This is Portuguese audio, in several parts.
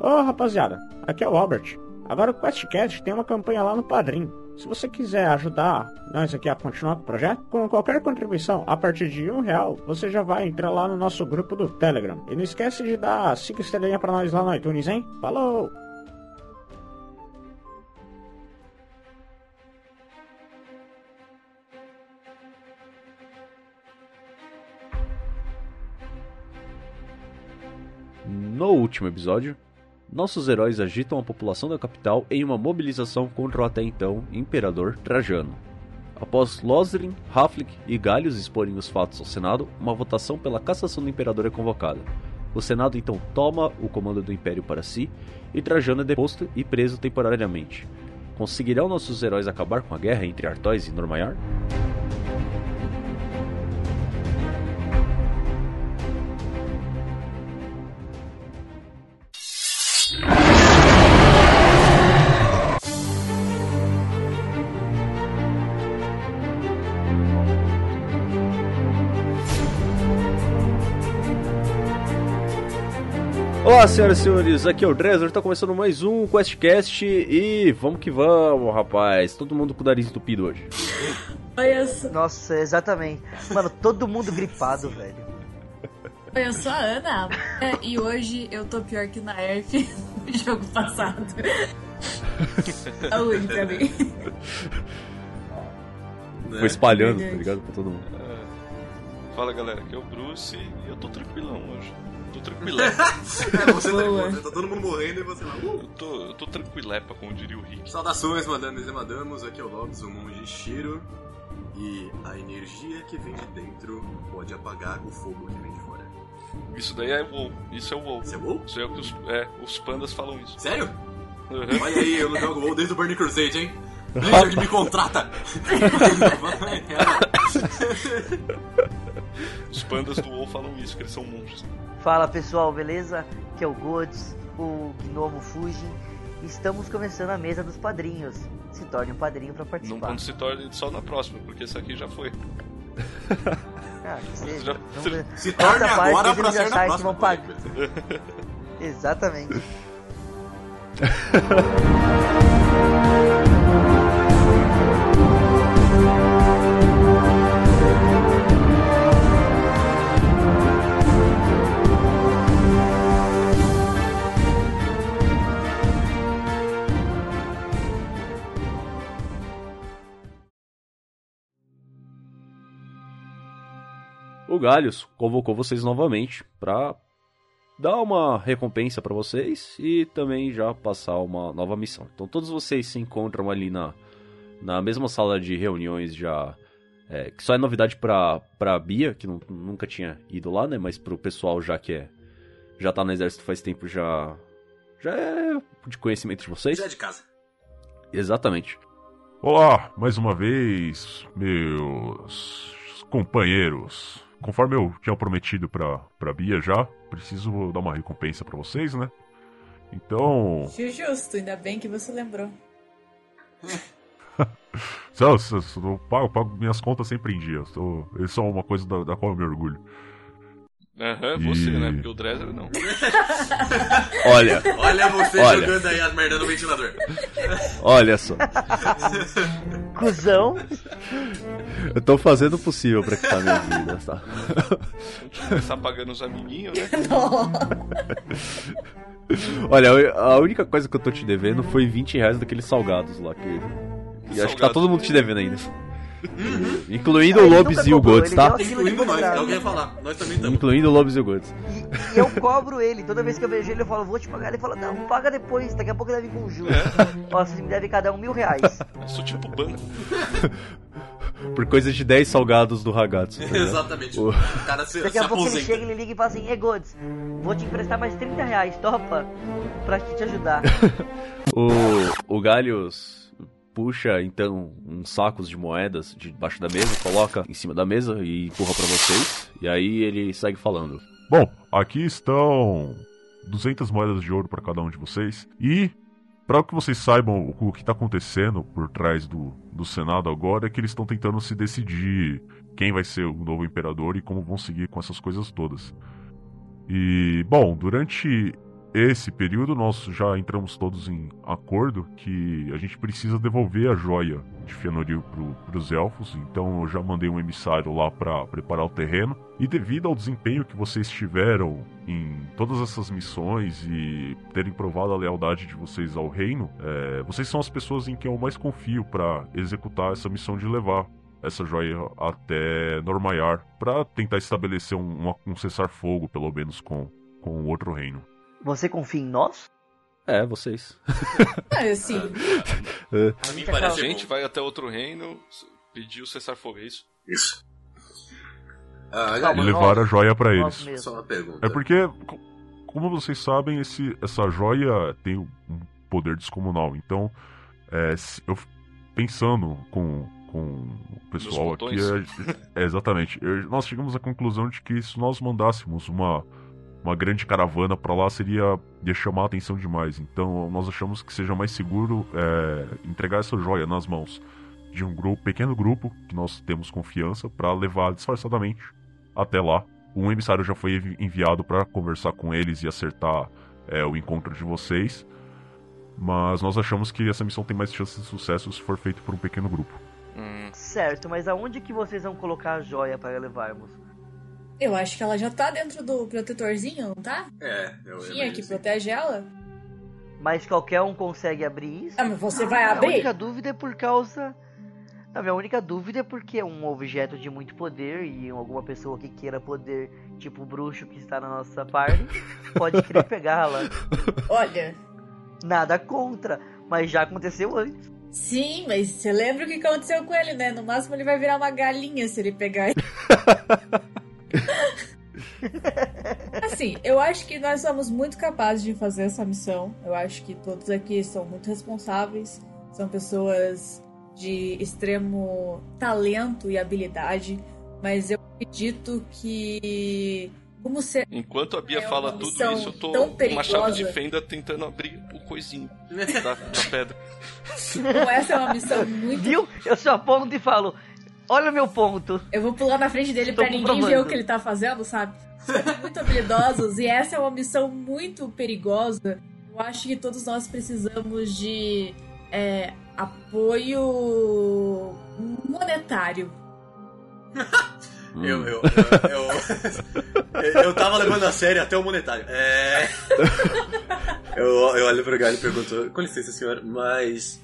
Ô rapaziada, aqui é o Albert. Agora o QuestCast tem uma campanha lá no Padrim. Se você quiser ajudar nós aqui a continuar com o projeto, com qualquer contribuição a partir de um real, você já vai entrar lá no nosso grupo do Telegram. E não esquece de dar 5 estrelinhas pra nós lá no iTunes, hein? Falou! No último episódio, nossos heróis agitam a população da capital em uma mobilização contra o até então imperador Trajano. Após Losrin, Haflik e Galhos exporem os fatos ao Senado, uma votação pela cassação do imperador é convocada. O Senado então toma o comando do império para si e Trajano é deposto e preso temporariamente. Conseguirão nossos heróis acabar com a guerra entre Artóis e Normaiar? Olá, senhoras e senhores, aqui é o Dresler, tá começando mais um QuestCast e vamos que vamos, rapaz. Todo mundo com o nariz entupido hoje. Eu sou, Nossa, exatamente. Mano, todo mundo gripado, velho. Oi, eu sou a Ana É, e hoje eu tô pior que na ERF no jogo passado. Saúde pra mim. Foi espalhando, tá ligado? Pra todo mundo. Fala galera, aqui é o Bruce e eu tô tranquilão hoje. Tô tranquilé. É, você tá, Boa. tá todo mundo morrendo e você lá. Uh! eu, tô, eu tô tranquilepa, como diria o Rick. Saudações, madames e madamos. Aqui é o Lobs, o monge Shiro. E a energia que vem de dentro pode apagar o fogo que vem de fora. Isso daí é WoW. Isso é WoW. Você é WoW? Isso é o que os, é, os pandas falam isso. Sério? Uhum. Olha aí, eu não jogo WoW desde o Burning Crusade, hein? Blizzard me contrata! Os pandas do WoW falam isso, que eles são monstros. Fala pessoal, beleza? Que é o Gods, o Gnomo Fujin. Estamos começando a mesa dos padrinhos. Se torne um padrinho Não participar. quando se torne só na próxima, porque esse aqui já foi. Ah, que seja. Já- Não- Se torne agora já ser na próxima. Exatamente. Galhos convocou vocês novamente pra dar uma recompensa pra vocês e também já passar uma nova missão. Então todos vocês se encontram ali na, na mesma sala de reuniões já. é, que só é novidade pra, pra Bia, que nu- nunca tinha ido lá, né? Mas pro pessoal já que é. Já tá no exército faz tempo, já. Já é de conhecimento de vocês. Já é de casa. Exatamente. Olá, mais uma vez, meus companheiros. Conforme eu tinha prometido pra, pra Bia já, preciso dar uma recompensa pra vocês, né? Então, justo, ainda bem que você lembrou. só- só- eu pago, pago minhas contas sempre em dia. eu Tô, isso é uma coisa da, da qual eu me orgulho. Aham, você, E- né? Porque o Dresler não. Olha, Olha você Olha. jogando aí as merda no ventilador. olha só. Cusão. Eu tô fazendo o possível pra quitar minha vida, tá? Começar pagando os amiguinhos, né? Olha, a única coisa que eu tô te devendo foi 20 reais daqueles salgados lá que. E acho que tá todo mundo te devendo ainda. Incluindo Ah, o ele Lobes e o Gods, ele tá? Incluindo nós, é o que eu ia falar. Nós também estamos. Incluindo o Lobes e o Gods. E eu cobro ele. Toda vez que eu vejo ele, eu falo, vou te pagar. Ele fala, não, paga depois. Daqui a pouco deve vir com juros. Ó, vocês me devem cada um mil reais. Eu sou tipo banda. Por coisa de 10 salgados do Ragazzo. tá? Exatamente. O- cara se, Daqui se a pouco ele aposenta. chega, ele liga e fala assim, Ei, Gods, vou te emprestar mais 30 reais, topa? Pra te ajudar. O, o Galhos puxa então uns sacos de moedas debaixo da mesa, coloca em cima da mesa e empurra pra vocês. E aí ele segue falando. Bom, aqui estão 200 moedas de ouro pra cada um de vocês. E, para que vocês saibam o que tá acontecendo por trás do, do Senado agora, é que eles estão tentando se decidir quem vai ser o novo imperador e como vão seguir com essas coisas todas. E, bom, durante esse período nós já entramos todos em acordo que a gente precisa devolver a joia de Fëanor para os elfos, então eu já mandei um emissário lá para preparar o terreno. E devido ao desempenho que vocês tiveram em todas essas missões e terem provado a lealdade de vocês ao reino, é, vocês são as pessoas em quem eu mais confio para executar essa missão de levar essa joia até Normaiar para tentar estabelecer um, um, um cessar-fogo, pelo menos com, com o outro reino. Você confia em nós? É, vocês. É, assim, A mim parece a gente vai até outro reino pedir o cessar-fogo, é isso? Isso. Ah, Calma, E levar nós- a joia para eles. só uma pergunta. É porque, co- como vocês sabem, esse, essa joia tem um poder descomunal. Então, é, se- eu pensando com, com o pessoal aqui, é, é, exatamente. eu- nós chegamos à conclusão de que se nós mandássemos uma, uma grande caravana para lá, seria ia chamar a atenção demais. Então, nós achamos que seja mais seguro é, entregar essa joia nas mãos de um grupo, pequeno grupo que nós temos confiança para levar disfarçadamente até lá. Um emissário já foi envi- enviado para conversar com eles e acertar é, o encontro de vocês. Mas nós achamos que essa missão tem mais chances de sucesso se for feito por um pequeno grupo. Hum, Certo, mas aonde que vocês vão colocar a joia para levarmos? Eu acho que ela já tá dentro do protetorzinho, não tá? É, eu Tinha que protege ela. Mas qualquer um consegue abrir isso? Ah, mas você vai A abrir? única dúvida é por causa. A minha única dúvida é porque um objeto de muito poder e alguma pessoa que queira poder, tipo o bruxo que está na nossa party, pode querer pegá-la. Olha, Nada contra, mas já aconteceu antes. sim, mas você lembra o que aconteceu com ele, né? No máximo ele vai virar uma galinha se ele pegar. assim, eu acho que nós somos muito capazes de fazer essa missão. Eu acho que todos aqui são muito responsáveis. São pessoas de extremo talento e habilidade. Mas eu acredito que. Como ser. enquanto a Bia É fala tudo isso, eu tô com uma chave de fenda tentando abrir o coisinho da, da pedra. Como essa é uma missão muito Viu? Eu só aponto e falo: Olha o meu ponto. Eu vou pular na frente dele pra ninguém ver o que ele tá fazendo, sabe? Somos muito habilidosos e essa é uma missão muito perigosa. Eu acho que todos nós precisamos de é, apoio monetário. Eu, eu, eu, eu, eu tava levando a sério até o monetário. É. Eu, eu olho pro Galho e pergunto: Com licença, senhor, mas.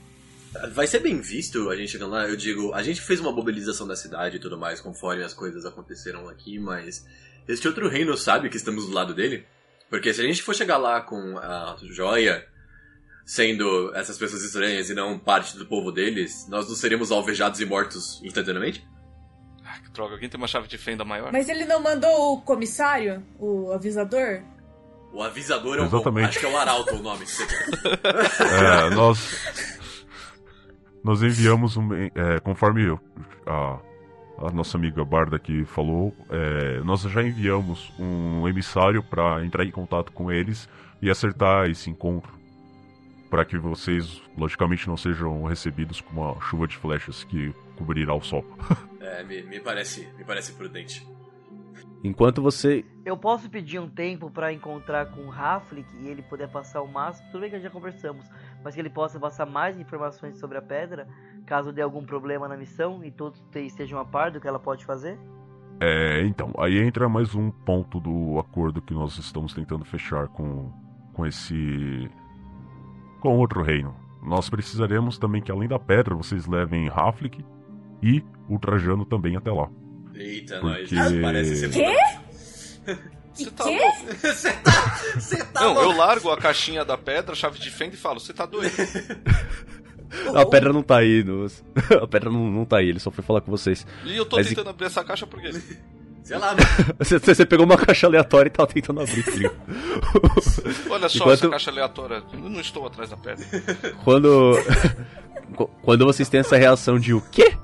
Vai ser bem visto a gente chegando lá? Eu digo: a gente fez uma mobilização da cidade e tudo mais conforme as coisas aconteceram aqui, mas. Este outro reino sabe que estamos do lado dele? Porque se a gente for chegar lá com a joia, sendo essas pessoas estranhas e não parte do povo deles, nós não seríamos alvejados e mortos instantaneamente? Ah, que droga, alguém tem uma chave de fenda maior? Mas ele não mandou o comissário, o avisador? O avisador é um Exatamente. Acho que é o Arauto o nome. É, nós. Nós enviamos um. é, conforme a, a nossa amiga Barda aqui falou, é, nós já enviamos um emissário para entrar em contato com eles e acertar esse encontro. Para que vocês, logicamente, não sejam recebidos com uma chuva de flechas que cobrirá o sol. É, me, me parece, me parece prudente. Enquanto você. Eu posso pedir um tempo pra encontrar com o Raflik e ele poder passar o máximo. Tudo bem que já conversamos, mas que ele possa passar mais informações sobre a pedra, caso dê algum problema na missão e todos te- estejam a par do que ela pode fazer? É, então, aí entra mais um ponto do acordo que nós estamos tentando fechar com, com esse. com outro reino. Nós precisaremos também que, além da pedra, vocês levem Raflik e Ultrajano também até lá. Eita, Porque- nós. Isso parece ser Quê? Você tá? Você tá. Você tá. Não, louco. eu largo a caixinha da pedra, chave de fenda e falo, você tá doido? A pedra não tá aí. no- A pedra não, não tá aí, ele só foi falar com vocês. E eu tô Mas e- tentando abrir essa caixa por quê? Sei lá, mano. Você, você pegou uma caixa aleatória e tava tentando abrir, filho. Olha só Enquanto- essa caixa aleatória. Eu não estou atrás da pedra. Quando. Quando vocês têm essa reação de o quê?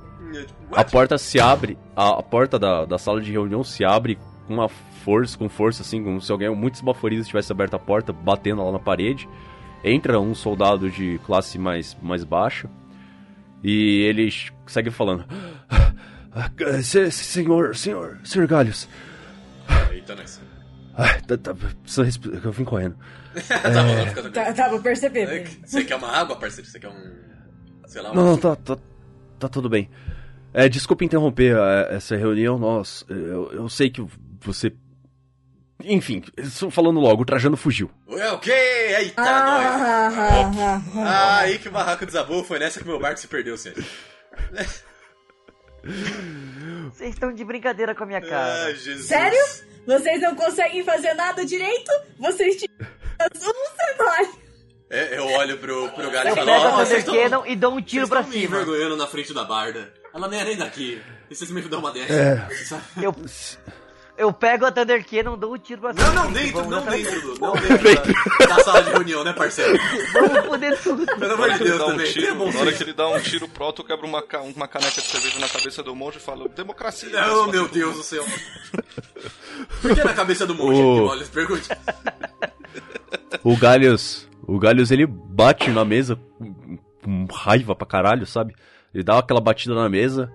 A porta se abre, a, a porta da, da sala de reunião se abre com uma força, com força, assim, como se alguém muito esbaforido tivesse aberto a porta, batendo lá na parede. Entra um soldado de classe mais, mais baixa e ele segue falando: "Ah, Se- Senhor, senhor, senhor Galhos, Eita, nessa. Ai, tá, tá, eu vim correndo. tá é... tá, tá, vou perceber. Você quer uma água, parceiro? Você quer um. Sei lá, um... Não, não, tá, tá, tá tudo bem. É, desculpa interromper a, essa reunião, nós. Eu, eu sei que você. Enfim, falando logo, o Trajano fugiu. Ué, o quê? Eita, ah, nós. Ah, ah, aí que o barraco desabou, foi nessa que meu barco se perdeu, senhor. Vocês estão de brincadeira com a minha cara. Ah, Jesus. Sério? Vocês não conseguem fazer nada direito? Vocês tiram um trabalho. É, eu olho pro, pro galho e falo, ó, vocês estão... e dou um tiro pra cima. me envergonhando na frente da barda. Ela nem é nem daqui. E vocês me dão uma dessa. É. Eu, eu pego a Thunder Cannon, dou um tiro pra cima. Não, não, dentro, não dentro, não dentro da, da, sala de reunião, né, parceiro? Vamos poder tudo. Pelo amor de Deus, também. Um tiro, na hora que ele dá um tiro pro alto, eu quebro uma, uma caneca de cerveja na cabeça do monge e falo, democracia. Não, meu Deus do céu. Por que na cabeça do monge? O... Olha, pergunte. O Galhos, o Galhos, ele bate na mesa com raiva pra caralho, sabe? Ele dá aquela batida na mesa,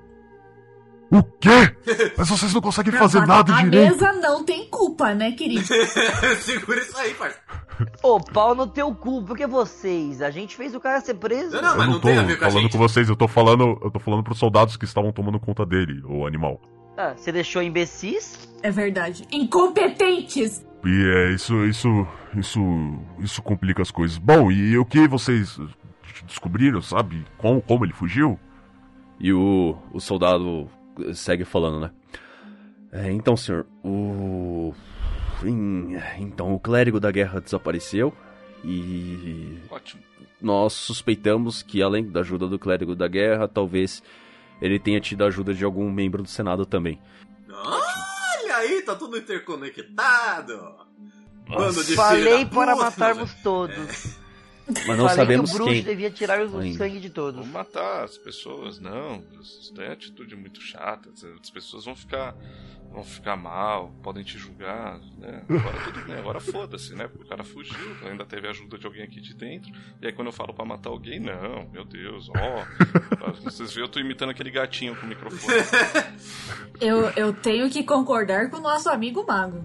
o quê? Mas vocês não conseguem fazer nada a direito. A mesa não tem culpa, né, querido? Segura isso aí, parceiro. Ô, pau no teu cu, porque vocês? A gente fez o cara ser preso. Não, não, mas não, não tô tem a ver com falando com vocês, eu tô falando, eu tô falando pros soldados que estavam tomando conta dele, o animal. Ah, você deixou imbecis? É verdade. Incompetentes! E é, isso, isso, isso, isso complica as coisas. Bom, e o que vocês descobriram, sabe? Como, como ele fugiu? E o, o soldado segue falando, né? É, então, senhor, o. Então, o clérigo da guerra desapareceu e. Ótimo. Nós suspeitamos que, além da ajuda do clérigo da guerra, talvez ele tenha tido a ajuda de algum membro do Senado também. Olha aí, tá tudo interconectado! Bando de Falei para matarmos todos. É. Mas não sabemos que o bruxo quem. devia tirar o Ainda. sangue de todos. Vou matar as pessoas, não. Isso é atitude muito chata. As pessoas vão ficar vão ficar mal, podem te julgar, né? Agora tudo bem, agora foda-se, né? Porque o cara fugiu, ainda teve ajuda de alguém aqui de dentro. E aí quando eu falo para matar alguém, não, meu Deus, ó. vocês viram, eu tô imitando aquele gatinho com o microfone. eu, eu tenho que concordar com o nosso amigo mago.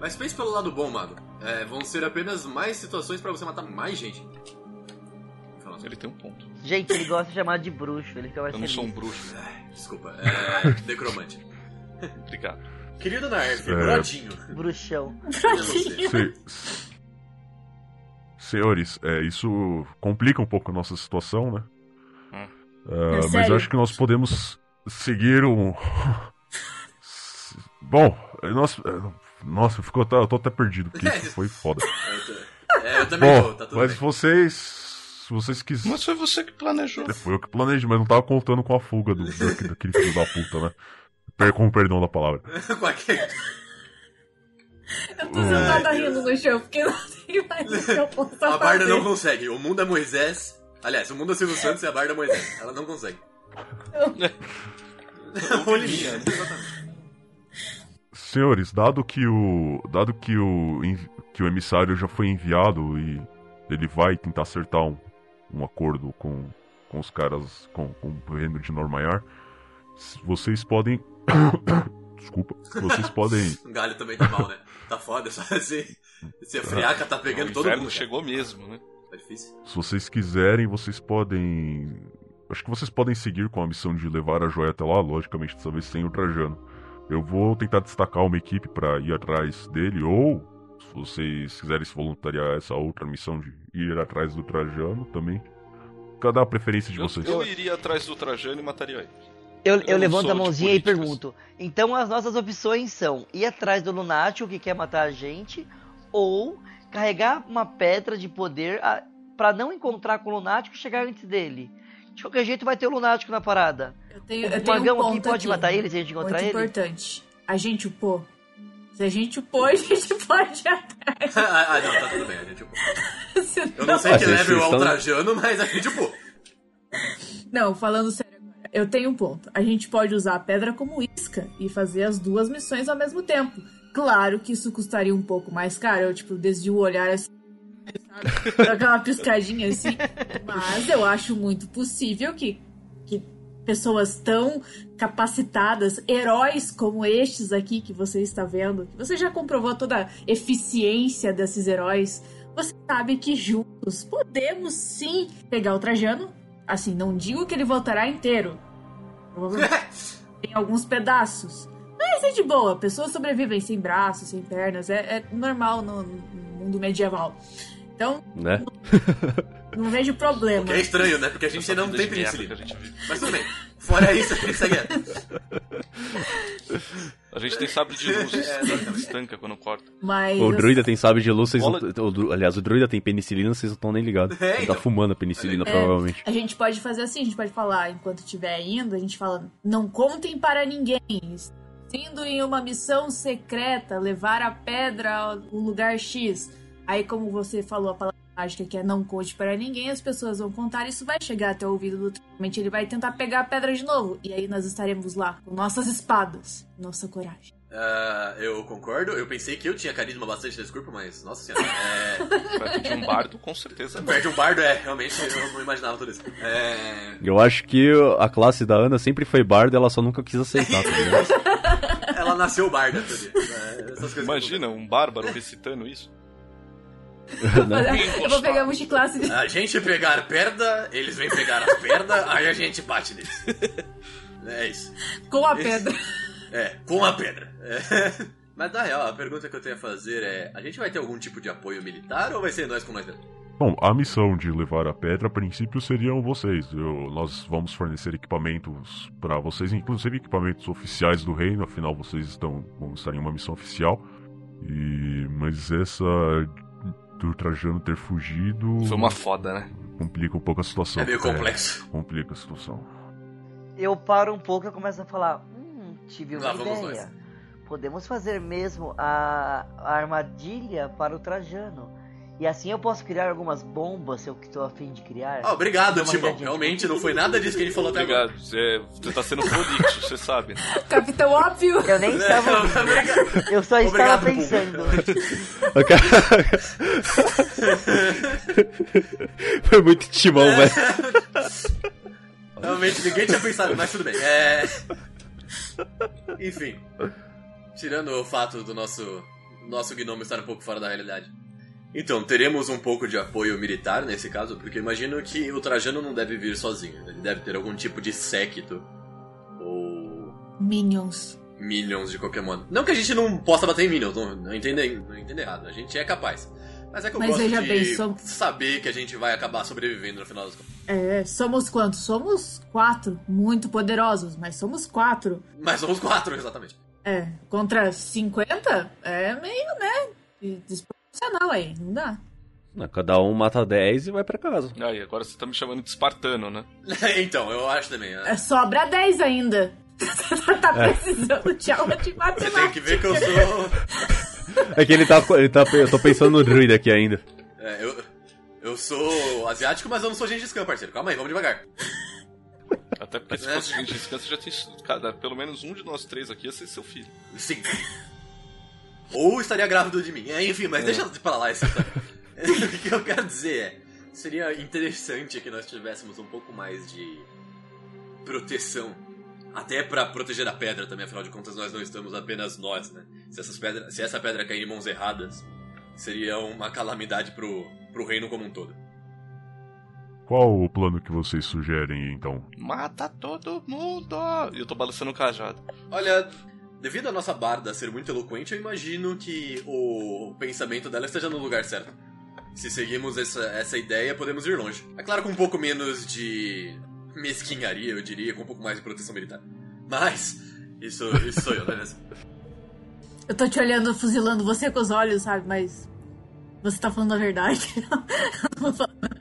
Mas pense pelo lado bom, mago. É, vão ser apenas mais situações para você matar mais gente. Ele tem um ponto. Gente, ele gosta de chamar de bruxo, ele fica mais Eu não sou um bruxo. desculpa, é. necromante. Obrigado. Querido Narf, é... brodinho. Bruxão. Brodinho. Senhores, é, isso complica um pouco a nossa situação, né? Hum. Uh, mas eu acho que nós podemos seguir um. Bom, nós. Nossa, ficou, eu tô até perdido, porque isso foi foda. É, eu também Bom, tô, tá Mas bem. vocês. Se vocês quiserem. Mas foi você que planejou. É, foi eu que planejei, mas não tava contando com a fuga do, daquele, daquele filho da puta, né? Com o perdão da palavra. com aquele. Eu tô sentada rindo no chão, porque não tem mais o que eu possa A Barda não consegue. O mundo é Moisés. Aliás, o mundo é Silvio Santos e a Barda é Moisés. Ela não consegue. Olhinha, exatamente. Senhores, dado que o dado que o que o emissário já foi enviado e ele vai tentar acertar um, um acordo com, com os caras com, com o reino de Normaiar, vocês podem Desculpa, vocês podem. o galho também tá mal, né? Tá foda, só assim. Esse friaca tá pegando todo mundo. chegou mesmo, né? Tá difícil. Se vocês quiserem, vocês podem. Acho que vocês podem seguir com a missão de levar a joia até lá, logicamente, dessa vez sem o Trajano. Eu vou tentar destacar uma equipe para ir atrás dele, ou se vocês quiserem se voluntariar a essa outra missão de ir atrás do Trajano também. Cada preferência de eu, vocês. Eu iria atrás do Trajano e mataria ele. Eu, eu, eu levanto a mãozinha e pergunto. Então as nossas opções são ir atrás do lunático que quer matar a gente, ou carregar uma pedra de poder para não encontrar com o lunático e chegar antes dele. De qualquer jeito vai ter o lunático na parada. Eu tenho, eu o tenho magão um ponto aqui pode aqui, matar ele se a gente encontrar muito ele? importante. A gente upou. Se a gente upou, a gente pode ir atrás. ah, não, tá tudo bem, a gente upou. eu não sei que level é o Trajano, mas a gente upou. Não, falando sério agora, eu tenho um ponto. A gente pode usar a pedra como isca e fazer as duas missões ao mesmo tempo. Claro que isso custaria um pouco mais caro. Eu, tipo, desde o olhar assim, aquela piscadinha assim. Mas eu acho muito possível que pessoas tão capacitadas, heróis como estes aqui que você está vendo, que você já comprovou toda a eficiência desses heróis, você sabe que juntos podemos sim pegar o Trajano. Assim, não digo que ele voltará inteiro. Provavelmente tem alguns pedaços. Mas é de boa, pessoas sobrevivem sem braços, sem pernas, é, é normal no, no mundo medieval. Então, Né? não vejo problema. O que é estranho, né? Porque a gente Essa não tem penicilina. Mas tudo bem. Fora isso, a gente segue. A gente tem sabre de luz, É, exatamente. estanca quando corta. Mas O druida tem sábio de luz, vocês Bola- não, aliás, o druida tem penicilina, vocês não estão nem ligados. É, Ele tá então. fumando a penicilina, É. provavelmente. a gente pode fazer assim, a gente pode falar enquanto estiver indo, a gente fala, não contem para ninguém. Indo em uma missão secreta, levar a pedra ao lugar X. Aí, como você falou a palavra mágica que é não conte para ninguém, as pessoas vão contar, isso vai chegar até o ouvido do Tramente, ele vai tentar pegar a pedra de novo. E aí nós estaremos lá, com nossas espadas, nossa coragem. Ah, eu concordo. Eu pensei que eu tinha carisma bastante nesse grupo, mas, nossa senhora. É... Perto de um bardo, com certeza não. Perde um bardo, é. Realmente, eu não imaginava tudo isso. É... Eu acho que a classe da Ana sempre foi barda, ela só nunca quis aceitar, tá? Ela nasceu barda, sabia? É, essas coisas que Imagina um bárbaro recitando isso. Eu vou pegar multiclasse de... A gente pegar perda, eles vêm pegar as perdas, aí a gente bate neles. É isso. com a pedra. É, com a pedra. É. Mas na real, a pergunta que eu tenho a fazer é: a gente vai ter algum tipo de apoio militar ou vai ser nós com nós mesmo? Bom, a missão de levar a pedra, a princípio, seriam vocês. Eu- nós vamos fornecer equipamentos para vocês, inclusive equipamentos oficiais do reino, afinal vocês estão vão estar em uma missão oficial. E mas essa do Trajano ter fugido Foi uma foda, né? complica um pouco a situação. É meio complexo. complica a situação. Eu paro um pouco e começo a falar: Hum, tive uma Lá ideia. Podemos fazer mesmo a, a armadilha para o Trajano. E assim eu posso criar algumas bombas se eu estou a fim de criar. Ah, obrigado, Timão. Realmente não foi nada disso que gente falou até agora. Obrigado. Você, você tá sendo prolixo, você sabe. Capitão óbvio. Eu nem estava. Obrigado. Eu só estava Obrigado, pensando. Foi muito timão, velho. Realmente ninguém tinha pensado, mas tudo bem. É. Enfim. Tirando o fato do nosso nosso gnomo estar um pouco fora da realidade. Então, teremos um pouco de apoio militar nesse caso, porque imagino que o Trajano não deve vir sozinho. Ele deve ter algum tipo de séquito. Ou. Minions. Minions de qualquer modo. Não que a gente não possa bater em Minions, não, não não entenda errado. A gente é capaz. Mas é que eu Mas gosto de bem, saber que a gente vai acabar sobrevivendo no final das contas. É, somos quantos? Somos quatro. Muito poderosos, mas somos quatro. Mas somos quatro, exatamente. É, contra 50? É meio, né? Desproporcional aí, não dá. Cada um mata 10 e vai pra casa. Aí, agora você tá me chamando de espartano, né? então, eu acho também. né? É, sobra 10 ainda. tá precisando de aula de Você matemática. tem que ver que eu sou. É que ele tá, ele tá. Eu tô pensando no druida aqui ainda. É, eu, eu sou asiático, mas eu não sou Gengis Khan, parceiro. Calma aí, vamos devagar. Até porque se fosse gente descansa, já tem. Cada, pelo menos um de nós três aqui ia ser seu filho. Sim. Ou estaria grávido de mim. É, enfim, mas deixa eu pra lá essa história. o que eu quero dizer é: seria interessante que nós tivéssemos um pouco mais de proteção. Até pra proteger a pedra também, afinal de contas, nós não estamos apenas nós, né? Se, essas pedras, se essa pedra cair em mãos erradas, seria uma calamidade pro, pro reino como um todo. Qual o plano que vocês sugerem, então? Mata todo mundo! E eu tô balançando o cajado. Olha, devido à nossa barda ser muito eloquente, eu imagino que o pensamento dela esteja no lugar certo. Se seguimos essa, essa ideia, podemos ir longe. É claro, com um pouco menos de mesquinharia, eu diria, com um pouco mais de proteção militar. Mas, isso, isso sou eu, é mesmo? Eu tô te olhando, fuzilando você com os olhos, sabe? Mas você tá falando a verdade. Eu não vou falar.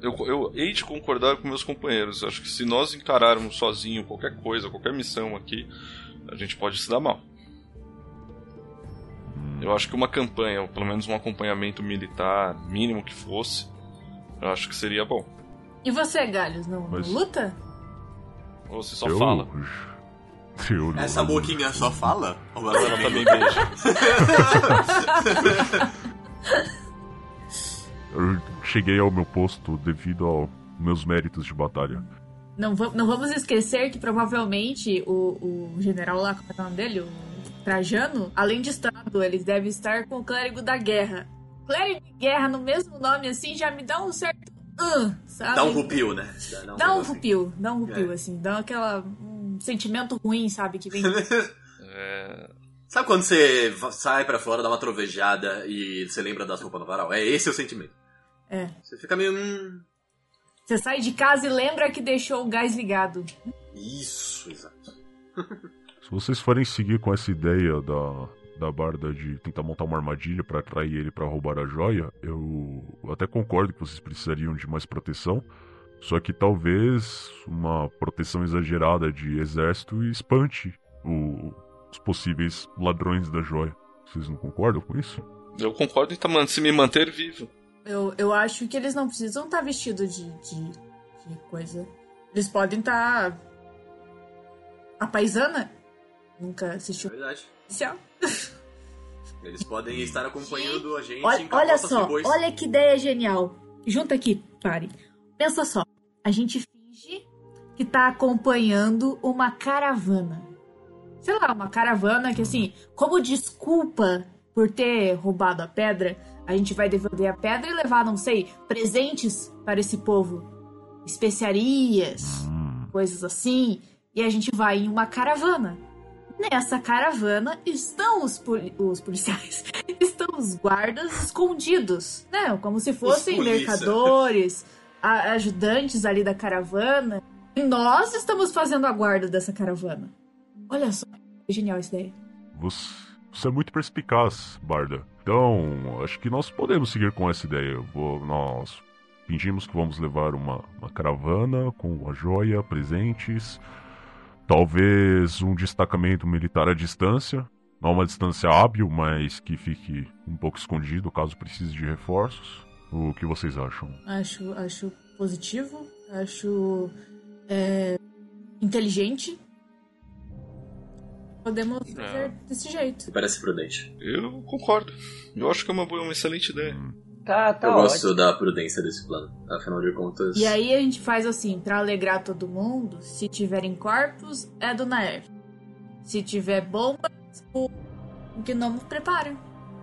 Eu, eu hei de concordar com meus companheiros. Acho que se nós encararmos sozinho qualquer coisa, qualquer missão aqui, a gente pode se dar mal. Eu acho que uma campanha, ou pelo menos um acompanhamento militar, mínimo que fosse, eu acho que seria bom. E você, Galhos, não, Mas- luta? Ou você só eu... fala. Eu não- Essa boquinha só fala? Ou ela Ela também beija. Eu cheguei ao meu posto devido aos meus méritos de batalha. Não, não vamos esquecer que provavelmente o, o general lá, como é é o nome dele? O Trajano, além de Estado, ele deve estar com o clérigo da guerra. Clérigo de guerra no mesmo nome assim já me dá um certo. Uh, sabe? Dá um rupio, né? Dá um negócio assim. rupio, dá um rupio, É. assim, dá aquela. um sentimento ruim, sabe? Que vem. É, Sabe quando você sai pra fora, dá uma trovejada e você lembra das roupas no varal? É esse o sentimento. É. Você fica meio. Hum, Você sai de casa e lembra que deixou o gás ligado. isso, exato. Se vocês forem seguir com essa ideia da, da Barda de tentar montar uma armadilha pra atrair ele pra roubar a joia, eu até concordo que vocês precisariam de mais proteção. Só que talvez uma proteção exagerada de exército espante o- os possíveis ladrões da joia. Vocês não concordam com isso? eu concordo em se me manter vivo. Eu, eu acho que eles não precisam estar vestidos de, de, de coisa. Eles podem estar. A paisana? Nunca assistiu Verdade. Eles podem estar acompanhando a gente Olha, em olha só, olha que ideia genial. Junta aqui, pare. Pensa só. A gente finge que tá acompanhando uma caravana. Sei lá, uma caravana que assim, como desculpa por ter roubado a pedra, a gente vai devolver a pedra e levar, não sei, presentes para esse povo. Especiarias, Hum, coisas assim. E a gente vai em uma caravana. Nessa caravana estão os, poli- os policiais, estão os guardas escondidos, né? Como se fossem mercadores, ajudantes ali da caravana. E nós estamos fazendo a guarda dessa caravana. Olha só, que genial essa ideia. você, você é muito perspicaz, Barda. Então, acho que nós podemos seguir com essa ideia. Vou- nós fingimos que vamos levar uma, uma caravana com a joia, presentes, talvez um destacamento militar à distância. Não uma distância hábil, mas que fique um pouco escondido caso precise de reforços. O que vocês acham? Acho, acho positivo, acho é, inteligente. Podemos fazer desse jeito. Parece prudente. Eu concordo. Eu acho que é uma, boa, uma excelente ideia. Tá, tá Eu ótimo. gosto da prudência desse plano. Afinal de contas. E aí a gente faz assim, pra alegrar todo mundo, se tiverem corpos, é do Naef. Se tiver bombas, o Gnomo prepara.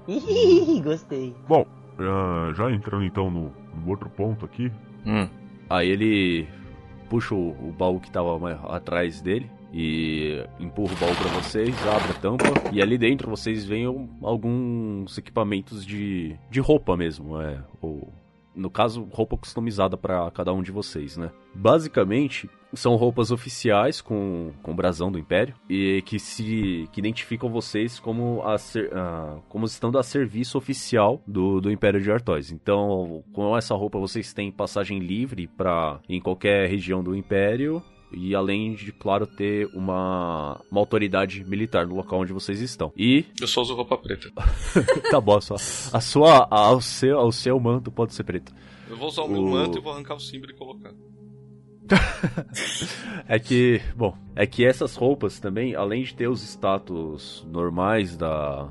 Ih, gostei. Bom, ah, já entrando então no, no outro ponto aqui, Hum. Aí ele puxa o, o baú que tava atrás dele e empurra o baú pra vocês, abre a tampa e ali dentro vocês veem alguns equipamentos de, de roupa mesmo, é, ou no caso roupa customizada pra cada um de vocês, né? Basicamente são roupas oficiais com, com brasão do Império e que se que identificam vocês como a ser, ah, como estando a serviço oficial do, do Império de Artois. Então, com essa roupa vocês têm passagem livre para em qualquer região do Império e além de, claro, ter uma, uma autoridade militar no local onde vocês estão. E Eu só uso roupa preta. tá bom, a sua, a sua a- o seu, o seu manto pode ser preto. Eu vou usar o meu O- manto e vou arrancar o símbolo e colocar. É que, bom, é que essas roupas também, além de ter os status normais da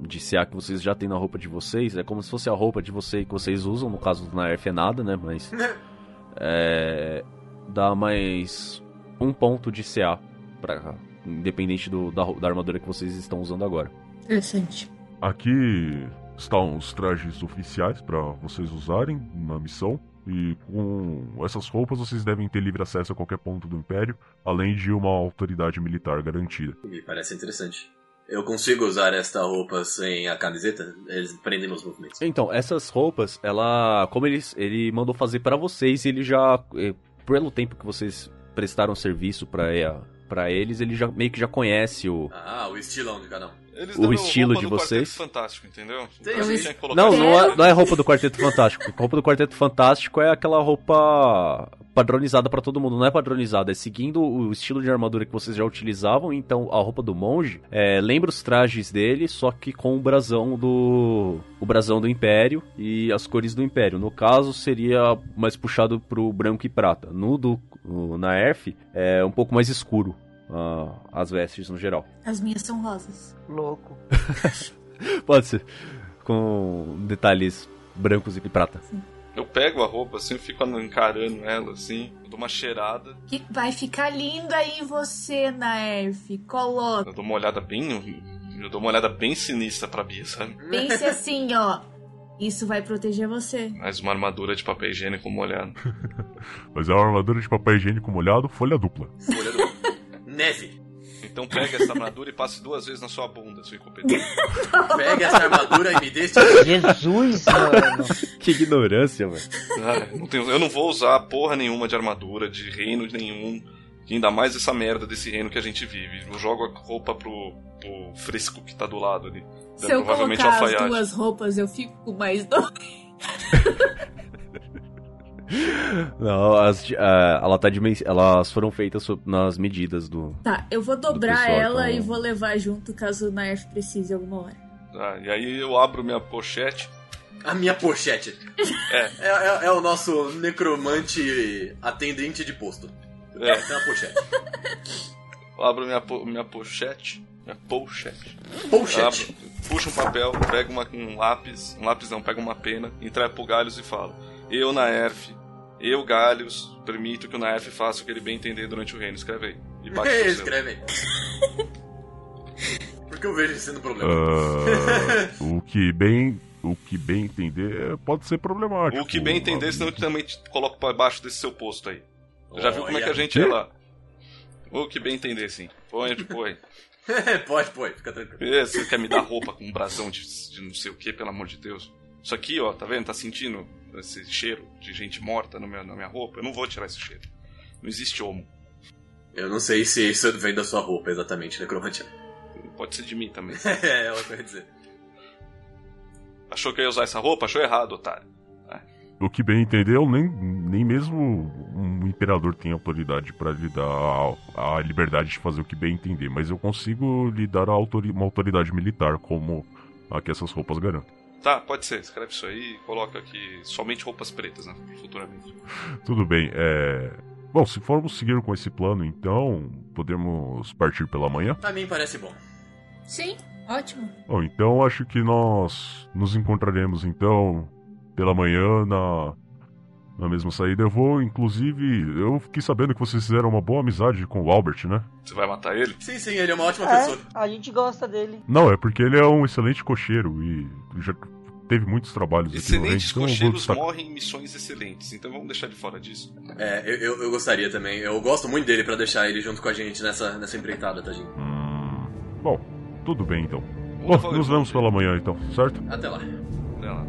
de CA que vocês já têm na roupa de vocês, é como se fosse a roupa de vocês que vocês usam, no caso do Nerf é nada, né, mas é, dá mais um ponto de CA para independente do, da, da armadura que vocês estão usando agora. Interessante. Aqui estão os trajes oficiais para vocês usarem na missão. E com essas roupas vocês devem ter livre acesso a qualquer ponto do Império, além de uma autoridade militar garantida. Me parece interessante. Eu consigo usar esta roupa sem a camiseta? Eles prendem meus movimentos. Então, essas roupas, ela. Como eles, ele mandou fazer pra vocês, ele já. Pelo tempo que vocês prestaram serviço pra, pra eles, ele já meio que já conhece o. Ah, o estilão de cada um. Eles O estilo roupa de do Quarteto vocês. Fantástico, entendeu? Eu Então, Não, não é, não é roupa do Quarteto Fantástico. A roupa do Quarteto Fantástico é aquela roupa padronizada pra todo mundo. Não é padronizada, é seguindo o estilo de armadura que vocês já utilizavam. Então, a roupa do monge é, lembra os trajes dele, só que com o brasão do o brasão do Império e as cores do Império. No caso, seria mais puxado pro branco e prata. No do no- na Erf é um pouco mais escuro. Ah, as vestes no geral. As minhas são rosas. Louco. Pode ser. Com detalhes brancos e prata. Eu pego a roupa assim, eu fico encarando ela assim, eu dou uma cheirada. Que vai ficar linda aí em você, Naerf. Coloca. Eu dou uma olhada bem. Eu dou uma olhada bem sinistra pra Bia, sabe? Pense assim, ó. Isso vai proteger você. Mais uma armadura de papel higiênico molhado. Mas é uma armadura de papel higiênico molhado, folha dupla. Folha do... Neve. Então pega essa armadura e passe duas vezes na sua bunda, seu incompetente. Pega essa armadura e me deixe. Jesus, mano. Que ignorância, velho. Ah, não tenho- eu não vou usar porra nenhuma de armadura, de reino nenhum. E ainda mais essa merda desse reino que a gente vive. Eu jogo a roupa pro, pro fresco que tá do lado ali. Se eu provavelmente colocar as duas roupas, eu fico mais dor. Não, as, ah, ela tá dimen- elas foram feitas sob- nas medidas do. Tá, eu vou dobrar pessoal, ela então. e vou levar junto caso o Naerf precise alguma hora. Ah, e aí eu abro minha pochete. A minha pochete. É. É, é- é o nosso necromante atendente de posto. É, Tem uma pochete. eu abro minha, po- minha pochete. Minha pochete. Pochete. Abro, puxo um papel, pego uma- um lápis. Um lápis não, pego uma pena, entrego pro Galhos e falo. Eu, Naerf, eu, Galhos, permito que o Naerf faça o que ele bem entender durante o reino. Escreve aí. E bate. Escreve aí. Porque eu vejo isso sendo problema. Ah, o que bem. O que bem entender é- pode ser problemático. O que bem entender, senão eu também te coloco pra baixo desse seu posto aí. Já viu como é que a gente é lá? O que bem entender, sim. Põe, põe. pode, pode, fica tranquilo. Você quer me dar roupa com um brasão de, de não sei o que, pelo amor de Deus? Isso aqui, ó, tá vendo? Tá sentindo esse cheiro de gente morta no meu, na minha roupa? Eu não vou tirar esse cheiro. Não existe homo. Eu não sei se isso vem da sua roupa exatamente, necromante. Pode ser de mim também. é, ela quer dizer. Achou que eu ia usar essa roupa? Achou errado, otário. O que bem entender, eu nem, nem mesmo um imperador tem autoridade para lhe dar a, a liberdade de fazer o que bem entender, mas eu consigo lhe dar a autori- uma autoridade militar, como a que essas roupas garantem. Tá, pode ser. Escreve isso aí e coloca aqui somente roupas pretas, né? Futuramente. Tudo bem, é. Bom, se formos seguir com esse plano, então podemos partir pela manhã? Pra mim parece bom. Sim, ótimo. Bom, então acho que nós nos encontraremos então pela manhã na, na mesma saída. Eu vou, inclusive, eu fiquei sabendo que vocês fizeram uma boa amizade com o Albert, né? Você vai matar ele? Sim, sim, ele é uma ótima É, pessoa. a gente gosta dele. Não, é porque ele é um excelente cocheiro e já teve muitos trabalhos aqui no Excelentes então destacar. morrem em missões excelentes, então vamos deixar de fora disso. É, eu, eu, eu gostaria também. Eu gosto muito dele pra deixar ele junto com a gente nessa, nessa empreitada, tadinho. Hum, bom, tudo bem então. Vamos Bom, nos vemos pela manhã então, certo? Até lá. Até lá.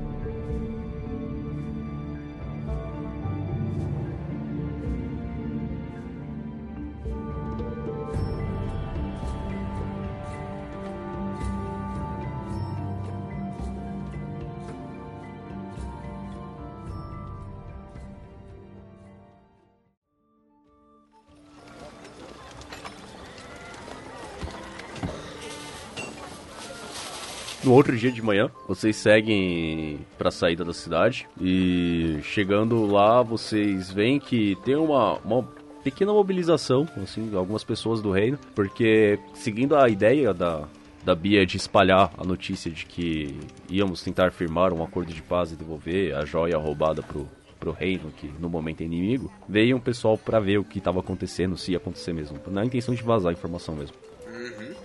No outro dia de manhã, vocês seguem pra saída da cidade e chegando lá, vocês veem que tem uma, uma pequena mobilização, assim, algumas pessoas do reino, porque seguindo a ideia da, da Bia de espalhar a notícia de que íamos tentar firmar um acordo de paz e devolver a joia roubada pro, pro reino, que no momento é inimigo, veio um pessoal pra ver o que estava acontecendo, se ia acontecer mesmo, na intenção de vazar a informação mesmo. É é?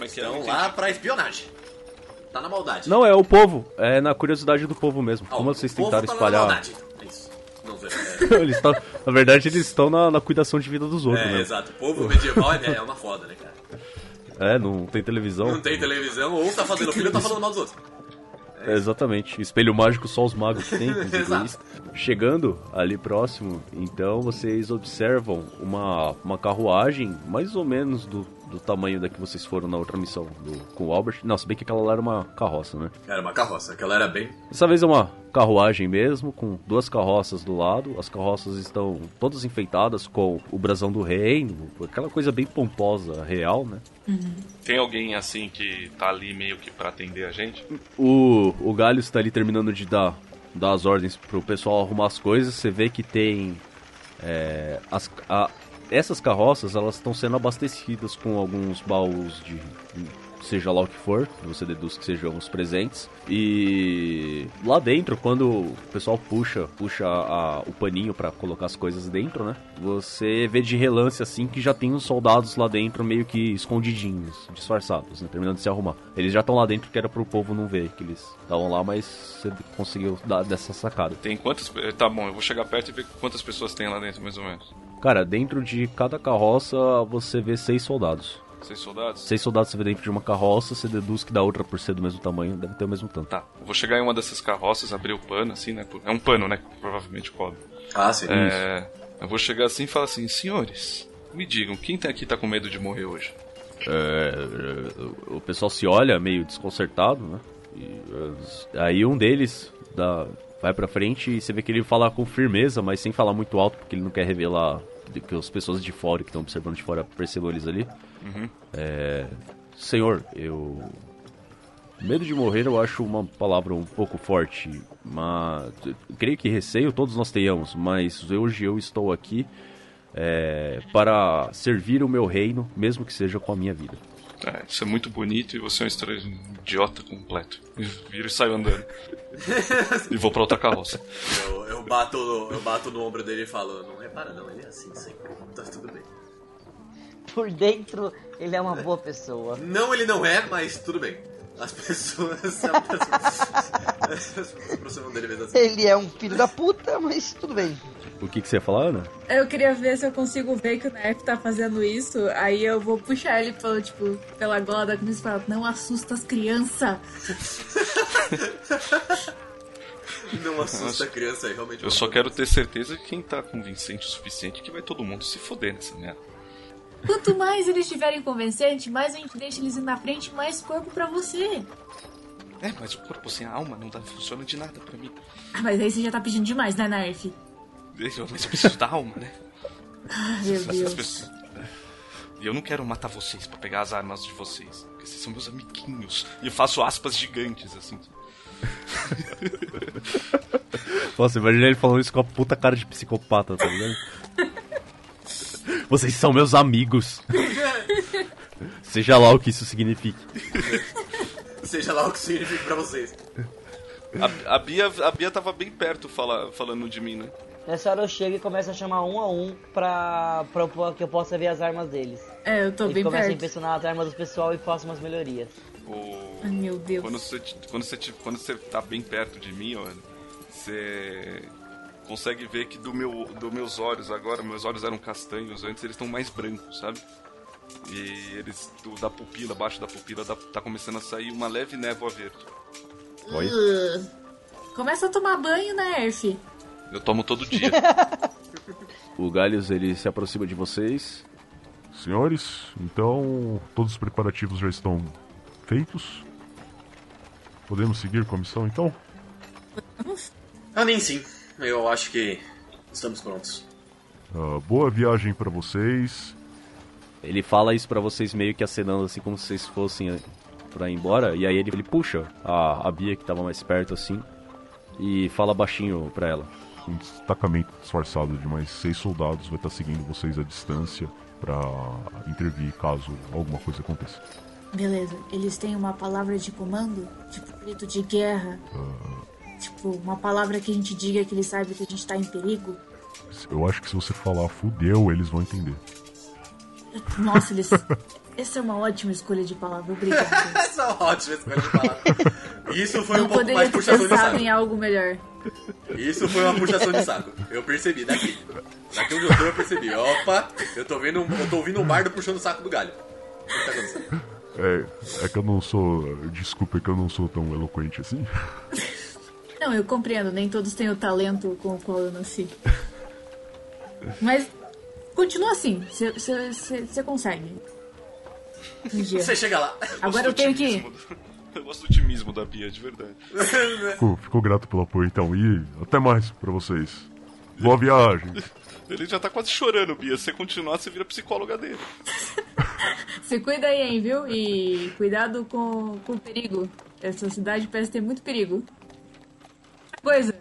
Não Então entendi. lá pra espionagem. Tá na maldade. Não, é o povo, é na curiosidade do povo mesmo. Ó, Como vocês povo tentaram tá na espalhar. maldade. É isso. Não sei. eles estão, na verdade, eles estão na, na cuidação de vida dos outros, é né? exato. O povo medieval é, é uma foda, né, cara? É, não tem televisão. Não tem televisão, ou tá fazendo filho ou tá falando mal dos outros. É, exatamente. Espelho mágico só os magos têm. Chegando ali próximo, então vocês observam uma, uma carruagem mais ou menos do, do tamanho da que vocês foram na outra missão do, com o Albert. Não, se bem que aquela lá era uma carroça, né? Era uma carroça, aquela era bem. Dessa vez é uma carruagem mesmo, com duas carroças do lado. As carroças estão todas enfeitadas com o brasão do reino, aquela coisa bem pomposa, real, né? Tem alguém assim que tá ali meio que pra atender a gente? O, o Galho está ali terminando de dar, dar as ordens pro pessoal arrumar as coisas. Você vê que tem. é, as, a- essas carroças elas estão sendo abastecidas com alguns baús de. seja lá o que for, você deduz que sejam os presentes. E lá dentro, quando o pessoal puxa, puxa a- o paninho pra colocar as coisas dentro, né? Você vê de relance assim que já tem uns soldados lá dentro meio que escondidinhos, disfarçados, né? Terminando de se arrumar. Eles já estão lá dentro que era pro povo não ver que eles estavam lá, mas você conseguiu dar dessa sacada. Tem quantas. eh, Tá bom, eu vou chegar perto e ver quantas pessoas tem lá dentro, mais ou menos. Cara, dentro de cada carroça você vê seis soldados. Seis soldados? Seis soldados você vê dentro de uma carroça, você deduz que da outra, por ser do mesmo tamanho, deve ter o mesmo tanto. Tá, eu vou chegar em uma dessas carroças, abrir o pano, assim, né? É um pano, né? que Provavelmente cobre. Ah, sim. É, eu vou chegar assim e falar assim: senhores, me digam, quem tá aqui tá com medo de morrer hoje? É, o pessoal se olha meio desconcertado, né? E, eh, aí um deles dá, vai pra frente e você vê que ele fala com firmeza, mas sem falar muito alto, porque ele não quer revelar que as pessoas de fora, que estão observando de fora, percebam eles ali. É, senhor, eu. Medo de morrer eu acho uma palavra um pouco forte, mas creio que receio todos nós tenhamos, mas hoje eu estou aqui é, para servir o meu reino, mesmo que seja com a minha vida. É, isso é muito bonito e você é um idiota completo. Viro e saio andando. e vou pra outra carroça. Eu, eu, bato, no- eu bato no ombro dele e falo, não repara não, ele é assim sempre. Tá tudo bem. Por dentro, ele é uma boa pessoa. Não, ele não é, mas tudo bem. As pessoas se aproximam- se aproximam dele mesmo assim. Ele é um filho da puta, mas tudo bem. O que, que você ia falar, Ana? Eu queria ver se eu consigo ver que o Nerf tá fazendo isso. Aí eu vou puxar ele pelo, tipo, pela gola da camisa e falar, não assusta as crianças. Não assusta a criança aí, realmente. Eu só quero ter certeza que quem tá convincente o suficiente que vai todo mundo se foder nessa merda. Quanto mais eles estiverem convincentes, mais a gente deixa eles ir na frente, mais corpo pra você. É, mas o corpo sem a alma não dá, funciona de nada pra mim. Ah, mas aí você já tá pedindo demais, né, Nerf? Mas eu preciso da alma, né? Meu As Deus. pessoas- E eu não quero matar vocês pra pegar as armas de vocês. Porque vocês são meus amiguinhos. E eu faço aspas gigantes, assim. Nossa, imagina ele falando isso com a puta cara de psicopata, tá ligado? Vocês são meus amigos. Seja lá o que isso signifique. Seja lá o que significa pra vocês. A, a, Bia, a Bia tava bem perto fala, falando de mim, né? Nessa hora eu chego e começo a chamar um a um pra, pra que eu possa ver as armas deles. É, eu tô e bem começo a perto. impressionar as armas do pessoal e faço umas melhorias. O... Ai, meu Deus. Quando você, quando, você, quando você tá bem perto de mim, olha, você consegue ver que do meu, dos meus olhos agora, meus olhos eram castanhos, antes eles estão mais brancos, sabe? E eles, do- da pupila, abaixo da pupila, da- tá começando a sair uma leve névoa verde. Olha. Ugh. Começa a tomar banho, Nerf. Eu tomo todo dia. O Galhos ele se aproxima de vocês. Senhores, então todos os preparativos já estão feitos? Podemos seguir com a missão então? Ah, nem sim. Eu acho que estamos prontos. Ah, boa viagem pra vocês. Ele fala isso pra vocês meio que acenando assim como se vocês fossem eh, pra ir embora. E aí ele, ele puxa a, a Bia que tava mais perto assim e fala baixinho pra ela. Um destacamento disfarçado de mais seis soldados vai estar seguindo vocês à distância pra intervir caso alguma coisa aconteça. Beleza, eles têm uma palavra de comando? Tipo, grito de guerra? Tipo, uma palavra que a gente diga que eles saibam que a gente tá em perigo? Eu acho que se você falar fudeu, eles vão entender. Nossa, eles. Essa é uma ótima escolha de palavra, obrigada. Essa é uma ótima escolha de palavra. Isso foi Não um pouco mais puxação de saco. em algo melhor. Isso foi uma puxação de saco. Eu percebi daqui. Daqui onde eu tô, eu percebi. Opa, eu tô, vendo, eu tô ouvindo um bardo puxando o saco do galho. O que tá acontecendo? É, é que eu não sou. Desculpa, é que eu não sou tão eloquente assim. Não, eu compreendo, nem todos têm o talento com o qual eu nasci. Mas continua assim, você consegue. Um dia. Você chega lá. Agora eu tenho que Eu gosto do otimismo da Bia, de verdade. Fico, fico grato pelo apoio então e até mais pra vocês. Boa viagem. Ele já tá quase chorando, Bia. Se você continuar, você vira psicóloga dele. Se cuida aí, hein, viu? E cuidado com, com o perigo. Essa cidade parece ter muito perigo. Outra Coisa.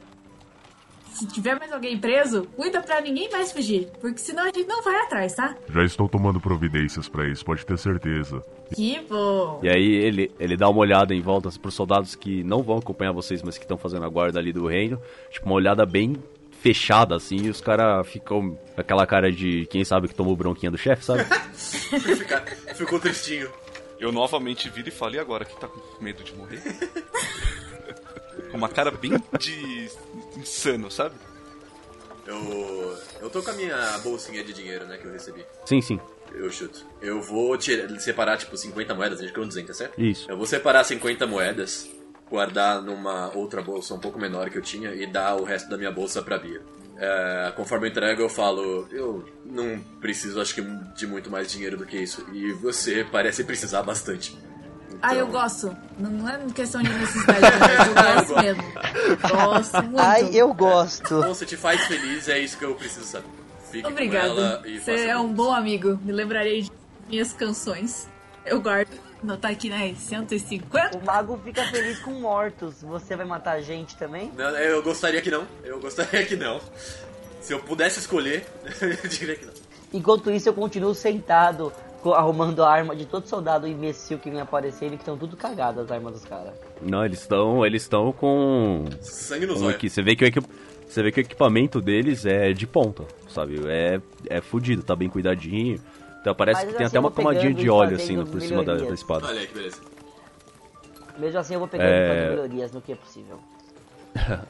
Se tiver mais alguém preso, cuida pra ninguém mais fugir. Porque senão a gente não vai atrás, tá? Já estou tomando providências pra isso, pode ter certeza. Que bom. E aí ele, ele dá uma olhada em volta pros soldados que não vão acompanhar vocês, mas que estão fazendo a guarda ali do reino. Tipo, uma olhada bem fechada, assim, e os caras ficam com aquela cara de quem sabe que tomou bronquinha do chefe, sabe? Ficou tristinho. Eu novamente viro e falo, e agora que tá com medo de morrer? uma cara bem de insano, sabe? Eu. Eu tô com a minha bolsinha de dinheiro, né, que eu recebi. sim, sim. Eu chuto. Eu vou tirar, separar, tipo, 50 moedas, a gente criou 200, certo? Isso. Eu vou separar 50 moedas, guardar numa outra bolsa um pouco menor que eu tinha e dar o resto da minha bolsa pra Bia. É, conforme eu entrego, eu falo, eu não preciso, acho que, de muito mais dinheiro do que isso. E você parece precisar bastante. Ah, eu Então, gosto. Não, não é questão de necessidade, mas eu gosto mesmo. Gosto muito. Ai, eu gosto. Bom, se te faz feliz, é isso que eu preciso saber. Fique com ela Obrigada. e Você é um bom amigo. Me lembrarei de minhas canções. Eu guardo. Não tá aqui, né? 150? O mago fica feliz com mortos. Você vai matar a gente também? Não, eu gostaria que não. Eu gostaria que não. Se eu pudesse escolher, eu diria que não. Enquanto isso, eu continuo sentado, arrumando a arma de todo soldado imbecil que vem aparecendo, que estão tudo cagadas as armas dos caras. Não, eles estão eles estão com Sangue nos olhos. aqui. Você vê que o equi- você vê que o equipamento deles é de ponta, sabe? É é fudido, tá bem cuidadinho. Então parece Mas que tem assim até uma camadinha de óleo assim no- por cima da, da espada. Olha aí que beleza. Mesmo assim, eu vou pegando É. e melhorias no que é possível.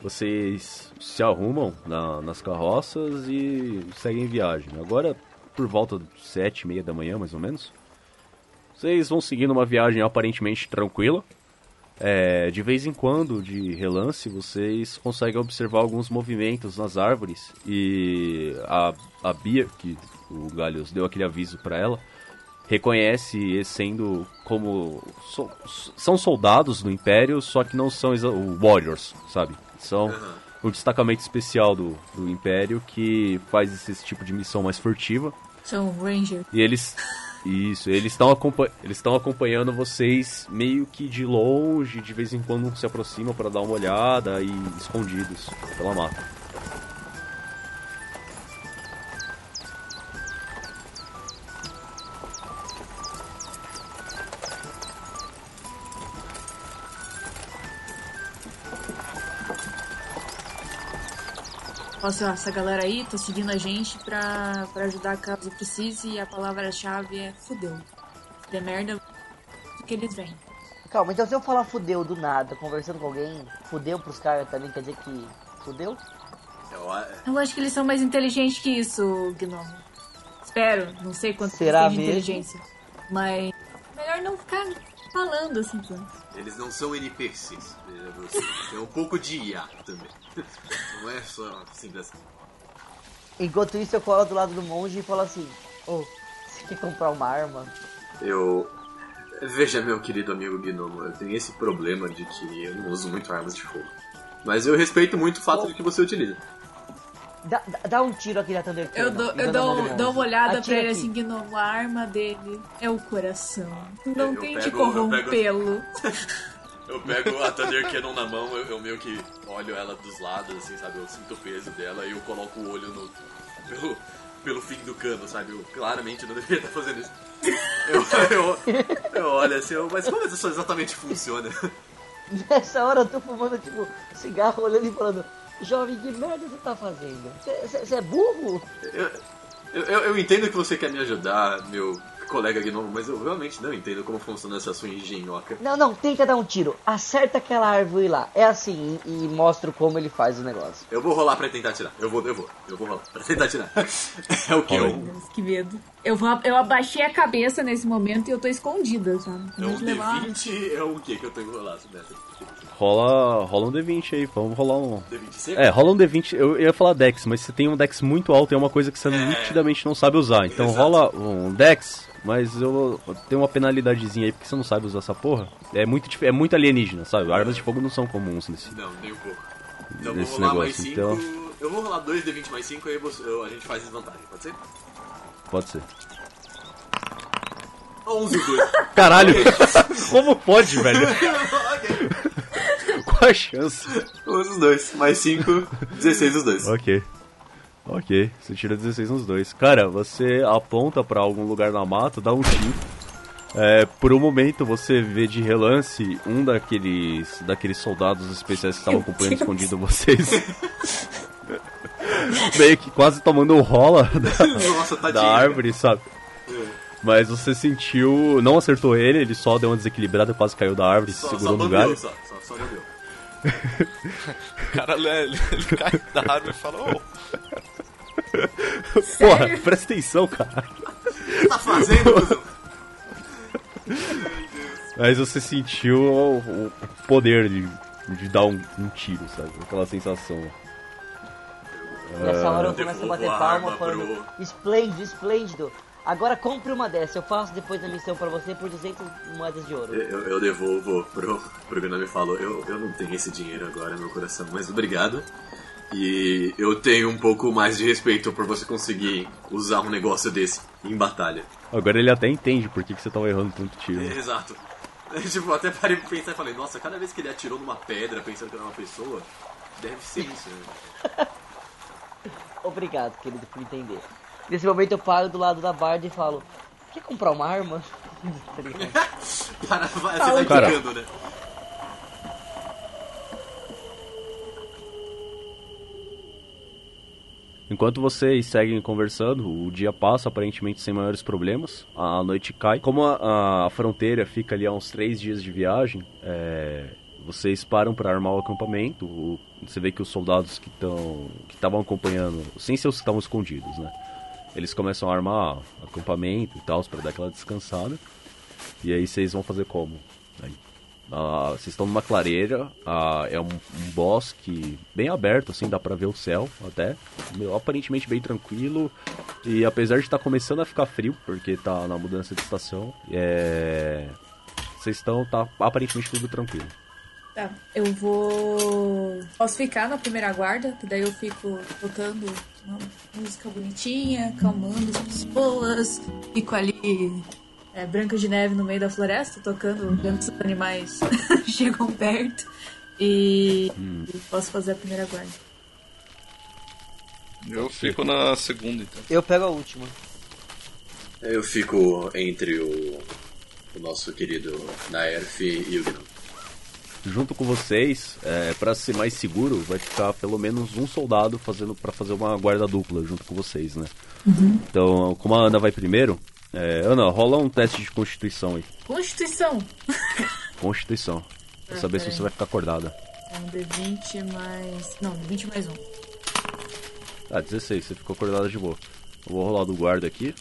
Vocês se arrumam na- nas carroças e seguem viagem. Agora, por volta de sete e meia da manhã, mais ou menos, vocês vão seguindo uma viagem aparentemente tranquila. É, de vez em quando, de relance, vocês conseguem observar alguns movimentos nas árvores e a, a Bia, que o Galhos deu aquele aviso para ela, reconhece sendo como so- são soldados do Império, só que não são o Warriors, sabe? São o destacamento especial do, do Império que faz esse, esse tipo de missão mais furtiva. São Ranger. E eles isso, eles estão acompa eles estão acompanhando vocês meio que de longe, de vez em quando se aproximam para dar uma olhada e escondidos pela mata. Nossa, essa galera aí tá seguindo a gente pra, pra ajudar caso precise e a palavra-chave é fudeu. De merda que eles vêm. Calma, então se eu falar fudeu do nada, conversando com alguém, fudeu pros caras também quer dizer que fudeu? Eu, Eu acho que eles são mais inteligentes que isso, Gnomo. Espero, não sei quanto Será eles têm de mesmo? inteligência. Mas melhor não ficar falando assim, eles não são NPCs. você. Tem um pouco de IA também. Não é só simples assim. Enquanto isso, eu colo do lado do monge e falo assim: Ô, você quer comprar uma arma? Eu. Veja, meu querido amigo Gnomo, eu tenho esse problema de que eu não uso muito armas de fogo. Mas eu respeito muito o fato de que você utiliza. Dá, dá, um tiro aqui na Thunder Eu Cannon, dou, eu dou, dou uma olhada Atira pra ele aqui. assim, Gnomo, a arma dele é o coração. Não Eu tente corrompê-lo. Eu pego a Thunder Cannon na mão, eu, eu meio que olho ela dos lados, assim, sabe? Eu sinto o peso dela e eu coloco o olho no. pelo, pelo fim do cano, sabe? Eu claramente não deveria estar fazendo isso. Eu, eu, eu olho assim, eu, mas como isso exatamente funciona? Nessa hora eu tô fumando, tipo, cigarro, olhando e falando: Jovem, que merda você tá fazendo? Você é burro? Eu, eu, eu entendo que você quer me ajudar, meu colega gnomo, mas eu realmente não entendo como funciona essa sua engenhoca. Não, não, tenta dar um tiro. Acerta aquela árvore lá. É assim, e, e mostro como ele faz o negócio. Eu vou rolar pra tentar tirar. Eu vou, eu vou, eu vou rolar pra tentar tirar. É o que? Um, Deus, que medo. Eu, vou, eu abaixei a cabeça nesse momento e eu tô escondida, sabe? é um Vamos levar- D20? É o que que eu tenho que rolar dessa? Rola, rola um D20 aí, vamos rolar um. D26? É, rola um D20. Eu ia falar Dex, mas você tem um Dex muito alto, é uma coisa que você nitidamente não sabe usar. Então Exato. rola um Dex, mas eu tenho uma penalidadezinha aí porque você não sabe usar essa porra. É muito, é muito alienígena, sabe? Armas de fogo não são comuns nesse. Não, nem um pouco. Então eu vou Nesse rolar negócio, mais 5. então. Eu vou rolar 2 D20 mais 5 e aí você- eu- a gente faz desvantagem, pode ser? Pode ser. 11 os dois. Caralho! Como pode, velho? Qual a chance? Usa os dois. Mais 5, 16 os dois. Ok. Ok, você tira 16 nos dois. Cara, você aponta pra algum lugar na mata, dá um tiro. É, por um momento você vê de relance um daqueles daqueles soldados especiais que estavam acompanhando escondido vocês. Meio que quase tomando um rola da, Nossa, da árvore, sabe? Mas você sentiu. Não acertou ele, ele só deu uma desequilibrada, quase caiu da árvore e se Só, segurou só no bambeou, só, só, só bambeou. O cara ele, ele cai da árvore e fala, ô, Porra, presta atenção, cara. O que tá fazendo? Mas você sentiu o, o poder de, de dar um, um tiro, sabe? Aquela sensação. Nessa hora eu Eu começo a bater palma falando Esplêndido, esplêndido. Agora compre uma dessa, eu faço depois da missão pra você por 200 moedas de ouro. Eu, eu devolvo pro, pro que o nome falou. Eu, eu não tenho esse dinheiro agora no meu coração, mas obrigado. E eu tenho um pouco mais de respeito por você conseguir usar um negócio desse em batalha. Agora ele até entende por que, que você tava errando tanto tiro. É, exato. tipo, até parei pra pensar e falei, nossa, cada vez que ele atirou numa pedra pensando que era uma pessoa, deve ser isso, né? Obrigado, querido, por entender. Nesse momento eu paro do lado da barda e falo, quer comprar uma arma? Tá? Para, vai, você vai Cara. quicando, né? Enquanto vocês seguem conversando, o dia passa aparentemente sem maiores problemas. A noite cai. Como a, a fronteira fica ali a uns três dias de viagem, é, vocês param para armar o acampamento. O- você vê que os soldados que estão que estavam acompanhando, sem ser os que estavam escondidos, né? Eles começam a armar acampamento e tal para dar aquela descansada. E aí vocês vão fazer como? Aí, ah, vocês estão numa clareira, ah, é um, um bosque bem aberto, assim, dá pra ver o céu até. Aparentemente bem tranquilo. E apesar de estar começando a ficar frio, porque tá na mudança de estação, é. Vocês estão, tá aparentemente tudo tranquilo. Tá, eu vou. Posso ficar na primeira guarda, que daí eu fico tocando uma música bonitinha, acalmando as pessoas. Fico ali, é, Branca de Neve no meio da floresta, tocando, vendo se os animais chegam perto. E e posso fazer a primeira guarda. eu fico na segunda então. Eu pego a última. Eu fico entre o, o nosso querido Naerf e o Gnome. Junto com vocês, é, para ser mais seguro, vai ficar pelo menos um soldado fazendo para fazer uma guarda dupla junto com vocês, né? Então, como a Ana vai primeiro, é, Ana, rola um teste de constituição aí. Constituição! Constituição. Pra saber se você vai ficar acordada. É um D20 mais. Não, 20 mais um. Ah, 16, você ficou acordada de boa. Eu vou rolar do guarda aqui.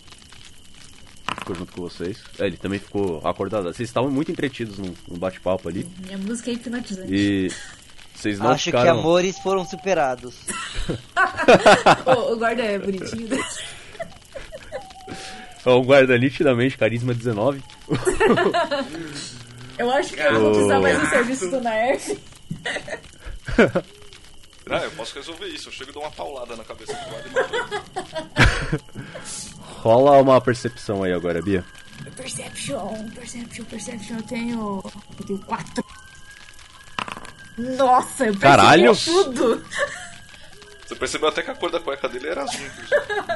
Ficou junto com vocês. É, ele também ficou acordado. Vocês estavam muito entretidos no, no bate-papo ali. Minha música é hipnotizante. E vocês não Acho que ficaram... amores foram superados. Ô, o guarda é bonitinho. né? Um guarda nitidamente, carisma 19. Eu acho que eu vou precisar mais do serviço do Naerf. Ah, eu posso resolver isso. Eu chego e dou uma paulada na cabeça do guarda e mato. Rola uma percepção aí agora, Bia. Perception, perception, perception. Eu tenho. Eu tenho quatro. Nossa, eu percebi Caralho! tudo! Você percebeu até que a cor da cueca dele era azul.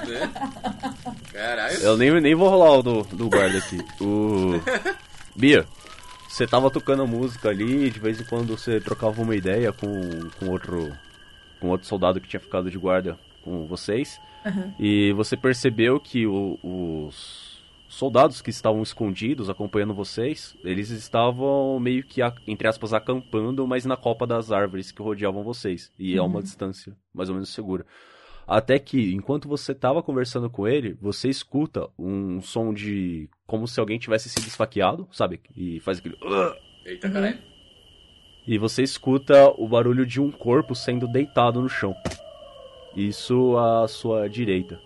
Né? Caralho. Eu nem, nem vou rolar o do, do guarda aqui. O... Bia, você tava tocando música ali, de vez em quando você trocava uma ideia com, com outro com outro soldado que tinha ficado de guarda com vocês. E você percebeu que o- os soldados que estavam escondidos acompanhando vocês, eles estavam meio que, a- entre aspas, acampando, mas na copa das árvores que rodeavam vocês. E a uma distância mais ou menos segura. Até que, enquanto você estava conversando com ele, você escuta um som de. como se alguém tivesse sido esfaqueado, sabe? E faz aquele. Eita, caralho. E você escuta o barulho de um corpo sendo deitado no chão. Isso à sua direita.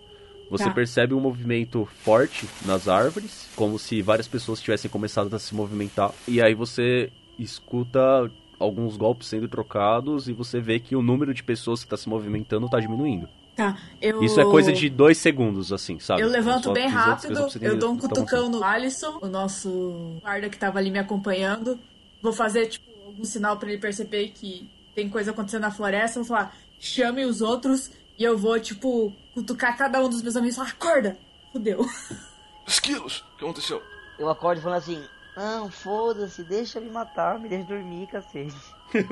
Você Tá. percebe um movimento forte nas árvores, como se várias pessoas tivessem começado a se movimentar. E aí você escuta alguns golpes sendo trocados e você vê que o número de pessoas que está se movimentando está diminuindo. Tá, eu. Isso é coisa de dois segundos, assim, sabe? Eu levanto Só bem rápido, você eu dou um cutucão no Alisson, o nosso guarda que tava ali me acompanhando. Vou fazer, tipo, algum sinal pra ele perceber que tem coisa acontecendo na floresta, eu vou falar, chame os outros e eu vou, tipo, cutucar cada um dos meus amigos e falar, acorda! Fudeu. Esquilos, o que aconteceu? Eu acordo falando assim, não, foda-se, deixa me matar, me deixa dormir, cacete.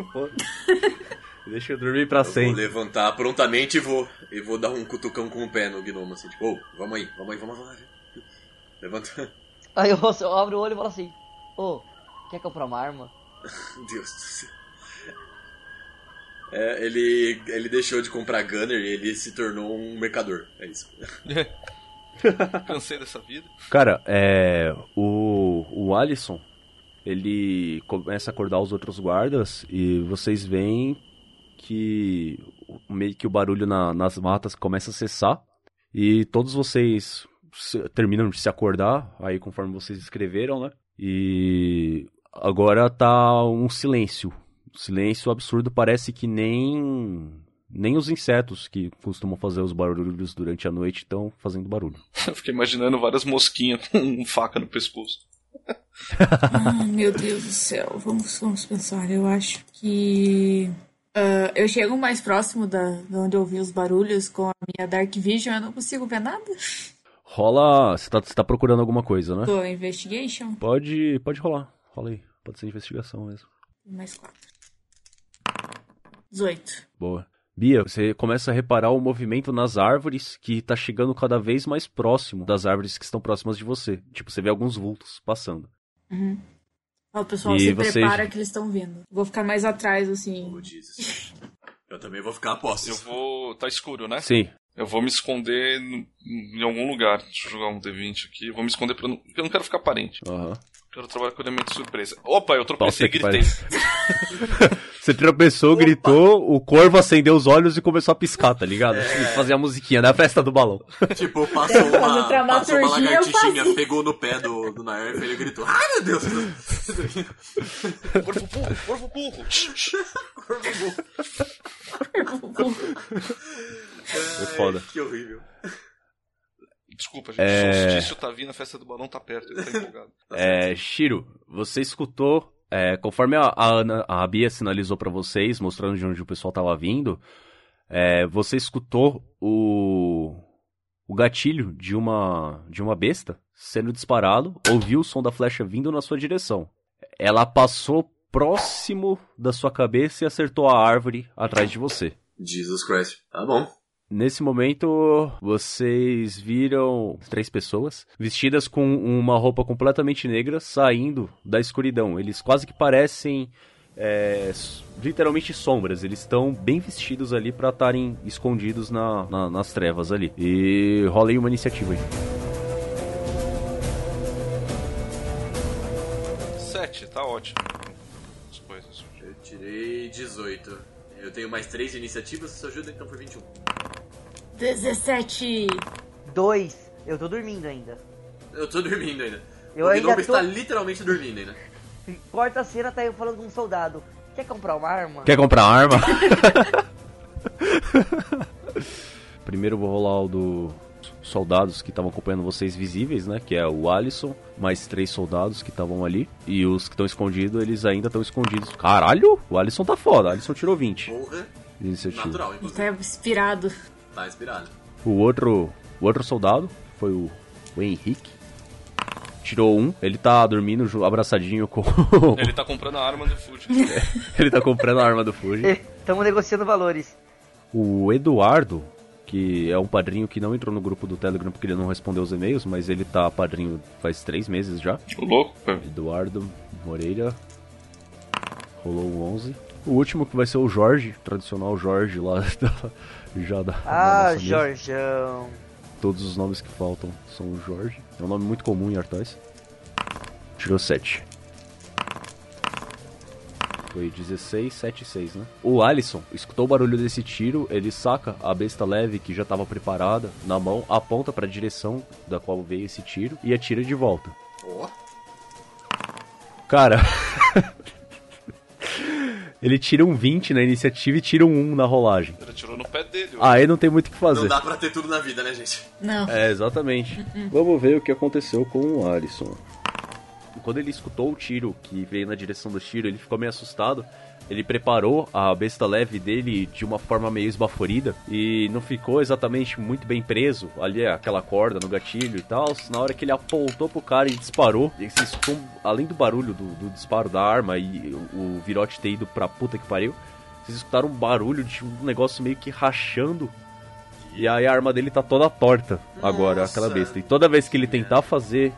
Deixa eu dormir pra Eu vou sempre. levantar prontamente e vou. E vou dar um cutucão com o pé no gnomo, assim, tipo, ô, vamos aí, vamos aí, vamos lá. Levanta. Aí eu, eu abro o olho e falo assim, ô, quer comprar uma arma? Deus do céu. É, ele, ele deixou de comprar gunner e ele se tornou um mercador. É isso. Cansei dessa vida. Cara, é. O, o Alisson, ele começa a acordar os outros guardas e vocês veem que o- meio que o barulho na- nas matas começa a cessar e todos vocês se- terminam de se acordar, aí conforme vocês escreveram, né? E agora tá um silêncio. Silêncio absurdo, parece que nem. Nem os insetos que costumam fazer os barulhos durante a noite estão fazendo barulho. Eu fiquei imaginando várias mosquinhas com faca no pescoço. Ai, meu Deus do céu. Vamos, vamos pensar. Eu acho que. ah, eu chego mais próximo da, de onde eu ouvi os barulhos com a minha Dark Vision, eu não consigo ver nada. Rola. Você tá, tá procurando alguma coisa, né? Tô investigation. Pode, pode rolar. Rola aí. Pode ser investigação mesmo. Mais quatro. 18. Boa. Bia, você começa a reparar o movimento nas árvores que tá chegando cada vez mais próximo das árvores que estão próximas de você. Tipo, você vê alguns vultos passando. Uhum. Ó, pessoal, E se vocês- prepara que eles estão vindo. Vou ficar mais atrás, assim. Oh, Jesus. Eu também vou ficar a Eu vou. Tá escuro, né? Sim. Eu vou me esconder em algum lugar. Deixa eu jogar um D20 aqui. Eu vou me esconder pra não... porque eu não quero ficar parente. Aham. Quero trabalhar com elemento de surpresa. Opa, eu tropecei e gritei. Você tropeçou, gritou, o corvo acendeu os olhos e começou a piscar, tá ligado? Fazer a musiquinha da festa do balão. Tipo, passou uma, passou uma eu lagartixinha, pegou no pé do, do Naerf e ele gritou: Ai meu Deus! Corvo burro, corvo burro. É foda. Que horrível. Desculpa, gente. É. O solstício tá vindo, a festa do balão tá perto. Ele tá empolgado. É, Shiro, você escutou, é, conforme a, a, Ana- a Bia sinalizou pra vocês, mostrando de onde o pessoal tava vindo, é, você escutou o, o gatilho de uma, de uma besta sendo disparado, ouviu o som da flecha vindo na sua direção. Ela passou próximo da sua cabeça e acertou a árvore atrás de você. Jesus Christ. Tá bom. Nesse momento, vocês viram três pessoas vestidas com uma roupa completamente negra saindo da escuridão. Eles quase que parecem é, literalmente sombras. Eles estão bem vestidos ali pra estarem escondidos na- na- nas trevas ali. E rolei uma iniciativa aí. Sete, tá ótimo. As coisas. Eu tirei 18. Eu tenho mais 3 iniciativas, isso ajuda então por 21. 17. Dois, eu tô dormindo ainda. Eu tô dormindo ainda. Eu o ainda Gnomo tô- está literalmente dormindo ainda. Corta a cena, tá eu falando com um soldado. Quer comprar uma arma? Quer comprar arma? Primeiro vou rolar o do soldados que estavam acompanhando vocês visíveis, né? Que é o Alisson, mais três soldados que estavam ali. E os que estão escondidos, eles ainda estão escondidos. Caralho! O Alisson tá foda. O Alisson tirou 20 Porra, iniciativa. natural, Ele inclusive. tá inspirado. Tá inspirado. O outro, o outro soldado foi o, o Henrique. Tirou um. Ele tá dormindo abraçadinho com. Ele tá comprando a arma do Fuji. ele tá comprando a arma do Fuji. Estamos negociando valores. O Eduardo, que é um padrinho que não entrou no grupo do Telegram porque ele não respondeu os e-mails, mas ele tá padrinho faz três meses já. Ô, louco, pô. Eduardo Moreira. Rolou um 11. O último que vai ser o Jorge, tradicional Jorge lá da, já da, da Ah. Jorjão. Todos os nomes que faltam são o Jorge. É um nome muito comum em Artois. Tirou 7. Foi 16, 7 6, né? O Alisson escutou o barulho desse tiro, ele saca a besta leve que já estava preparada na mão, aponta para a direção da qual veio esse tiro e atira de volta. Ó, Cara, ele tira um 20 na iniciativa e tira um 1 na rolagem. Ele atirou no pé dele. Aí não tem muito o que não fazer. dá pra ter tudo na vida, né, gente? Não. É, exatamente. Vamos ver o que aconteceu com o Alisson. quando ele escutou o tiro que veio na direção do tiro, ele ficou meio assustado. Ele preparou a besta leve dele de uma forma meio esbaforida e não ficou exatamente muito bem preso ali aquela corda no gatilho e tal. Na hora que ele apontou pro cara e disparou, e se escutou, além do barulho do, do disparo da arma e o, o virote ter ido pra puta que pariu, vocês escutaram um barulho de um negócio meio que rachando e aí a arma dele tá toda torta agora, Nossa. aquela besta. E toda vez que ele tentar fazer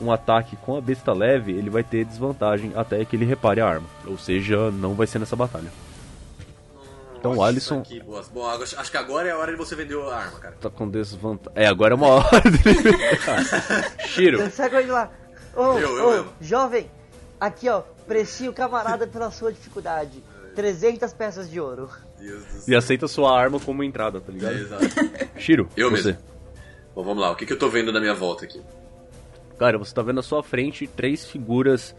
um ataque com a besta leve, ele vai ter desvantagem até que ele repare a arma. Ou seja, não vai ser nessa batalha. Então, Nossa, Alisson- que boas. Bom, agora- acho que agora é a hora de você vender a arma, cara. Tá com desvantagem. É, agora é uma hora dele. Shiro, Sai correndo lá. Ô, Eu, eu ô, mesmo. jovem, aqui ó, precie o camarada pela sua dificuldade. 300 peças de ouro. Deus do e aceita sua arma como entrada, tá É, ligado? exato. Shiro, Eu você. mesmo. Bom, vamos lá. O que, que eu tô vendo na minha volta aqui? Cara, você tá vendo à sua frente três figuras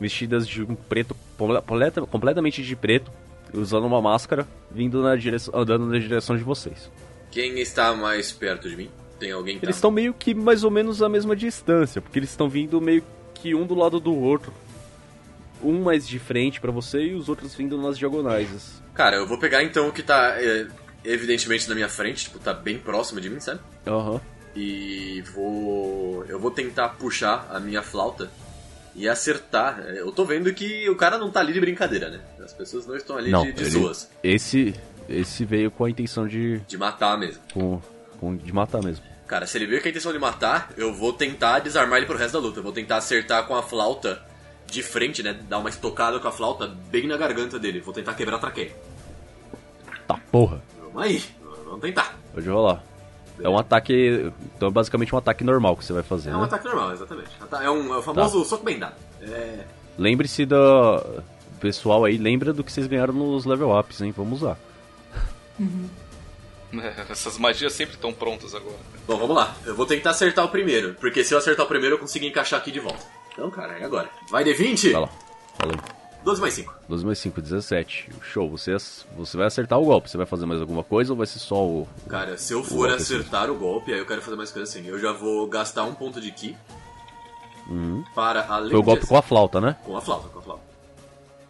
vestidas de um preto, completa- completamente de preto, usando uma máscara, vindo na direção, andando na direção de vocês. Quem está mais perto de mim? Tem alguém que Eles tá... estão meio que mais ou menos à mesma distância, porque eles estão vindo meio que um do lado do outro. Um mais de frente pra você e os outros vindo nas diagonais. Cara, eu vou pegar então o que tá é, evidentemente na minha frente, tipo, tá bem próximo de mim, sabe? Aham. E vou. Eu vou tentar puxar a minha flauta e acertar. Eu tô vendo que o cara não tá ali de brincadeira, né? As pessoas não estão ali Não, de, de ele- zoas. Esse, esse veio com a intenção de, De matar mesmo. com, com- de matar mesmo. Cara, se ele veio com a intenção de matar, eu vou tentar desarmar ele pro resto da luta. Eu vou tentar acertar com a flauta de frente, né? Dar uma estocada com a flauta bem na garganta dele. Vou tentar quebrar a traqueia. Tá porra. Vamos aí, vamos tentar. Pode rolar. É um ataque. Então é basicamente um ataque normal que você vai fazer, É um né? ataque normal, exatamente. É, um, é o famoso soco bem dado. É. Lembre-se da. Pessoal aí, lembra do que vocês ganharam nos level ups, hein? Vamos lá. É, Essas magias sempre estão prontas agora. Bom, vamos lá. Eu vou tentar acertar o primeiro, porque se eu acertar o primeiro eu consigo encaixar aqui de volta. Então, cara, é agora. Vai de 20? Vai lá. Fala aí. 12 mais 5. 12 mais 5, 17. Show, você, você vai acertar o golpe. Você vai fazer mais alguma coisa ou vai ser só o. Cara, se eu for golpe, acertar o golpe, aí eu quero fazer mais coisa assim. Eu já vou gastar um ponto de ki Uhum. para além Foi o golpe de... com a flauta, né? com a flauta, com a flauta.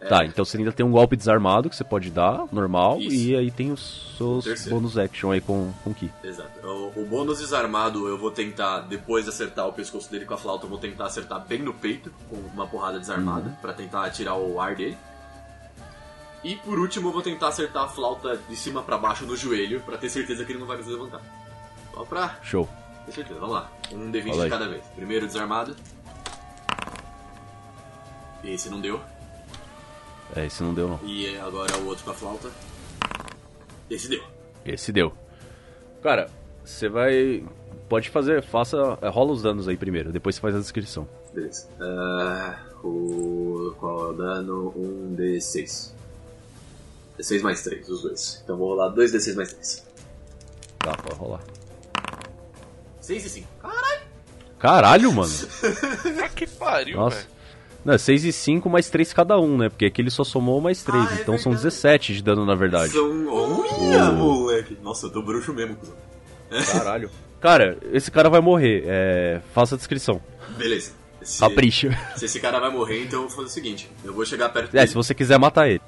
Tá, então você ainda tem um golpe desarmado que você pode dar, normal, Isso. e aí tem os seus Terceiro. bônus action aí com, com Ki. Exato. O, o bônus desarmado eu vou tentar, depois de acertar o pescoço dele com a flauta, eu vou tentar acertar bem no peito, com uma porrada desarmada, Uhum. pra tentar tirar o ar dele. E por último eu vou tentar acertar a flauta de cima pra baixo no joelho, pra ter certeza que ele não vai nos levantar. Só pra Show. ter certeza. Vamos lá. Um D20 Fala de cada vez. Primeiro desarmado. Esse não deu. É, esse não deu não. E agora o outro com a flauta. Esse deu. Esse deu. Cara, você vai. Pode fazer, faça. é, Rola os danos aí primeiro, depois você faz a descrição. Beleza. Ah, o. Qual é o dano? Um D6. D6 mais 3, os dois. Então vou rolar 2 D6 mais 3. Tá, pode rolar. 6 e 5. Caralho, mano! Ah, que pariu, Nossa. velho. Não, é 6 e 5 mais 3 cada um, né? Porque aqui ele só somou mais 3, Ah, é então são verdade. 17 de dano na verdade. São. Olha, moleque! Nossa, eu tô bruxo mesmo, cuzão. Caralho. Cara, esse cara vai morrer. É... Faça a descrição. Beleza. Se, Capricha. se esse cara vai morrer, então eu vou fazer o seguinte: eu vou chegar perto É, dele. se você quiser matar ele.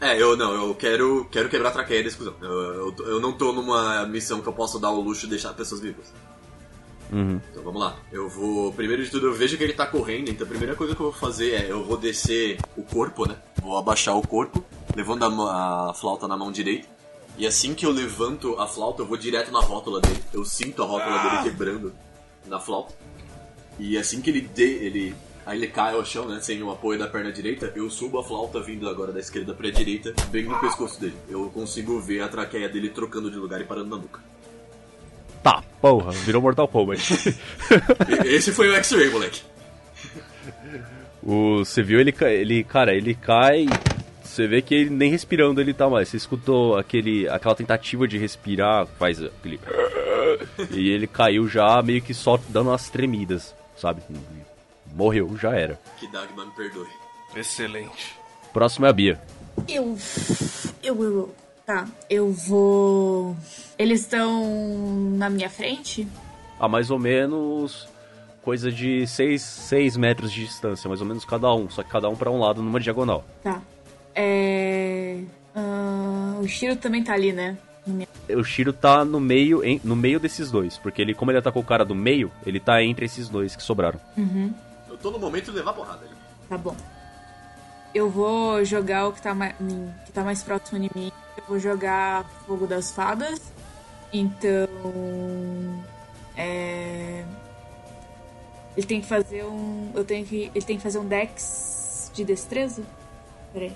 É, eu não, eu quero, quero quebrar a traqueia desse cuzão. Eu, eu, eu não tô numa missão que eu posso dar o luxo de deixar pessoas vivas. Uhum. Então vamos lá. Eu vou. Primeiro de tudo, eu vejo que ele tá correndo, então a primeira coisa que eu vou fazer é eu vou descer o corpo, né? Vou abaixar o corpo, levando a, a flauta na mão direita. E assim que eu levanto a flauta, eu vou direto na rótula dele. Eu sinto a rótula dele quebrando na flauta. E assim que ele dê, ele. Aí ele cai ao chão, né? Sem o apoio da perna direita, eu subo a flauta vindo agora da esquerda pra direita, bem no pescoço dele. Eu consigo ver a traqueia dele trocando de lugar e parando na nuca. Tá, porra, virou Mortal Kombat. Esse foi o X-Ray, moleque. o, você viu ele, ele, cara, ele cai. Você vê que ele nem respirando ele tá mais. Você escutou aquele, aquela tentativa de respirar, faz aquele. E ele caiu já meio que só dando umas tremidas, sabe? Morreu, já era. Que Dagmar me perdoe. Excelente. Próximo é a Bia. Eu. Eu, eu. Tá, eu vou. Eles estão na minha frente? Ah, mais ou menos. coisa de 6 metros de distância, mais ou menos cada um, só que cada um pra um lado numa diagonal. Tá. É. ah, o Shiro também tá ali, né? O Shiro tá no meio, em- no meio desses dois, porque ele, como ele atacou o cara do meio, ele tá entre esses dois que sobraram. Uhum. Eu tô no momento de levar porrada. Tá bom. Eu vou jogar o que tá, mais, que tá mais próximo de mim. Eu vou jogar Fogo das Fadas. Então. É. Ele tem que fazer um. Eu tenho que. Ele tem que fazer um Dex de destreza? Peraí.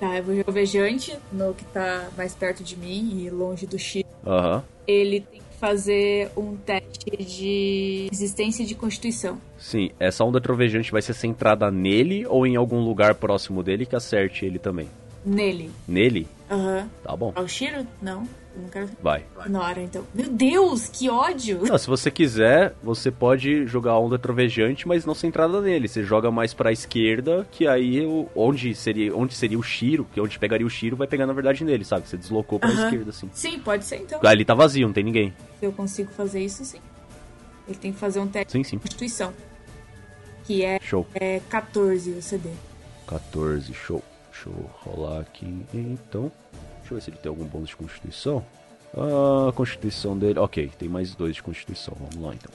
Tá, eu vou jogar o Vejante no que tá mais perto de mim e longe do X. Aham. Ele tem que fazer um teste de resistência de constituição. Sim, essa onda trovejante vai ser centrada nele ou em algum lugar próximo dele que acerte ele também. Nele. Nele? Aham. Tá bom, Ao Shiro? Não. Não quero. vai. Na hora, então. Meu Deus, que ódio! Não, se você quiser, você pode jogar a onda trovejante, mas não centrada nele. Você joga mais pra esquerda, que aí o- onde seria, onde seria o Shiro, que é onde pegaria o Shiro, vai pegar na verdade nele, sabe? Você deslocou pra Aham. esquerda, assim. Sim, pode ser então. Ali tá vazio, não tem ninguém. Se eu consigo fazer isso, sim. Ele tem que fazer um teste Sim, sim. de constituição. Que é, Show. é 14 o CD. 14, show. Deixa eu rolar aqui, então. Deixa eu ver se ele tem algum bônus de constituição. Ah, a constituição dele. Ok, tem mais dois de constituição. Vamos lá então.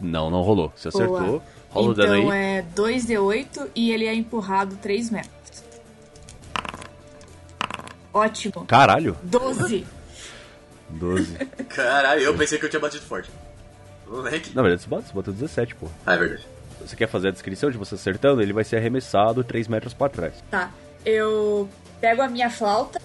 Não, não rolou. Você acertou. Boa. Rola o dano então aí. é 2D8 e ele é empurrado 3 metros. Ótimo. Caralho! 12. 12. Caralho, eu pensei que eu tinha batido forte. Moleque. Na verdade, você bateu, você bateu 17, pô. Ah, é verdade. Você quer fazer a descrição de você acertando? Ele vai ser arremessado 3 metros pra trás. Tá. Eu pego a minha flauta,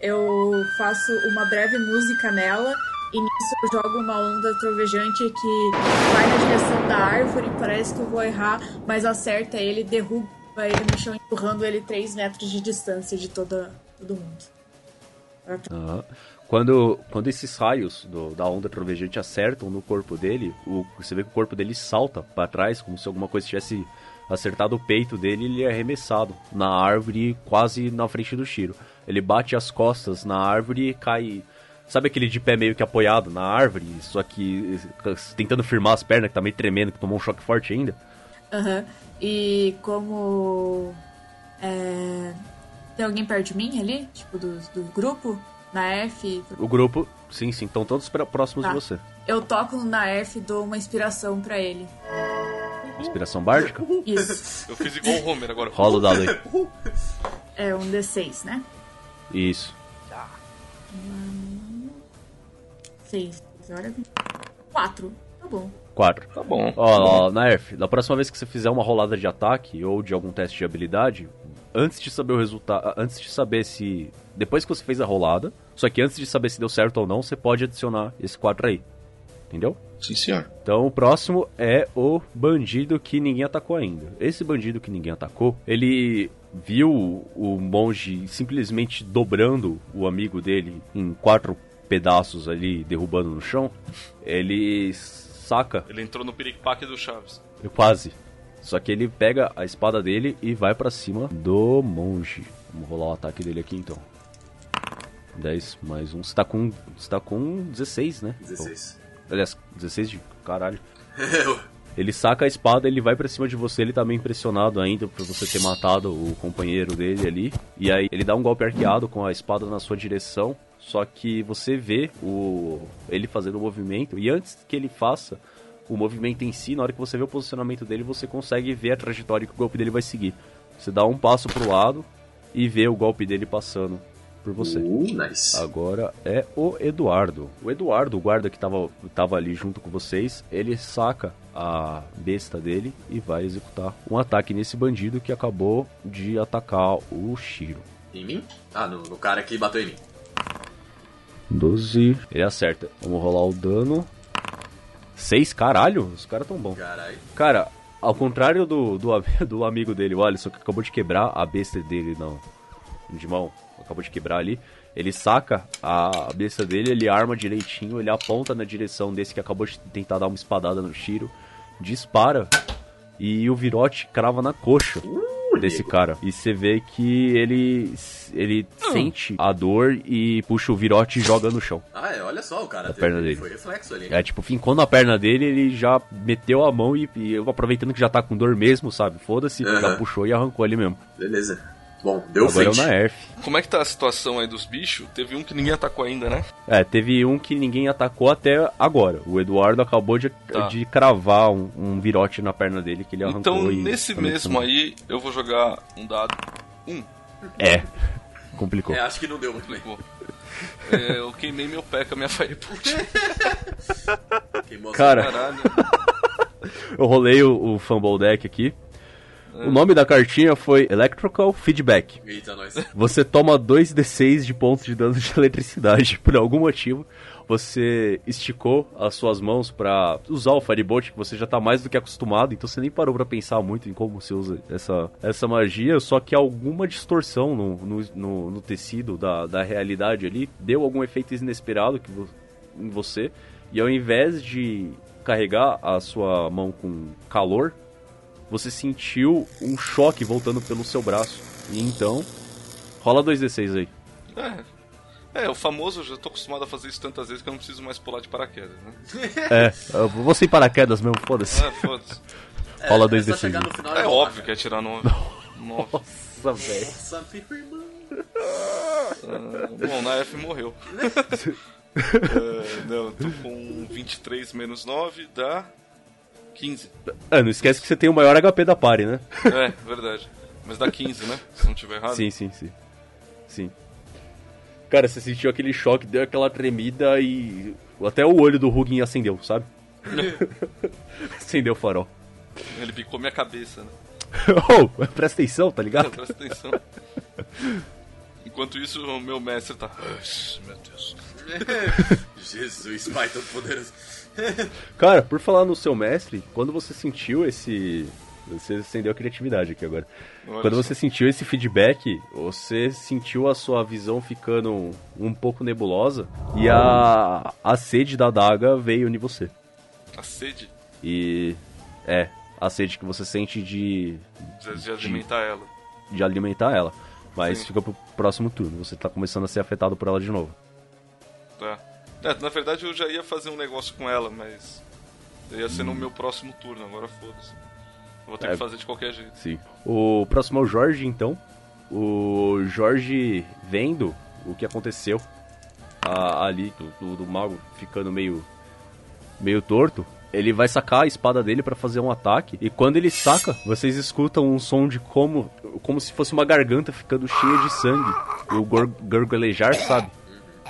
eu faço uma breve música nela, e nisso eu jogo uma onda trovejante que vai na direção da árvore, parece que eu vou errar, mas acerta ele, derruba ele no chão, empurrando ele 3 metros de distância de toda, todo mundo. Aham. Quando, quando esses raios do- da onda trovejante acertam no corpo dele, o, você vê que o corpo dele salta pra trás, como se alguma coisa tivesse acertado o peito dele ele é arremessado na árvore, quase na frente do Shiro. Ele bate as costas na árvore e cai. Sabe aquele de pé meio que apoiado na árvore, só que eh, tentando firmar as pernas, que tá meio tremendo, que tomou um choque forte ainda? Aham. E como. é, Tem alguém perto de mim ali? Tipo, do, do grupo? Na F? O grupo, sim, sim, estão todos próximos Tá. de você. Eu toco na F e dou uma inspiração pra ele. Inspiração bárdica? Isso. Eu fiz igual o Homer agora. Rola o dado aí. É um D6, né? Isso. 6. Olha. 4. Tá bom. 4. Tá bom. Ó, ó, Naerf, da próxima vez que você fizer uma rolada de ataque ou de algum teste de habilidade, antes de saber o resultado, antes de saber se depois que você fez a rolada, só que antes de saber se deu certo ou não, você pode adicionar esse 4 aí. Entendeu? Sim, senhor. Então o próximo é o bandido que ninguém atacou ainda. Esse bandido que ninguém atacou, ele viu o monge simplesmente dobrando o amigo dele em quatro pedaços ali, derrubando no chão. Ele saca Ele entrou no piripaque do Chaves. Quase. Só que ele pega a espada dele e vai pra cima do monge. Vamos rolar o ataque dele aqui então. 10 mais 1. Você tá com, você tá com 16, né? 16. Aliás, 16 de caralho. Ele saca a espada, ele vai pra cima de você, ele tá meio impressionado ainda por você ter matado o companheiro dele ali. E aí ele dá um golpe arqueado com a espada na sua direção. Só que você vê o ele fazendo o movimento e antes que ele faça o movimento em si, na hora que você vê o posicionamento dele, você consegue ver a trajetória que o golpe dele vai seguir. Você dá um passo pro lado e vê o golpe dele passando por você. Uh, nice. Agora é o Eduardo. O Eduardo, o guarda que tava, tava ali junto com vocês, ele saca a besta dele e vai executar um ataque nesse bandido que acabou de atacar o Shiro. Em mim? Ah, no, no cara que bateu em mim. 12. Ele acerta. Vamos rolar o dano. 6, caralho, os caras tão bons. Caralho. Cara, ao contrário do, do, do amigo dele, o Alisson, que acabou de quebrar a besta dele não, de mão, acabou de quebrar ali, ele saca a besta dele, ele arma direitinho, ele aponta na direção desse que acabou de tentar dar uma espadada no Shiro, dispara e o virote crava na coxa. Desse cara. E você vê que ele ele sente a dor e puxa o virote e joga no chão. Ah, é, olha só, o cara A perna dele. foi reflexo ali. É tipo, fincou na perna dele, ele já meteu a mão e, e eu aproveitando que já tá com dor mesmo, sabe? Foda-se, já puxou e arrancou ali mesmo. Beleza. Bom, deu Agora é o frente. Naerf. Como é que tá a situação aí dos bichos? Teve um que ninguém atacou ainda, né? É, teve um que ninguém atacou até agora. O Eduardo acabou de, Tá. de cravar um, um virote na perna dele que ele arrancou. Então, e nesse tá mesmo aí, eu vou jogar um dado. Um. É, complicou. É, acho que não deu muito bem. É, eu queimei meu pé com a minha Firebolt. Queimou Cara. Caralho. Eu rolei o, o Fumble Deck aqui. O nome da cartinha foi Electrical Feedback. Eita, nós. Você toma 2d6 de pontos de dano de eletricidade. Por algum motivo, você esticou as suas mãos pra usar o Firebolt, que você já tá mais do que acostumado, então você nem parou pra pensar muito em como você usa essa, essa magia, só que alguma distorção no, no, no- no tecido da, da realidade ali deu algum efeito inesperado que vo- em você, e ao invés de carregar a sua mão com calor, você sentiu um choque voltando pelo seu braço. E então, rola 2d6 aí. É. É, o famoso, eu já tô acostumado a fazer isso tantas vezes que eu não preciso mais pular de paraquedas, né? É, eu vou sem paraquedas mesmo, foda-se. É, foda-se. Rola é, é só 2d6 chegar aí. no final e É rolar, óbvio cara. que é tirar no. no Nossa, velho. Nossa, meu irmão. Ah, bom, na F morreu. É, não, eu tô com 23 menos 9 dá 15. Ah, não esquece que você tem o maior HP da party, né? É, verdade. Mas dá 15, né? Se não tiver errado. Sim, sim, sim. Sim. Cara, você sentiu aquele choque, deu aquela tremida e. Até o olho do Hugin acendeu, sabe? acendeu o farol. Ele picou minha cabeça, né? oh, presta atenção, tá ligado? Presta atenção. Enquanto isso, o meu mestre tá. Meu Deus. Jesus, pai todo poderoso. Cara, por falar no seu mestre, quando você sentiu esse. Você acendeu a criatividade aqui agora. Olha Quando você sentiu esse feedback, você sentiu a sua visão ficando um pouco nebulosa e a, a sede da daga veio em você. A sede E é, a sede que você sente de, de, de alimentar ela. de alimentar ela. Mas Sim. fica pro próximo turno, você tá começando a ser afetado por ela de novo. Tá. É, na verdade eu já ia fazer um negócio com ela, mas. Ia ser Hum. no meu próximo turno, agora foda-se. Vou ter É. que fazer de qualquer jeito. Sim. O próximo é o Jorge, então. O Jorge vendo o que aconteceu a- ali, do, do, do mago ficando meio, meio torto, ele vai sacar a espada dele pra fazer um ataque. E quando ele saca, vocês escutam um som de como, como se fosse uma garganta ficando cheia de sangue. E o gor- gargalejar, sabe?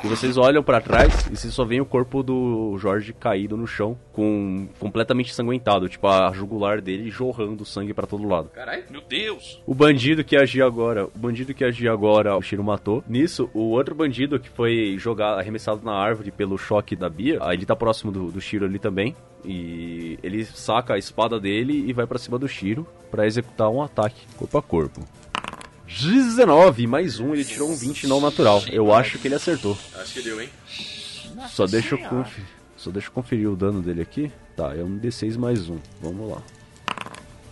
E vocês olham pra trás e vocês só veem o corpo do Jorge caído no chão, com completamente ensanguentado, tipo a jugular dele jorrando sangue pra todo lado. Caralho. Meu Deus! O bandido que agia agora, o bandido que agia agora, o Shiro matou. Nisso, o outro bandido que foi jogado, arremessado na árvore pelo choque da Bia, ele tá próximo do, do Shiro ali também. E ele saca a espada dele e vai pra cima do Shiro pra executar um ataque corpo a corpo. 19, mais um, ele tirou um 20 não natural. Eu acho que ele acertou. Acho que deu, hein? Só deixa eu conferir. Só deixa eu conferir o dano dele aqui. Tá, é um D6 mais um. Vamos lá.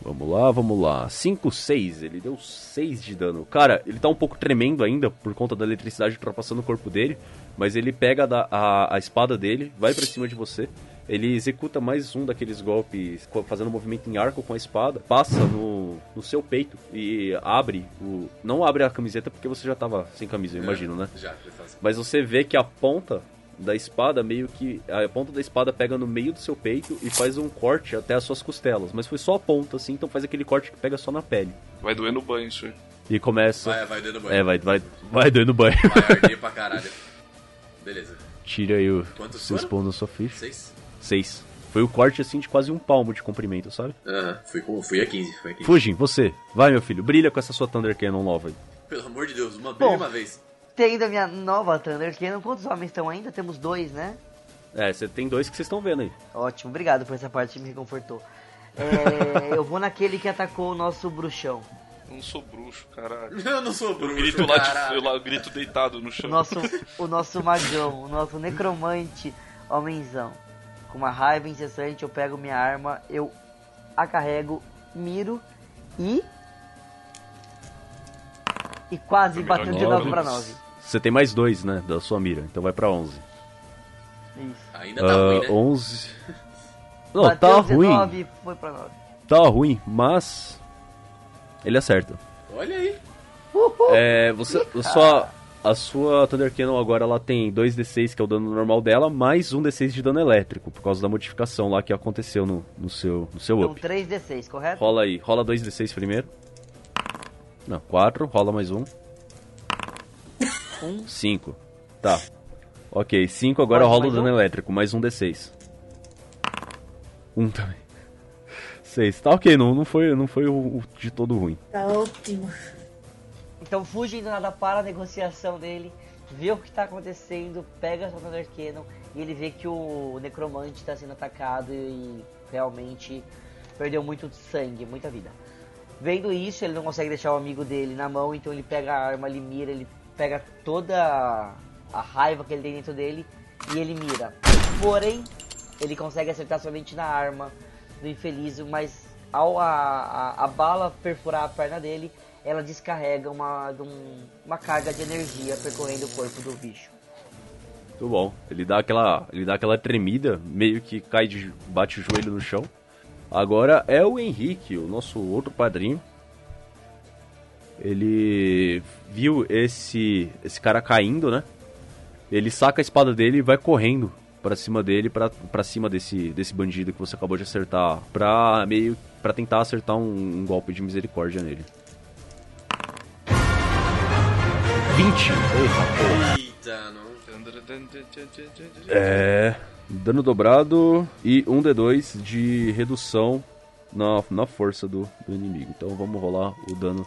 Vamos lá, vamos lá. 5, 6. Ele deu 6 de dano. Cara, ele tá um pouco tremendo ainda por conta da eletricidade ultrapassando o corpo dele. Mas ele pega da- a, a espada dele, vai pra cima de você. Ele executa mais um daqueles golpes, fazendo movimento em arco com a espada, passa no, no seu peito e abre o. Não abre a camiseta porque você já tava sem camisa, eu imagino, né? Já. Mas você vê que a ponta da espada meio que. A ponta da espada pega no meio do seu peito e faz um corte até as suas costelas. Mas foi só a ponta, assim, então faz aquele corte que pega só na pele. Vai doer no banho isso. E começa. Vai, vai banho. É, vai, vai, vai doer no banho. Vai arder pra caralho. Beleza. Tira aí o Quantos seus pontos sua ficha. Seis? Seis. Foi o corte assim de quase um palmo de comprimento, sabe? Aham, fui, com- fui a 15. Fui a 15. Fujin, você. Vai, meu filho. Brilha com essa sua Thunder Cannon nova aí. Pelo amor de Deus, uma Bom. uma vez. Tem ainda a minha nova Thunder Cannon. Quantos homens estão ainda? Temos dois, né? É, você tem dois que vocês estão vendo aí. Ótimo, obrigado por essa parte que me reconfortou. É, eu vou naquele que atacou o nosso bruxão. Eu não sou bruxo, caralho. Eu não sou Eu bruxo, grito lá, eu lá eu grito deitado no O chão. nosso, o nosso magão, o nosso necromante homenzão. Com uma raiva incessante, eu pego minha arma, eu a carrego, miro e E quase bateu de que 9 nove. pra 9. Você tem mais dois, né? Da sua mira. Então vai pra 11. Isso. Ainda tá Ah, ruim, né? 11. Não, bateu tá 19 ruim. foi pra 9. Tá ruim, mas. Ele acerta. Olha aí. É, você, sua, a sua Thunder Cannon agora ela tem 2d6 que é o dano normal dela, mais um d6 de dano elétrico, por causa da modificação lá que aconteceu no, no seu, no seu Então up. 3d6, correto? Rola aí, rola 2d6 primeiro. Não, 4, rola mais um. Um. 5. Tá. Ok, 5 agora Pode rola o dano um? elétrico, mais um d6. 1 um também. 6. Tá ok, não, não foi, não foi o, o de todo ruim. Tá ótimo. Então Fujin do nada para a negociação dele, vê o que está acontecendo, pega a Thunder Cannon e ele vê que o necromante está sendo atacado e realmente perdeu muito sangue, muita vida. Vendo isso, ele não consegue deixar o amigo dele na mão, então ele pega a arma, ele mira, ele pega toda a raiva que ele tem dentro dele e ele mira. Porém, ele consegue acertar somente na arma do infeliz, mas ao a, a, a bala perfurar a perna dele, ela descarrega uma, um- uma carga de energia percorrendo o corpo do bicho. Muito bom. Ele dá aquela, ele dá aquela tremida, meio que cai de bate o joelho no chão. Agora é o Henrique, o nosso outro padrinho. Ele viu esse esse cara caindo, né? Ele saca a espada dele e vai correndo pra cima dele, pra cima desse, desse bandido que você acabou de acertar, pra meio para tentar acertar um, um golpe de misericórdia nele. 20. Eita, não. É. Dano dobrado e um D2 de redução na, na força do, do inimigo. Então vamos rolar o dano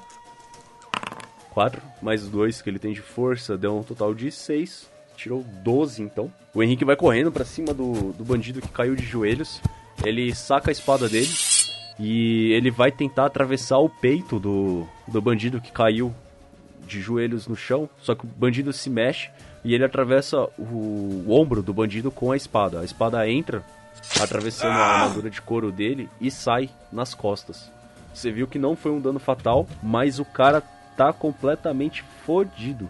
4, mais 2 que ele tem de força, deu um total de 6. Tirou 12 então. O Henrique vai correndo pra cima do, do bandido que caiu de joelhos. Ele saca a espada dele e ele vai tentar atravessar o peito do, do bandido que caiu de joelhos no chão. Só que o bandido se mexe e ele atravessa o, o ombro do bandido com a espada. A espada entra, atravessando a armadura de couro dele e sai nas costas. Você viu que não foi um dano fatal, mas o cara tá completamente fodido.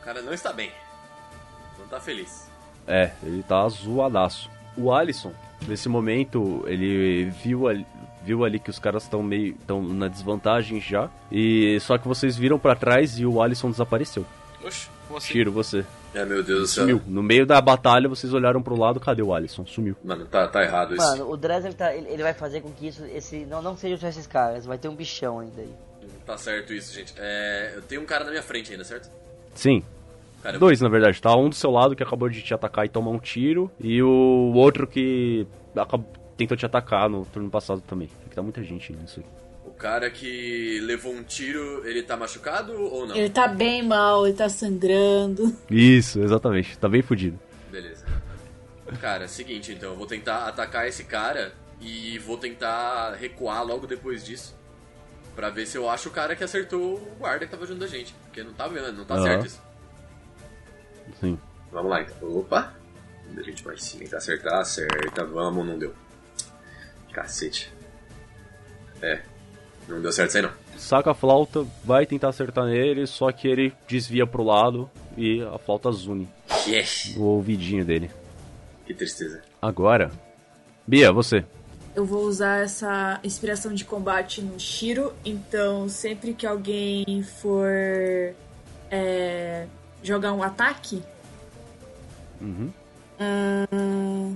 O cara não está bem. Não tá feliz. É, ele tá zoadaço. O Alisson, nesse momento, ele viu ali, viu ali que os caras estão meio estão na desvantagem já. E só que vocês viram pra trás e o Alisson desapareceu. Oxe, como assim? Tiro você. É, meu Deus do céu. Sumiu. No meio da batalha, vocês olharam pro lado, cadê o Alisson? Sumiu. Mano, tá, tá errado isso. Mano, o Dress ele, tá, ele, ele vai fazer com que isso esse, não, não seja só esses caras, vai ter um bichão ainda aí. Tá certo isso, gente. É, eu tenho um cara na minha frente ainda, certo? Sim. Cara, eu- Dois, na verdade. Tá um do seu lado que acabou de te atacar e tomar um tiro. E o outro que acab- tentou te atacar no turno passado também. Aqui tá muita gente nisso aí. O cara que levou um tiro, ele tá machucado ou não? Ele tá bem mal, ele tá sangrando. Isso, exatamente. Tá bem fudido. Beleza. Cara, seguinte, então, eu vou tentar atacar esse cara e vou tentar recuar logo depois disso. Pra ver se eu acho o cara que acertou o guarda que tava junto da gente. Porque não tá vendo, não tá Aham. certo isso. Sim. Vamos lá então. Opa! A gente vai sim tentar acertar, acerta, vamos, não deu. Cacete. É. Não deu certo isso aí não. Saca a flauta, vai tentar acertar nele, só que ele desvia pro lado e a flauta zune Yes! no ouvidinho dele. Que tristeza. Agora, Bia, você. Eu vou usar essa inspiração de combate no Shiro, então sempre que alguém for é, jogar um ataque, Uhum. ahn,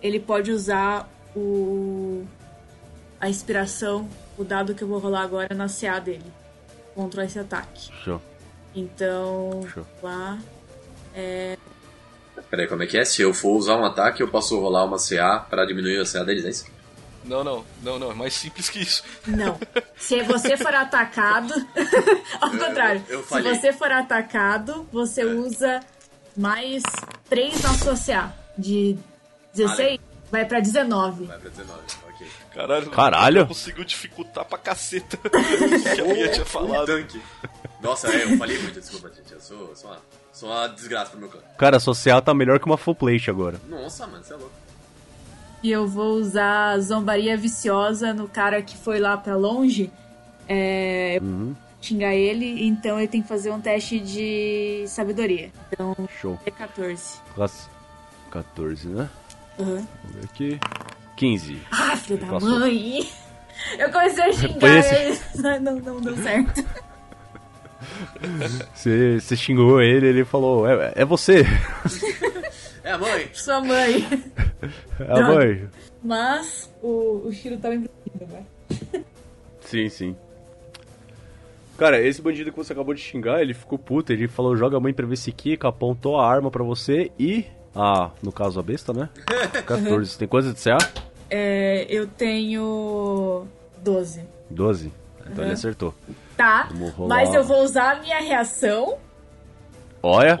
ele pode usar o a inspiração, o dado que eu vou rolar agora na CA dele contra esse ataque. Show. Então, Show. lá Peraí, como é que é? Se eu for usar um ataque, eu posso rolar uma CA pra diminuir a CA deles, é isso? Não, não, não, não, é mais simples que isso. Não. Se você for atacado. Ao Eu- contrário. eu se falhei. você for atacado, você usa mais 3 na sua CA. De 16, vai pra 19. Vai pra 19, ok. Caralho, Caralho. conseguiu dificultar pra caceta o que a Bia tinha falado. Tanque. Nossa, é, eu falei muito, desculpa, gente. Eu sou, sou, uma, sou uma desgraça pro meu clã. Cara, a social tá melhor que uma full plate agora. Nossa, mano, você é louco. E eu vou usar zombaria viciosa no cara que foi lá pra longe. É, Uhum. xingar ele, então ele tem que fazer um teste de sabedoria. Então, Show. é 14. Classe 14, né? Uhum. Vamos ver aqui. 15. Ah, filho da Passou. mãe! Eu comecei a xingar ele, não, não deu certo. Você, você xingou ele, ele falou: É, é você, É a mãe. Sua mãe. é a mãe. Mas o, o Shiro tava imprimindo, né? Sim, sim. Cara, esse bandido que você acabou de xingar, ele ficou puto, ele falou: joga a mãe pra ver se quica, apontou a arma pra você e. Ah, no caso a besta, né? 14. Tem quantos de CA? É, eu tenho 12. 12. Então ele Uhum. acertou. Tá, mas eu vou usar a minha reação. Olha!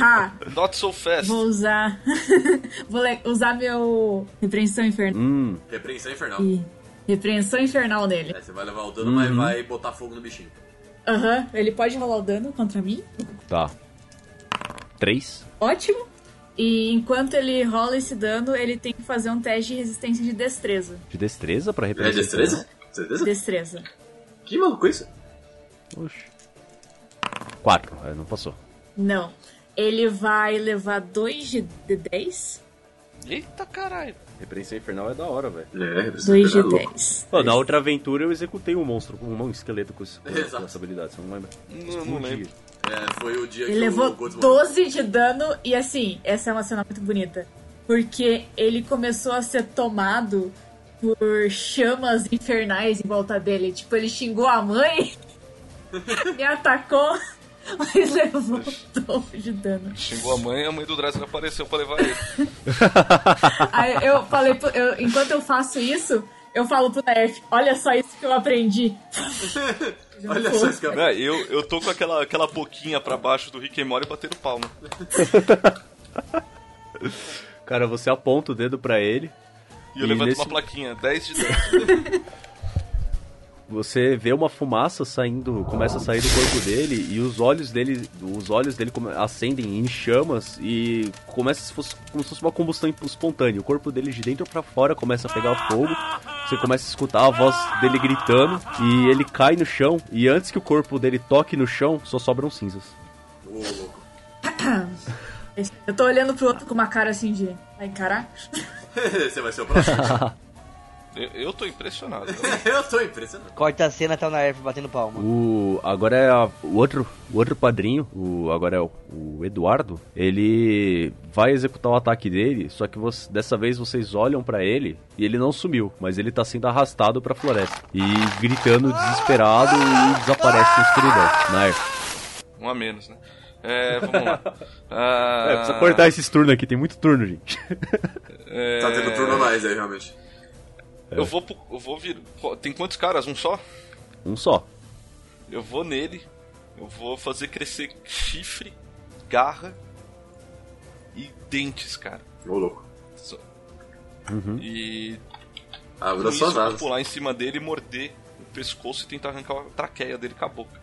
Ha! not so fast. Vou usar. vou usar meu. Repreensão infernal. Hum, Repreensão infernal. Ih, Repreensão infernal nele. É, você vai levar o dano, mas vai botar fogo no bichinho. Aham, ele pode rolar o dano contra mim. tá. 3. Ótimo. E enquanto ele rola esse dano, ele tem que fazer um teste de resistência de destreza. De destreza pra É representar. destreza? Certeza? Destreza. Que maluco isso? Oxi. 4. É, não passou. Não. Ele vai levar 2 de, de 10. Eita caralho. Repreensão infernal é da hora, velho. É, 2 de é louco. 10. Pô, na outra aventura eu executei um monstro, um esqueleto com, com essa habilidade, você não lembra? Não, não lembro. É, foi o dia Ele que levou o Gods morreu. 12 de dano e assim, essa é uma cena muito bonita. Porque ele começou a ser tomado por chamas infernais em volta dele. Tipo, ele xingou a mãe, me atacou, mas levou 12 de dano. Xingou a mãe, a mãe do Dresden apareceu pra levar ele. Aí eu falei, eu- enquanto eu faço isso, eu falo pro Nerf, olha só isso que eu aprendi. Olha só esse cara. É, eu, eu tô com aquela, aquela boquinha pra baixo do Rick and Morty batendo palma. Cara, você aponta o dedo pra ele, E eu E levanto nesse- uma plaquinha, 10 de 10. Você vê uma fumaça saindo, começa a sair do corpo dele e os olhos dele, os olhos dele acendem em chamas e começa se fosse, como se fosse uma combustão espontânea. O corpo dele de dentro pra fora começa a pegar fogo. Você começa a escutar a voz dele gritando e ele cai no chão e antes que o corpo dele toque no chão, só sobram cinzas. Ô, louco. Eu tô olhando pro outro com uma cara assim de. Vai encarar? Você vai ser o próximo. Eu, eu tô impressionado. eu tô impressionado. Corta a cena, tá o Naerf batendo palma. O agora é a- o outro o outro padrinho, o agora é o, o Eduardo. Ele vai executar o ataque dele, só que você- dessa vez vocês olham pra ele e ele não sumiu, mas ele tá sendo arrastado pra floresta e gritando desesperado e desaparece na escuridão. Nair. Um a menos, né? É, vamos lá. Ah, É, precisa cortar esses turnos aqui, tem muito turno, gente. é, Tá tendo turno a mais aí, realmente. Eu vou, pro- eu vou vir. Tem quantos caras? Um só? Um só. Eu vou nele. Eu vou fazer crescer chifre, garra e dentes, cara. Ô, louco. Só. Uhum. E Abra suas eu vou asas. pular em cima dele, morder o pescoço e tentar arrancar a traqueia dele com a boca.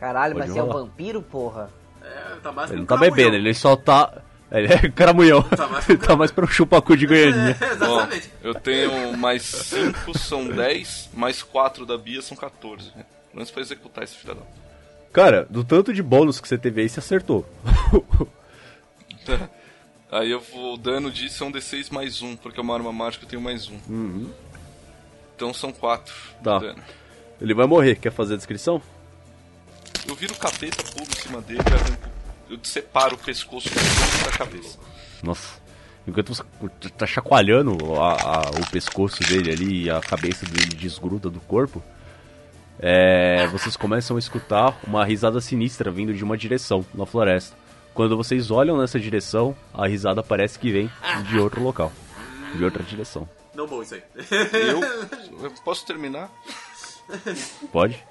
Caralho, Pode mas você é um rolar. vampiro, porra? É, tá mais Ele não tá bebendo, ele só tá ele é caramunhão. Tá mais Ele tá mais pra um chupacu de Goianinha. É, exatamente. Eu tenho mais 5, são 10, mais 4 da Bia são 14. Antes pra executar esse filho da. Cara, do tanto de bônus que você teve aí, você acertou. Aí eu vou. O dano disso é um D6 mais 1, porque é uma arma mágica eu tenho mais 1. Uhum. Então são 4 Tá. dano. Ele vai morrer, quer fazer a descrição? Eu viro o capeta, pulo em cima dele e arranco. Eu separo o pescoço da cabeça. Nossa. Enquanto você tá chacoalhando a- a- o pescoço dele ali e a cabeça dele desgruda do corpo, é, vocês começam a escutar uma risada sinistra vindo de uma direção na floresta. Quando vocês olham nessa direção, a risada parece que vem de outro local, de outra direção. Não bom isso aí. Eu, eu posso terminar? Pode?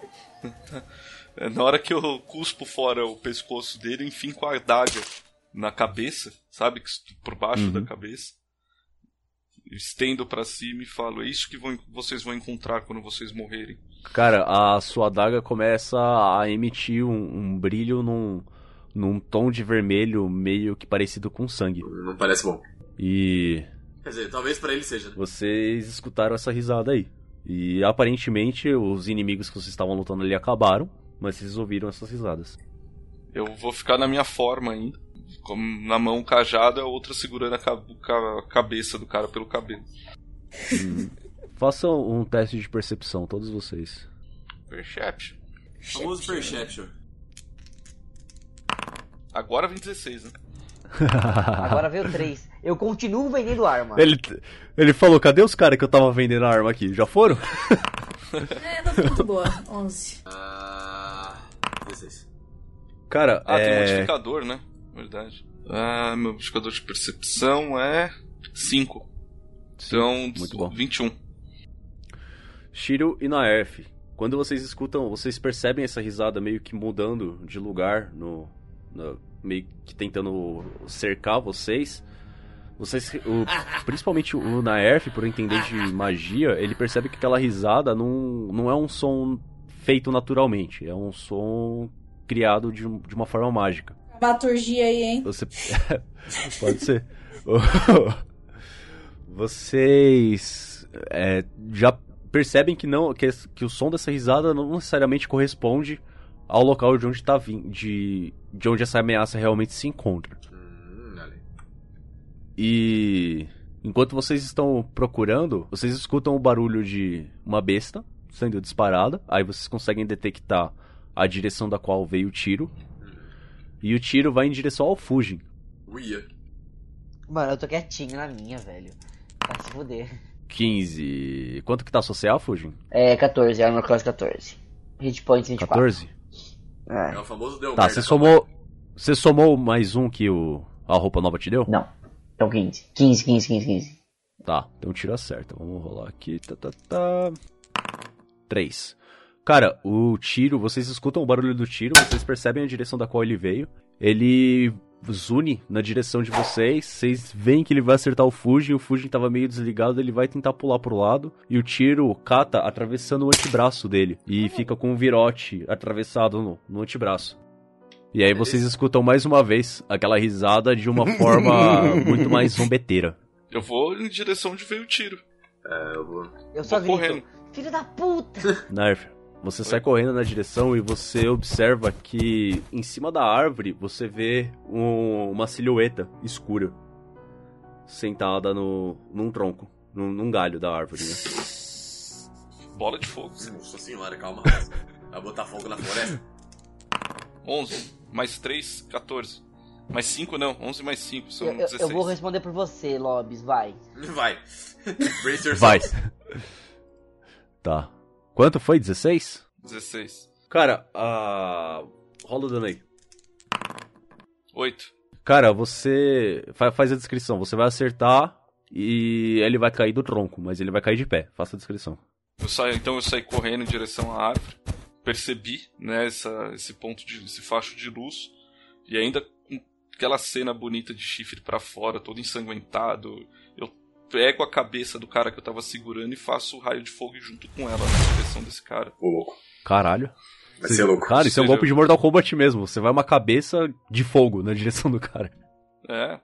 É, Na hora que eu cuspo fora o pescoço dele, enfim com a adaga na cabeça, sabe? que Por baixo da cabeça. Estendo pra cima e falo: É isso que vão- vocês vão encontrar quando vocês morrerem. Cara, a sua adaga começa a emitir um, um brilho num, num tom de vermelho meio que parecido com sangue. Não parece bom. E Quer dizer, talvez pra ele seja, né? Vocês escutaram essa risada aí. E aparentemente os inimigos que vocês estavam lutando ali acabaram, mas vocês ouviram essas risadas. Eu vou ficar na minha forma ainda. Como na mão cajada, a outra segurando a, ca- ca- cabeça do cara pelo cabelo. Hum. Façam um teste de percepção, todos vocês. Perception. Famoso Perception. Agora vem 16, né? Agora veio três. Eu continuo vendendo arma. Ele, ele falou, cadê os caras que eu tava vendendo a arma aqui? Já foram? É, não foi muito boa. 11. Ah. 16. Cara, Ah, tem um é... modificador, né? Verdade. Ah, meu modificador de percepção é 5. Então, muito bom. 21. Shiro e Naerf. Quando vocês escutam, vocês percebem essa risada meio que mudando de lugar, no, no- meio que tentando cercar vocês. Vocês, o- principalmente o Naerf, por entender de magia, ele percebe que aquela risada não, não é um som feito naturalmente, é um som criado de, de uma forma mágica. Dramaturgia aí, hein? Você. Pode ser. Vocês é, já percebem que não que, que o som dessa risada não necessariamente corresponde ao local de onde tá vindo, de, de onde essa ameaça realmente se encontra. Hum. E enquanto vocês estão procurando, vocês escutam o barulho de uma besta sendo disparada. Aí vocês conseguem detectar a direção da qual veio o tiro. E o tiro vai em direção ao Fujin. Uia. Mano, eu tô quietinho na minha, velho. Vai se fuder. 15. Quanto que tá social, Fujin? É, 14, Armor Class 14. Hit points 24. 14? É É. o famoso deu Tá, você calma somou. Você somou mais um que o. A roupa nova te deu? Não. Então 15. 15, 15, 15, 15. Tá, então tiro acerta. Vamos rolar aqui. Tá, tá, tá. 3. Cara, o tiro, vocês escutam o barulho do tiro, vocês percebem a direção da qual ele veio. Ele zune na direção de vocês. Vocês veem que ele vai acertar o Fujin. O Fujin tava meio desligado, ele vai tentar pular pro lado. E o tiro cata atravessando o antebraço dele. E fica com um virote atravessado no, no antebraço. E aí vocês escutam mais uma vez aquela risada de uma forma muito mais zombeteira. Eu vou em direção de veio o tiro. É, eu vou. Eu só Vou correndo. Filho da puta! Nerf, você sai correndo na direção e você observa que em cima da árvore você vê um- uma silhueta escura sentada no, num tronco, num, num galho da árvore. Né? Bola de fogo. Nossa senhora, calma. Vai botar fogo na floresta? 11. Mais 3, 14. Mais 5 não. 11 mais 5 são Eu, eu- 16. eu vou responder por você, Lobis, vai. Vai. Brace yourself. Vai! Tá. Quanto foi? 16? 16. Cara, a. Rola o dano aí. 8. Cara, você. fa- Faz a descrição. Você vai acertar e ele vai cair do tronco, mas ele vai cair de pé. Faça a descrição. Eu saio, então eu saí correndo em direção à árvore. Percebi, né, essa, esse ponto de esse facho de luz e ainda com aquela cena bonita de chifre pra fora, todo ensanguentado. Pego a cabeça do cara que eu tava segurando e faço o raio de fogo junto com ela na direção desse cara. Ô, louco. Caralho. Vai ser louco. Cara, isso é um golpe de Mortal Kombat mesmo. Você vai uma cabeça de fogo na direção do cara. É,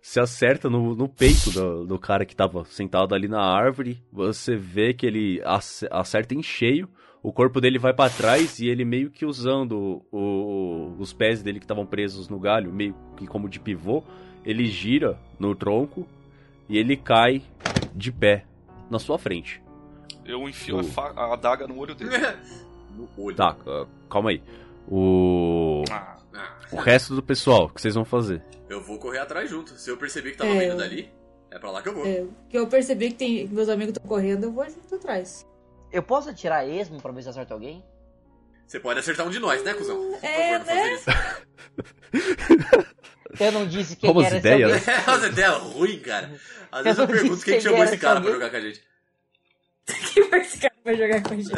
Você acerta no, no peito do, do cara que tava sentado ali na árvore. Você vê que ele ace- acerta em cheio. O corpo dele vai pra trás e ele meio que usando o- o- os pés dele que estavam presos no galho, meio que como de pivô, ele gira no tronco e ele cai de pé na sua frente. eu enfio a, fa- a adaga no olho dele. no olho. Tá, calma aí. O, Ah, Ah, o resto do pessoal, o que vocês vão fazer? eu vou correr atrás junto. Se eu perceber que tava É, vindo eu- dali, é pra lá que eu vou. É, que eu percebi que, tem, meus amigos estão correndo, eu vou junto atrás. Eu posso atirar esmo pra ver se acerta alguém? Você pode acertar um de nós, né, cuzão? Por É, né? Eu não disse quem Como as era esse ideias, alguém. isso. É umas ideias ruins, cara. Às vezes Eu pergunto quem quem chamou esse esse cara pra jogar com a gente. Que vai esse cara vai jogar com a gente?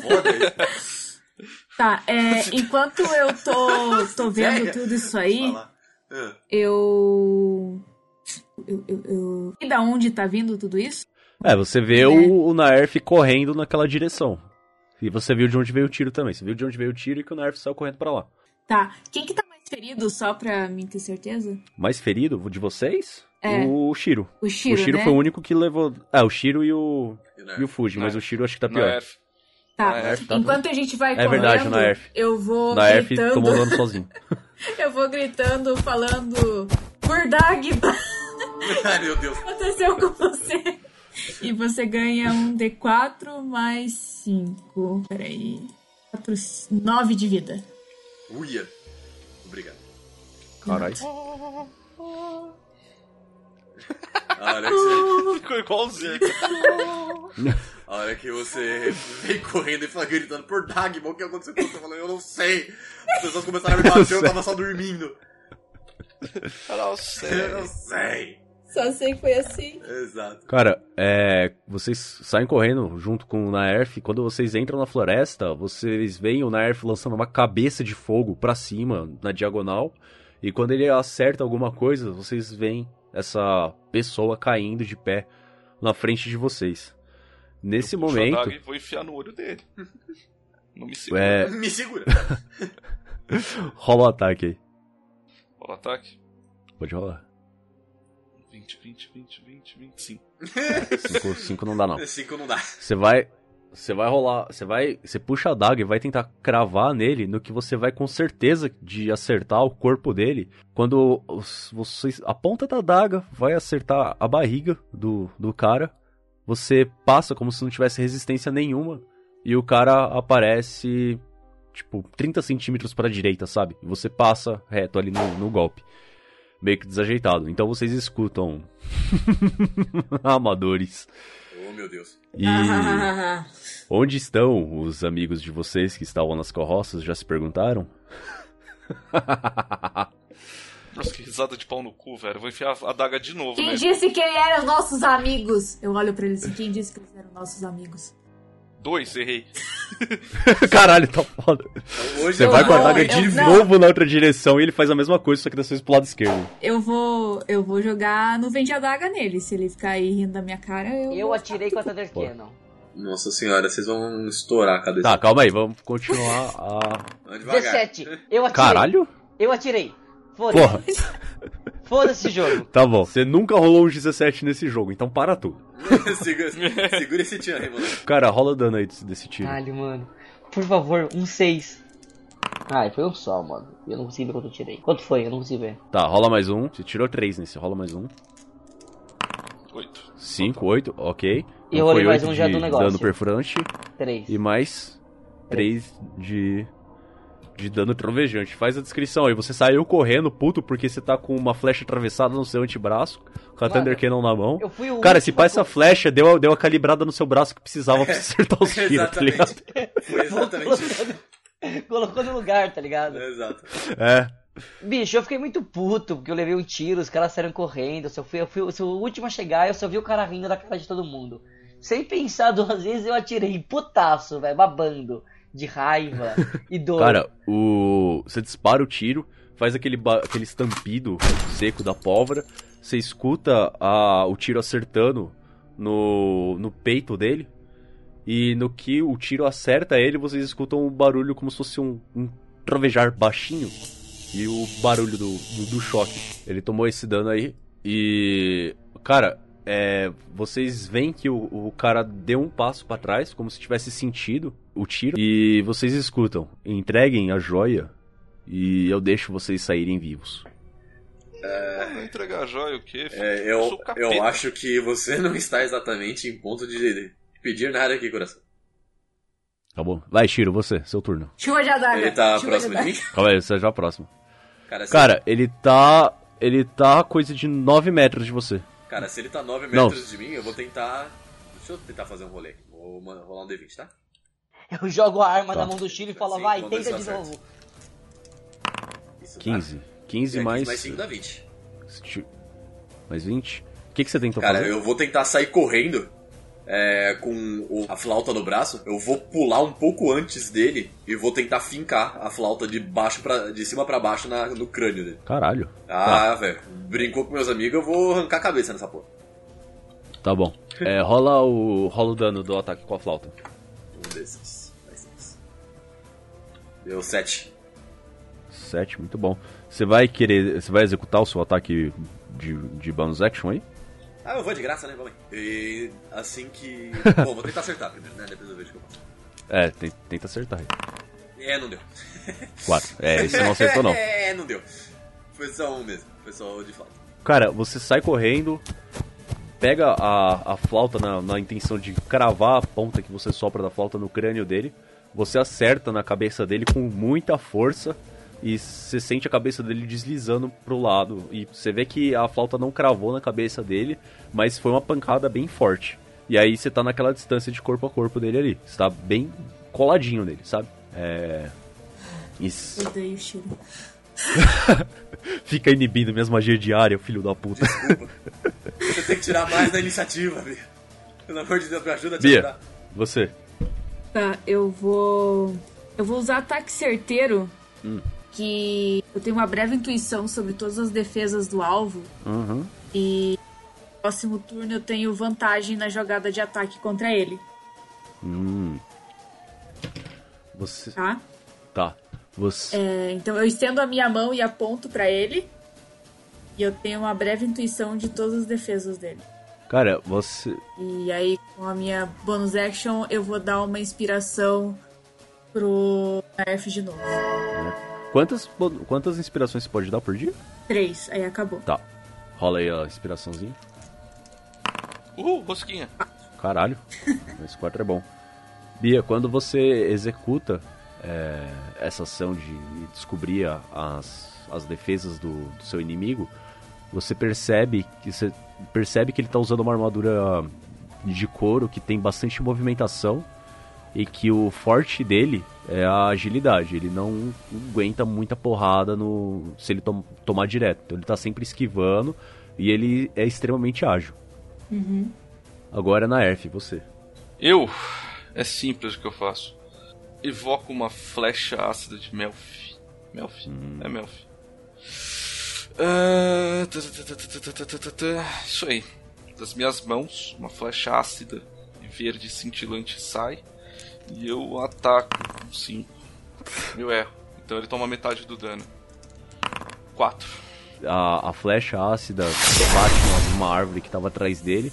Foda aí. Tá, é, enquanto eu tô, tô vendo Sério? tudo isso aí. Ah, eu. Eu, eu, eu... E da onde tá vindo tudo isso? É, você vê É. o, o Naerf correndo naquela direção. E você viu de onde veio o tiro também. Você viu de onde veio o tiro e que o Naerf saiu correndo pra lá. Tá, quem que tá Ferido só pra mim ter certeza? Mais ferido de vocês? É. O Shiro. O Shiro, o Shiro né? foi o único que levou. É, o Shiro e o. E o? E o Fuji, mas o Shiro acho que tá pior. Erf. Tá. Erf, tá Enquanto a gente vai É correndo, verdade, na Erf. eu vou Na Erf gritando. tomou dano sozinho. Eu vou gritando, falando por Dagba, Ai, meu Deus. aconteceu com você. E você ganha um D4 mais 5. Peraí. 4, 9 de vida. Uia. Obrigado. Caralho. A hora que você, Ficou igualzinho. a hora que você vem correndo e fala, gritando por Dagmon, o que aconteceu com você? Eu falei, eu não sei. As pessoas começaram a me bater, eu tava só dormindo. Eu não Eu sei. não sei. Só sei que foi assim. Exato. Cara, é, vocês saem correndo junto com o Naerf. Quando vocês entram na floresta, vocês veem o Naerf lançando uma cabeça de fogo pra cima, na diagonal. E quando ele acerta alguma coisa, vocês veem essa pessoa caindo de pé na frente de vocês. Nesse Eu momento, daga e vou enfiar no olho dele. Não me segura. é, Me segura. rola o ataque aí. Rola ataque. Pode rolar. 20, 20, 20, 20, 25. 5 não dá não. Cinco não dá. Você vai. Você vai rolar. Você vai. Você puxa a daga e vai tentar cravar nele no que você vai com certeza de acertar o corpo dele. Quando os- vocês. A ponta da daga vai acertar a barriga do, do cara. Você passa como se não tivesse resistência nenhuma. E o cara aparece. Tipo, 30 centímetros pra direita, sabe? E você passa reto ali no, no golpe. Meio que desajeitado. Então vocês escutam. Amadores. Oh, meu Deus. E. Onde estão os amigos de vocês que estavam nas carroças? Já se perguntaram? Nossa, que risada de pau no cu, velho. Eu vou enfiar a daga de novo, Quem né? disse que eram nossos amigos? Eu olho pra eles assim, quem disse que eles eram nossos amigos? Dois, errei. Caralho, tá foda. Hoje Você eu vai com a daga de não. novo na outra direção e ele faz a mesma coisa, só que dessa vez pro lado esquerdo. Eu vou. Eu vou jogar nuvem de adaga nele. Se ele ficar aí rindo da minha cara, eu. Eu atirei com a Thunder. Cannon. Nossa senhora, vocês vão estourar a cabeça. Tá, calma aí, vamos continuar a. Vamos devagar. 17. Eu atirei. Caralho? Eu atirei. Porra, Foda-se. Foda-se esse jogo. tá bom. Você nunca rolou um 17 nesse jogo, então para tudo. segura, segura esse tiro aí, mano. Cara, rola dano aí desse, desse tiro. Caralho, mano. Por favor, um 6. Ai, foi um só, mano. Eu não consigo ver quanto eu tirei. Quanto foi? Eu não consigo ver. Tá, rola mais um. Você tirou 3 nesse, rola mais um. Oito. 5, 8, ok. E eu Então rolei foi mais um já do negócio. Dano perfurante. 3. E mais 3 de. De dano trovejante. Faz a descrição aí. Você saiu correndo, puto, porque você tá com uma flecha atravessada no seu antebraço, com a Mano, Thunder Cannon na mão. Eu fui o Cara, se último pá a essa flecha deu, a- deu a calibrada no seu braço que precisava pra acertar os tiros, tá ligado? Exatamente. Foi exatamente isso. Colocou no lugar, tá ligado? Exato. É. Bicho, eu fiquei muito puto, porque eu levei um tiro, os caras saíram correndo, eu, só fui, eu fui eu fui o último a chegar eu só vi o cara rindo da cara de todo mundo. Sem pensar duas vezes, eu atirei putaço, velho, babando. De raiva e dor. Cara, o. Você dispara o tiro, faz aquele, ba- aquele estampido seco da pólvora, você escuta a... o tiro acertando no... no peito dele. E no que o tiro acerta ele, vocês escutam um barulho como se fosse um, um trovejar baixinho. E o barulho do, do, do choque. Ele tomou esse dano aí. E. Cara, é, vocês veem que o, o cara deu um passo pra trás, como se tivesse sentido o tiro. E vocês escutam: entreguem a joia e eu deixo vocês saírem vivos. Ah, Vai entregar a joia o quê? filho? É, Eu eu, eu acho que você não está exatamente em ponto de pedir nada aqui, coração. Tá bom? Vai, Shiro, você, seu turno. Chuva de adaga. Ele tá chuva próximo de mim? Calma aí, você é já próximo. Cara, se, Cara, ele tá. Ele tá a coisa de 9 metros de você. cara, se ele tá 9 Não. metros de mim, eu vou tentar. Deixa eu tentar fazer um rolê. Vou rolar um D20, tá? Eu jogo a arma Tá. na mão do Chile e falo, Sim, vai, tenta de novo. Isso dá. 15. 15 É, mais. mais 5 dá 20. Mais 20? O que, que você tentou Cara, fazer? eu vou tentar sair correndo é, com o- a flauta no braço. Eu vou pular um pouco antes dele e vou tentar fincar a flauta de baixo para de cima pra baixo na- no crânio dele. Caralho. Ah, velho. Brincou com meus amigos, eu vou arrancar a cabeça nessa porra. Tá bom. É, rola o. rola o dano do ataque com a flauta. Deu 7. 7, muito bom. Você vai querer. Você vai executar o seu ataque de, de bonus action aí? Ah, eu vou de graça, né? Vamos aí. E assim que. Bom, vou tentar acertar primeiro, né? Depois eu vejo que eu faço. É, tenta acertar aí. É, não deu. 4. É, esse não acertou não. É, não deu. Foi só um mesmo. Foi só de flauta. Cara, você sai correndo, pega a, a flauta na, na intenção de cravar a ponta que você sopra da flauta no crânio dele. Você acerta na cabeça dele com muita força e você sente a cabeça dele deslizando pro lado. E você vê que a flauta não cravou na cabeça dele, mas foi uma pancada bem forte. E aí você tá naquela distância de corpo a corpo dele ali. Você tá bem coladinho nele, sabe? É. Isso. Eu odeio o Shiro. Fica inibindo minhas magias diárias, filho da puta. Você tem que tirar mais da iniciativa, Bia. Pelo amor de Deus, me ajuda a Bia, tirar. você. Eu vou. Eu vou usar ataque certeiro. Que eu tenho uma breve intuição sobre todas as defesas do alvo. Uhum. E no próximo turno eu tenho vantagem na jogada de ataque contra ele, Hum. Você. tá? Tá. Você. É, então eu estendo a minha mão e aponto pra ele. E eu tenho uma breve intuição de todas as defesas dele. Cara, você. E aí, com a minha bonus action, eu vou dar uma inspiração pro Nerf de novo. Quantas, quantas inspirações você pode dar por dia? Três, aí acabou. Tá. Rola aí a inspiraçãozinha. Uhul, rosquinha. Caralho. Esse 4 é bom. Bia, quando você executa é, essa ação de descobrir as, as defesas do, do seu inimigo, você percebe que você percebe que ele tá usando uma armadura de couro que tem bastante movimentação e que o forte dele é a agilidade. Ele não aguenta muita porrada no se ele tom- tomar direto. Então ele tá sempre esquivando e ele é extremamente ágil. Agora na Erf, você. Eu. É simples o que eu faço. Evoco uma flecha ácida de Melfi. Melfi? É Melfi. Isso aí. Das minhas mãos, uma flecha ácida e verde cintilante sai. E eu ataco com 5. Eu erro. Então ele toma metade do dano. 4. A, a flecha ácida bate numa árvore que estava atrás dele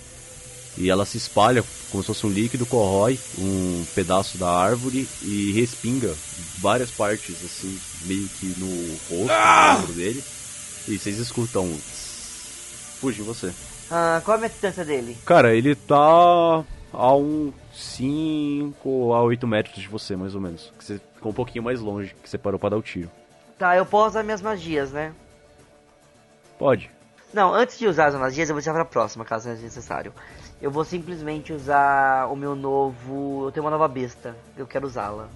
e ela se espalha como se fosse um líquido, corrói um pedaço da árvore e respinga várias partes, assim, meio que no rosto, no ombro dele. E vocês escutam. um Fuge você. Ah, qual é a minha distância dele? Cara, ele tá a uns 5 a 8 metros de você, mais ou menos. Que você ficou um pouquinho mais longe, que você parou pra dar o tiro. Tá, eu posso usar minhas magias, né? Pode. Não, antes de usar as magias, eu vou deixar pra próxima, caso seja necessário. Eu vou simplesmente usar o meu novo. Eu tenho uma nova besta. Eu quero usá-la.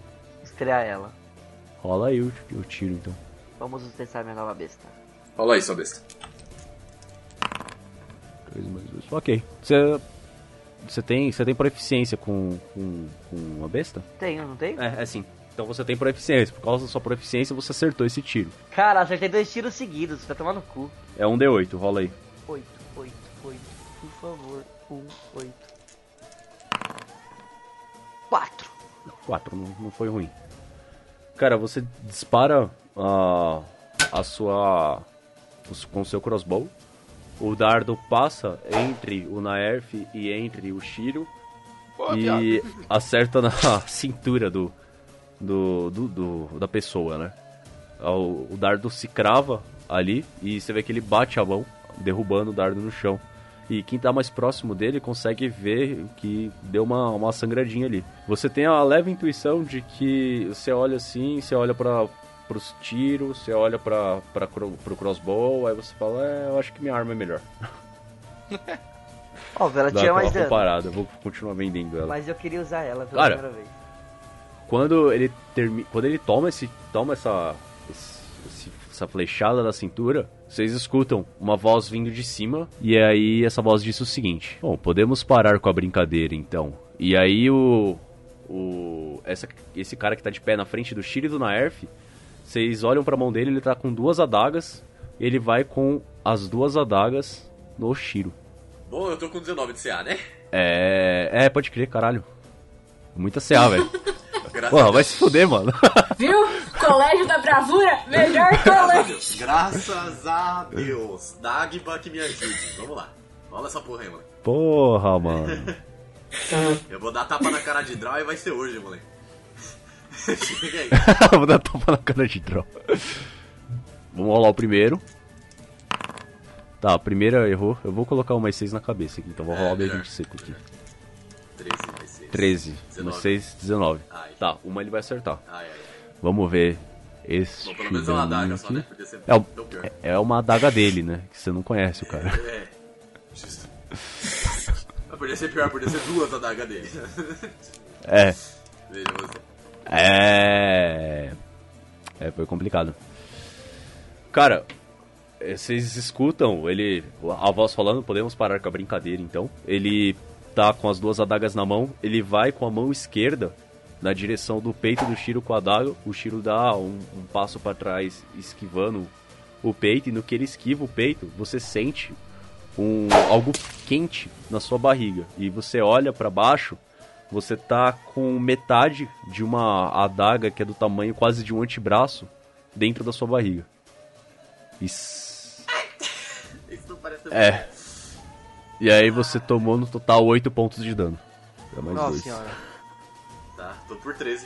Estrear ela. Rola aí o, o tiro então. Vamos testar minha nova besta. Rola aí, sua besta. 3 mais 2. Ok. Você. Você tem, você tem proficiência com, com, com a besta? Tenho, não tenho? É, é sim. Então você tem proficiência. Por causa da sua proficiência, você acertou esse tiro. Cara, acertei dois tiros seguidos. Vai tomar no cu. É um D8, rola aí. 8, 8, 8. Por favor. 1, 8. 4. 4, não, não foi ruim. Cara, você dispara a, a sua. Com o seu crossbow. O dardo passa entre o Naerf e entre o Shiro. Pô, e acerta na cintura do, do, do, do- da pessoa, né? O, o dardo se crava ali e você vê que ele bate a mão, derrubando o dardo no chão. E quem tá mais próximo dele consegue ver que deu uma, uma sangradinha ali. Você tem a leve intuição de que você olha assim, você olha para pros tiros, você olha pra, pra, pro crossbow, aí você fala, é, eu acho que minha arma é melhor. Óbvio, ela Dá tira aquela mais dano. eu vou continuar vendendo ela. Mas eu queria usar ela pela Cara, primeira vez. quando ele termi... quando ele toma esse toma essa esse- esse- essa flechada da cintura, vocês escutam uma voz vindo de cima e aí essa voz diz o seguinte: "Bom, podemos parar com a brincadeira então". E aí o o essa, esse cara que tá de pé na frente do Shiro e do Naerf, vocês olham pra mão dele, ele tá com duas adagas, ele vai com as duas adagas no Shiro. Bom, eu tô com 19 de CA, né? É, é, pode crer, caralho. Muita CA, velho. A Deus. vai se fuder, mano. Viu? Colégio da Bravura, melhor a colégio. Graças a Deus. Dagba que me ajude. Vamos lá. Rola essa porra aí, moleque. Porra, mano. Eu vou dar tapa na cara de Draw e vai ser hoje, moleque. Chega aí. Vou dar tapa na cara de troll. Vamos rolar o primeiro. Tá, a primeira errou. Eu vou colocar o mais 6 na cabeça aqui, então vou É, rolar o melhor. B20 seco aqui. 13 vai ser. 13, mais 19. 6, 19. Ai. Tá, uma ele vai acertar. Ai, ai. Vamos ver. Esse. Bom, pelo menos é uma adaga só, né? É, o- é- é uma adaga dele, né? Que você não conhece o cara. É. Justo. Mas Podia ser pior, podia ser duas adagas dele. É. Veja você. É. É, foi complicado. Cara, eh, vocês escutam ele. A voz falando, podemos parar com a brincadeira então. Ele tá com as duas adagas na mão, ele vai com a mão esquerda na direção do peito do Shiro com a adaga. O Shiro dá um, um passo pra trás, esquivando o peito, e no que ele esquiva o peito, você sente um algo quente na sua barriga. E você olha pra baixo, você tá com metade de uma adaga que é do tamanho quase de um antebraço dentro da sua barriga. Isso. Isso não parece É. E aí você tomou no total 8 pontos de dano. É mais Nossa dois. senhora. Tá, tô por 13.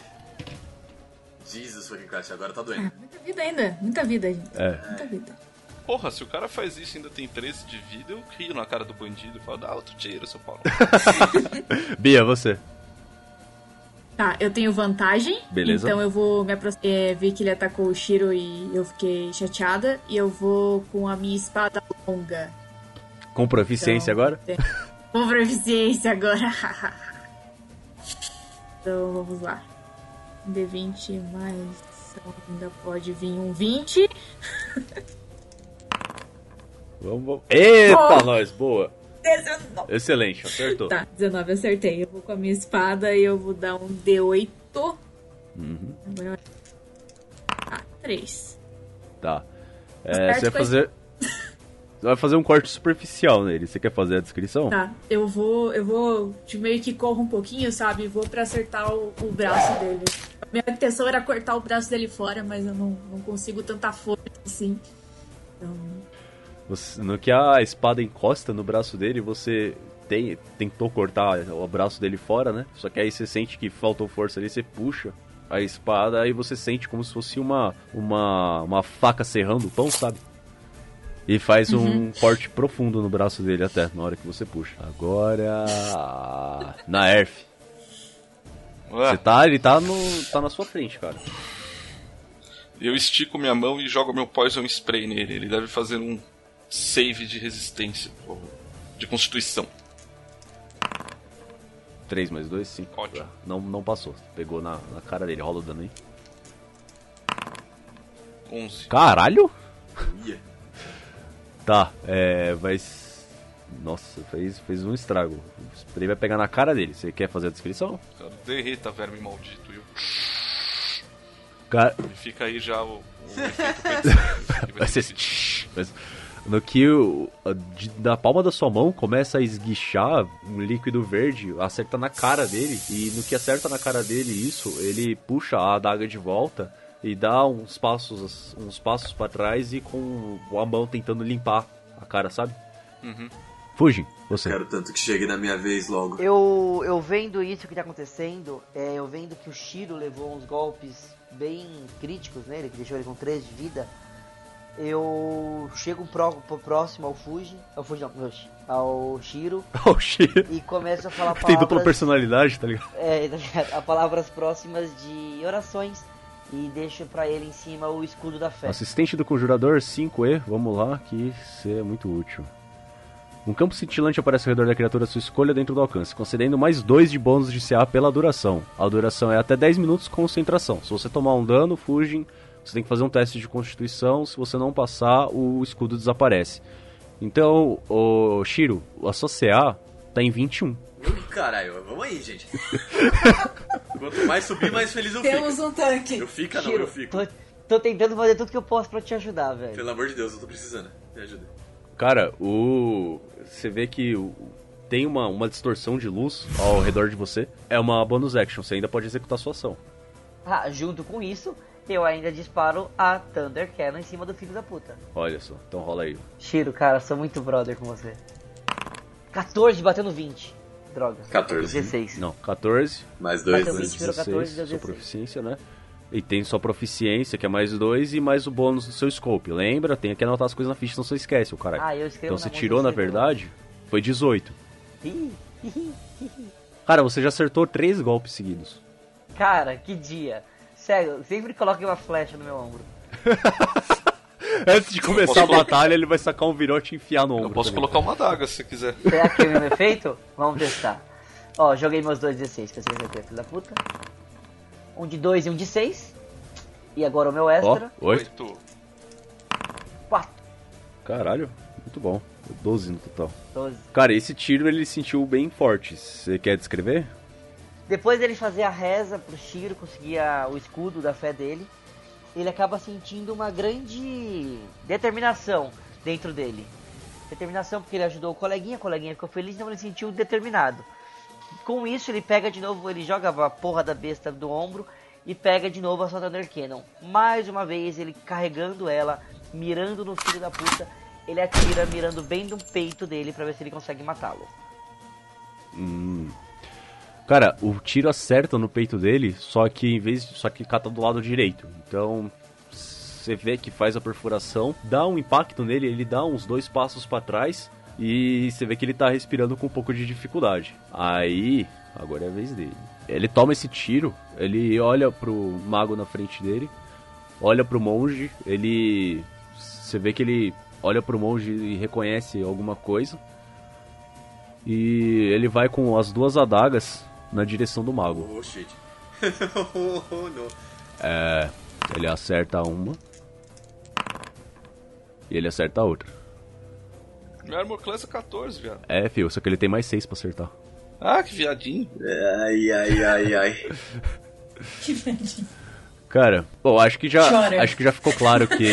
Jesus fucking Christ, agora tá doendo. Muita vida ainda, muita vida, gente. É. Muita vida. Porra, se o cara faz isso e ainda tem 13 de vida, eu rio na cara do bandido e falo, dá outro tiro, seu Paulo. Bia, você. Tá, eu tenho vantagem. Beleza. Então eu vou me aproximar. É, vi que ele atacou o Shiro e eu fiquei chateada. E eu vou com a minha espada longa. Com proficiência Então, agora? tem- Com proficiência agora. então vamos lá. Um D20 mais. Ainda pode vir um 20. Vamos, vamos. Eita, Oh! nós, boa. 19. Excelente, acertou. Tá, 19 acertei. Eu vou com a minha espada e eu vou dar um D8. Uhum, Agora. Ah, 3. tá. É, Certo, você vai fazer. Você vai fazer um corte superficial nele. Você quer fazer a descrição? Tá, eu vou. Eu vou. De meio que corro um pouquinho, sabe? Vou pra acertar o, o braço dele. A minha intenção era cortar o braço dele fora, mas eu não, não consigo tanta força assim. Então. Você- no que a espada encosta no braço dele, você tem- tentou cortar o braço dele fora, né? Só que aí você sente que faltou força ali, você puxa a espada e você sente como se fosse uma, uma, uma faca serrando o pão, sabe? E faz um corte profundo no braço dele até, na hora que você puxa. Agora. Na Erf. Ué, Você tá, ele tá, no, tá na sua frente, cara. eu estico minha mão e jogo meu Poison Spray nele. Ele deve fazer um save de resistência, por favor. De constituição. 3 mais 2, 5. Ótimo. Não, não passou. Pegou na, na cara dele. Rola o dano aí. 11. Caralho! Ia. Tá, é. Vai. Nossa, fez, fez um estrago. O spray vai pegar na cara dele. Você quer fazer a descrição? Cara, derreta, verme maldito. Eu- Cara, e fica aí já o, o efeito vai ser. Mas no que da palma da sua mão começa a esguichar um líquido verde, acerta na cara dele. E no que acerta na cara dele isso, ele puxa a adaga de volta e dá uns passos, uns passos para trás e com a mão tentando limpar a cara, sabe? Uhum. Fuge, você. Quero tanto que chegue na minha vez logo. Eu, eu vendo isso que tá acontecendo, é, eu vendo que o Shiro levou uns golpes bem críticos nele, que deixou ele com 3 de vida. Eu chego pro, pro próximo ao Fuji, ao Fuji não, ao Shiro Oh, shit. e começo a falar Tem dupla palavras, personalidade, tá ligado? é, tá ligado? a palavras próximas de orações e deixo pra ele em cima o escudo da fé. Assistente do Conjurador 5E, vamos lá, que seria muito útil. Um campo cintilante aparece ao redor da criatura à sua escolha dentro do alcance, concedendo mais 2 de bônus de CA pela duração. A duração é até 10 minutos concentração. Se você tomar um dano, fugem, você tem que fazer um teste de constituição. Se você não passar, o escudo desaparece. Então, o Shiro, a sua CA tá em 21. Ui, caralho, vamos aí, gente. Quanto mais subir, mais feliz eu Temos fico. um tanque. Eu fico, não, Shiro, eu fico. tô, tô tentando fazer tudo que eu posso pra te ajudar, velho. Pelo amor de Deus, eu tô precisando. Me ajuda. Cara, o. Você vê que o- tem uma, uma distorção de luz ao redor de você. É uma bonus action, você ainda pode executar sua ação. Ah, junto com isso, eu ainda disparo a Thunder Cannon em cima do filho da puta. Olha só, então rola aí. Shiro, cara, sou muito brother com você. 14 batendo 20. Droga. 14. 16. Não, 14, Mais dois, Bateu né? 20, virou 14, 16, deu sua 16. proficiência, né? E tem sua proficiência, que é mais 2, e mais o bônus do seu scope. Lembra? Tem que anotar as coisas na ficha, senão você esquece, o caralho. Ah, eu escrevo então você tirou, na verdade, foi 18. Ih, Cara, você já acertou três golpes seguidos. Cara, que dia. Sério, sempre coloque uma flecha no meu ombro. Antes de começar a posso- batalha, ele vai sacar um virote e enfiar no ombro. Eu posso também. colocar uma adaga se você quiser. Será que é o mesmo efeito? Vamos testar. Ó, joguei meus dois 16 pra você ver, filho da puta. Um de 2 e um de 6. E agora o meu Ó, extra. oito. Oito. 4. Caralho, muito bom. 12 no total. 12. Cara, esse tiro ele sentiu bem forte. Você quer descrever? Depois dele fazer a reza pro Shiro conseguir a- o escudo da fé dele, ele acaba sentindo uma grande determinação dentro dele. Determinação porque ele ajudou o coleguinha, o coleguinha ficou feliz, então ele se sentiu determinado. Com isso, ele pega de novo, ele joga a porra da besta do ombro e pega de novo a sua Thunder Cannon. Mais uma vez, ele carregando ela, mirando no filho da puta, ele atira mirando bem no peito dele pra ver se ele consegue matá-lo. Hum. Cara, o tiro acerta no peito dele, só que em vez de, só que cata do lado direito. Então, você vê que faz a perfuração, dá um impacto nele, ele dá uns dois passos pra trás e você vê que ele tá respirando com um pouco de dificuldade. Aí, agora é a vez dele. Ele toma esse tiro, ele olha pro mago na frente dele, olha pro monge, ele você vê que ele olha pro monge e reconhece alguma coisa. E ele vai com as duas adagas na direção do mago. Oh, shit. oh, não. É, ele acerta uma. E ele acerta a outra. Minha armor class é 14, viado. É, fio, só que ele tem mais seis pra acertar. Ah, que viadinho. Ai, ai, ai, ai. Que verdinho. Cara, bom, acho que já Chora. acho que já ficou claro que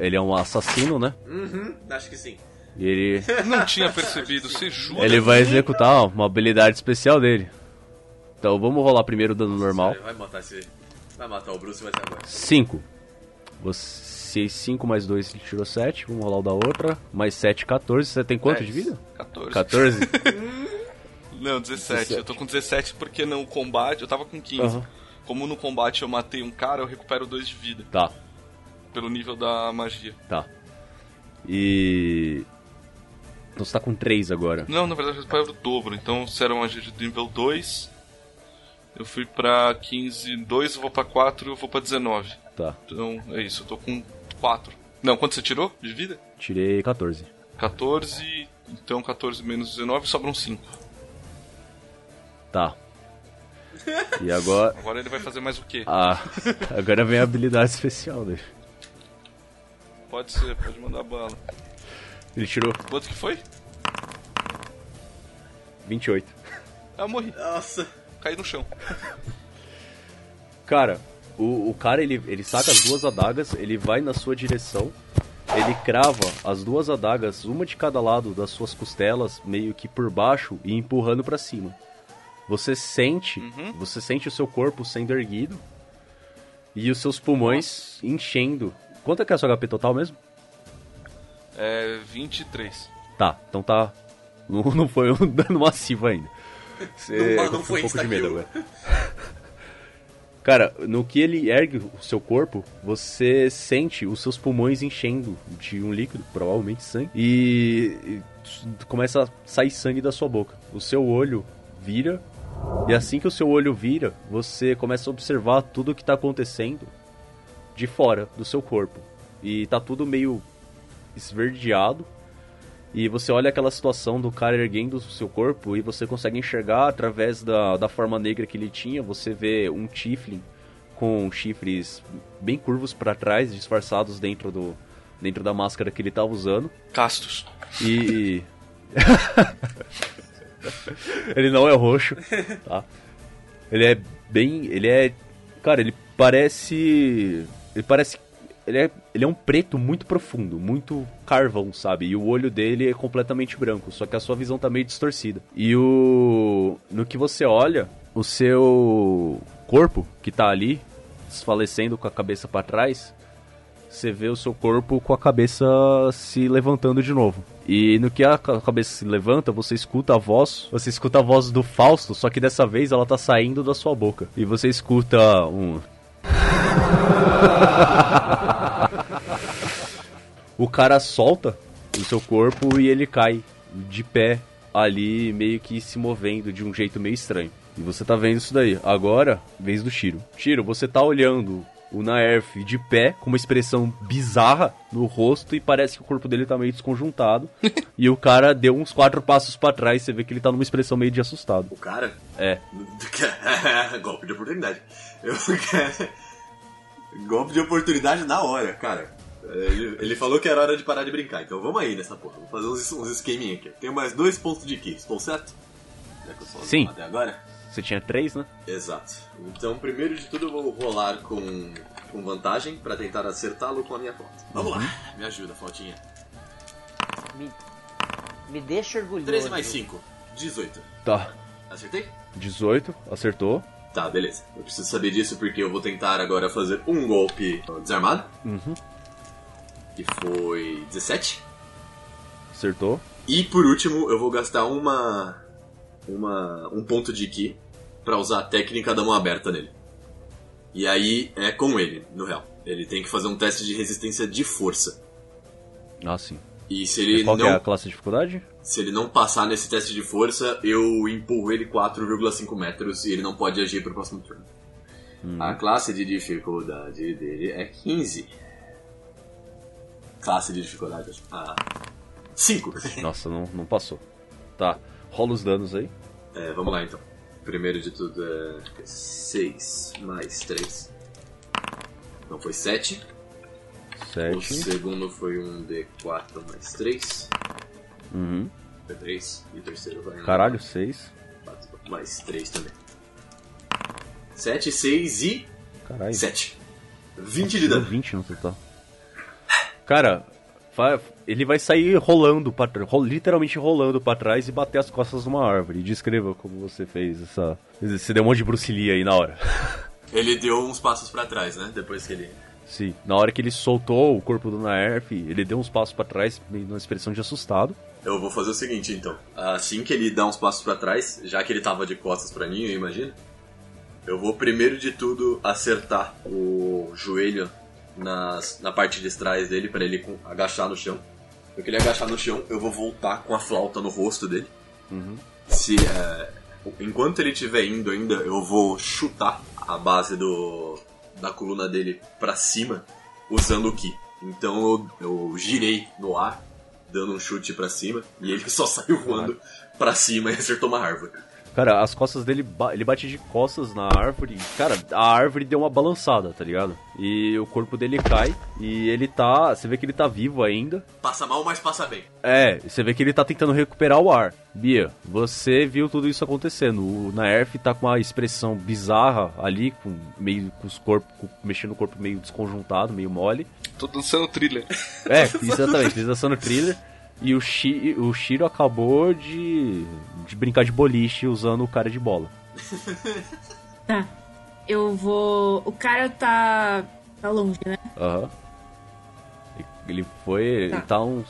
ele é um assassino, né? Uhum, acho que sim. E ele Não tinha percebido, você jura? ele vai executar uma habilidade especial dele. Então vamos rolar primeiro o dano normal. Vai matar esse. Vai matar o Bruce, vai ser agora. 5. Você 5 mais 2 ele tirou 7. Vamos rolar o da outra. Mais 7, 14. Você tem quanto de Dez. vida? 14. 14? Não, 17. Eu tô com 17 porque no combate eu tava com 15. Aham. Como no combate eu matei um cara, eu recupero 2 de vida. Tá. Pelo nível da magia. Tá. E. Então você tá com 3 agora. Não, na verdade eu recupero o dobro. Então se era uma magia de nível 2, eu fui pra 15, 2, eu vou pra 4 eu vou pra 19. Tá. Então é isso, eu tô com 4. Não, quanto você tirou de vida? Tirei 14. 14, então 14 menos 19 sobram 5. Tá. E agora. Agora ele vai fazer mais o quê? Ah, agora vem a habilidade especial dele. Pode ser, pode mandar bala. Ele tirou Quanto que foi? 28. Ah, eu morri. Nossa. Caí no chão. Cara, o, o cara ele, ele saca as duas adagas, ele vai na sua direção, ele crava as duas adagas, uma de cada lado das suas costelas, meio que por baixo e empurrando pra cima. Você sente, Uhum. você sente o seu corpo sendo erguido e os seus pulmões enchendo. Quanto é que é a sua HP total mesmo? É 23. Tá, então tá. Não, não foi um dano massivo ainda. Você Não- não foi um pouco de medo agora. Cara, no que ele ergue o seu corpo, você sente os seus pulmões enchendo de um líquido, provavelmente sangue, e, começa a sair sangue da sua boca. O seu olho vira, e assim que o seu olho vira, você começa a observar tudo o que tá acontecendo de fora do seu corpo. E tá tudo meio esverdeado. E você olha aquela situação do cara erguendo o seu corpo e você consegue enxergar através da, da forma negra que ele tinha. Você vê um Tiflin com chifres bem curvos para trás, disfarçados dentro do dentro da máscara que ele tava usando. Castos. E. ele não é roxo, tá? Ele é bem. Ele é. Cara, ele parece. Ele parece. Ele é, ele é um preto muito profundo, muito carvão, sabe? E o olho dele é completamente branco, só que a sua visão tá meio distorcida. E o. No que você olha, o seu corpo que tá ali, desfalecendo com a cabeça para trás, você vê o seu corpo com a cabeça se levantando de novo. E no que a cabeça se levanta, você escuta a voz, você escuta a voz do Fausto, só que dessa vez ela tá saindo da sua boca. E você escuta um o cara solta o seu corpo e ele cai de pé ali, meio que se movendo de um jeito meio estranho. E você tá vendo isso daí. Agora, vez do Shiro. Shiro, você tá olhando o Naerf de pé, com uma expressão bizarra no rosto e parece que o corpo dele tá meio desconjuntado. e o cara deu uns quatro passos para trás, você vê que ele tá numa expressão meio de assustado. O cara? É. Golpe de oportunidade. Eu... Golpe de oportunidade na hora, cara. Ele, ele, falou que era hora de parar de brincar, então vamos aí nessa porra. Vamos fazer uns, uns esqueminha aqui. Tenho mais dois pontos de ki, estou certo? Sim. Até agora? Você tinha três, né? Exato. Então, primeiro de tudo, eu vou rolar com, com vantagem para tentar acertá-lo com a minha flauta. Vamos uhum. lá, me ajuda, flautinha. Me, me deixa orgulhoso. 13 mais 5, 18. Tá. Acertei? 18, acertou. Tá, beleza. Eu preciso saber disso porque eu vou tentar agora fazer um golpe desarmado. Uhum. Que foi 17. Acertou. E por último, eu vou gastar uma. uma um ponto de ki para usar a técnica da mão aberta nele. E aí é com ele, no real. Ele tem que fazer um teste de resistência de força. Ah, sim. E se ele e qual não. é a classe de dificuldade? Se ele não passar nesse teste de força, eu empurro ele 4,5 metros e ele não pode agir pro próximo turno. Hum. A classe de dificuldade dele é 15. Classe de dificuldade. Ah. 5. Nossa, não, não passou. Tá. Rola os danos aí. É, vamos lá então. Primeiro de tudo é 6 mais 3. Não foi 7. 7. O segundo foi um D4 mais 3. Uhum. Foi 3. E o terceiro vai. Caralho, 6. Mais 3 também. 7, 6 e. Caralho. 7. 20 de dano. 20 no total. Cara, ele vai sair rolando, pra, literalmente rolando para trás e bater as costas numa árvore. Descreva como você fez essa. Você deu um monte de Bruce Lee aí na hora. Ele deu uns passos para trás, né? Depois que ele. Sim, na hora que ele soltou o corpo do Naerf, ele deu uns passos para trás, numa expressão de assustado. Eu vou fazer o seguinte, então. Assim que ele dá uns passos para trás, já que ele tava de costas para mim, eu imagino, eu vou primeiro de tudo acertar o joelho nas, na parte de trás dele para ele agachar no chão. Porque ele agachar no chão, eu vou voltar com a flauta no rosto dele. Uhum. Se é, enquanto ele estiver indo ainda, eu vou chutar a base do da coluna dele para cima usando o Ki. Então eu, eu girei no ar, dando um chute para cima, e ele só saiu voando para cima e acertou uma árvore. Cara, as costas dele, ele bate de costas na árvore. Cara, a árvore deu uma balançada, tá ligado? E o corpo dele cai e ele tá. Você vê que ele tá vivo ainda. Passa mal, mas passa bem. É, você vê que ele tá tentando recuperar o ar. Bia, você viu tudo isso acontecendo. O Naerf tá com uma expressão bizarra ali, com meio com os corpos, mexendo o corpo meio desconjuntado, meio mole. Tô dançando thriller. É, exatamente, dançando thriller. E o, Shi, o Shiro acabou de, de brincar de boliche usando o cara de bola. Tá. Eu vou. O cara tá. tá longe, né? Aham. Uhum. Ele foi. Tá. Ele tá uns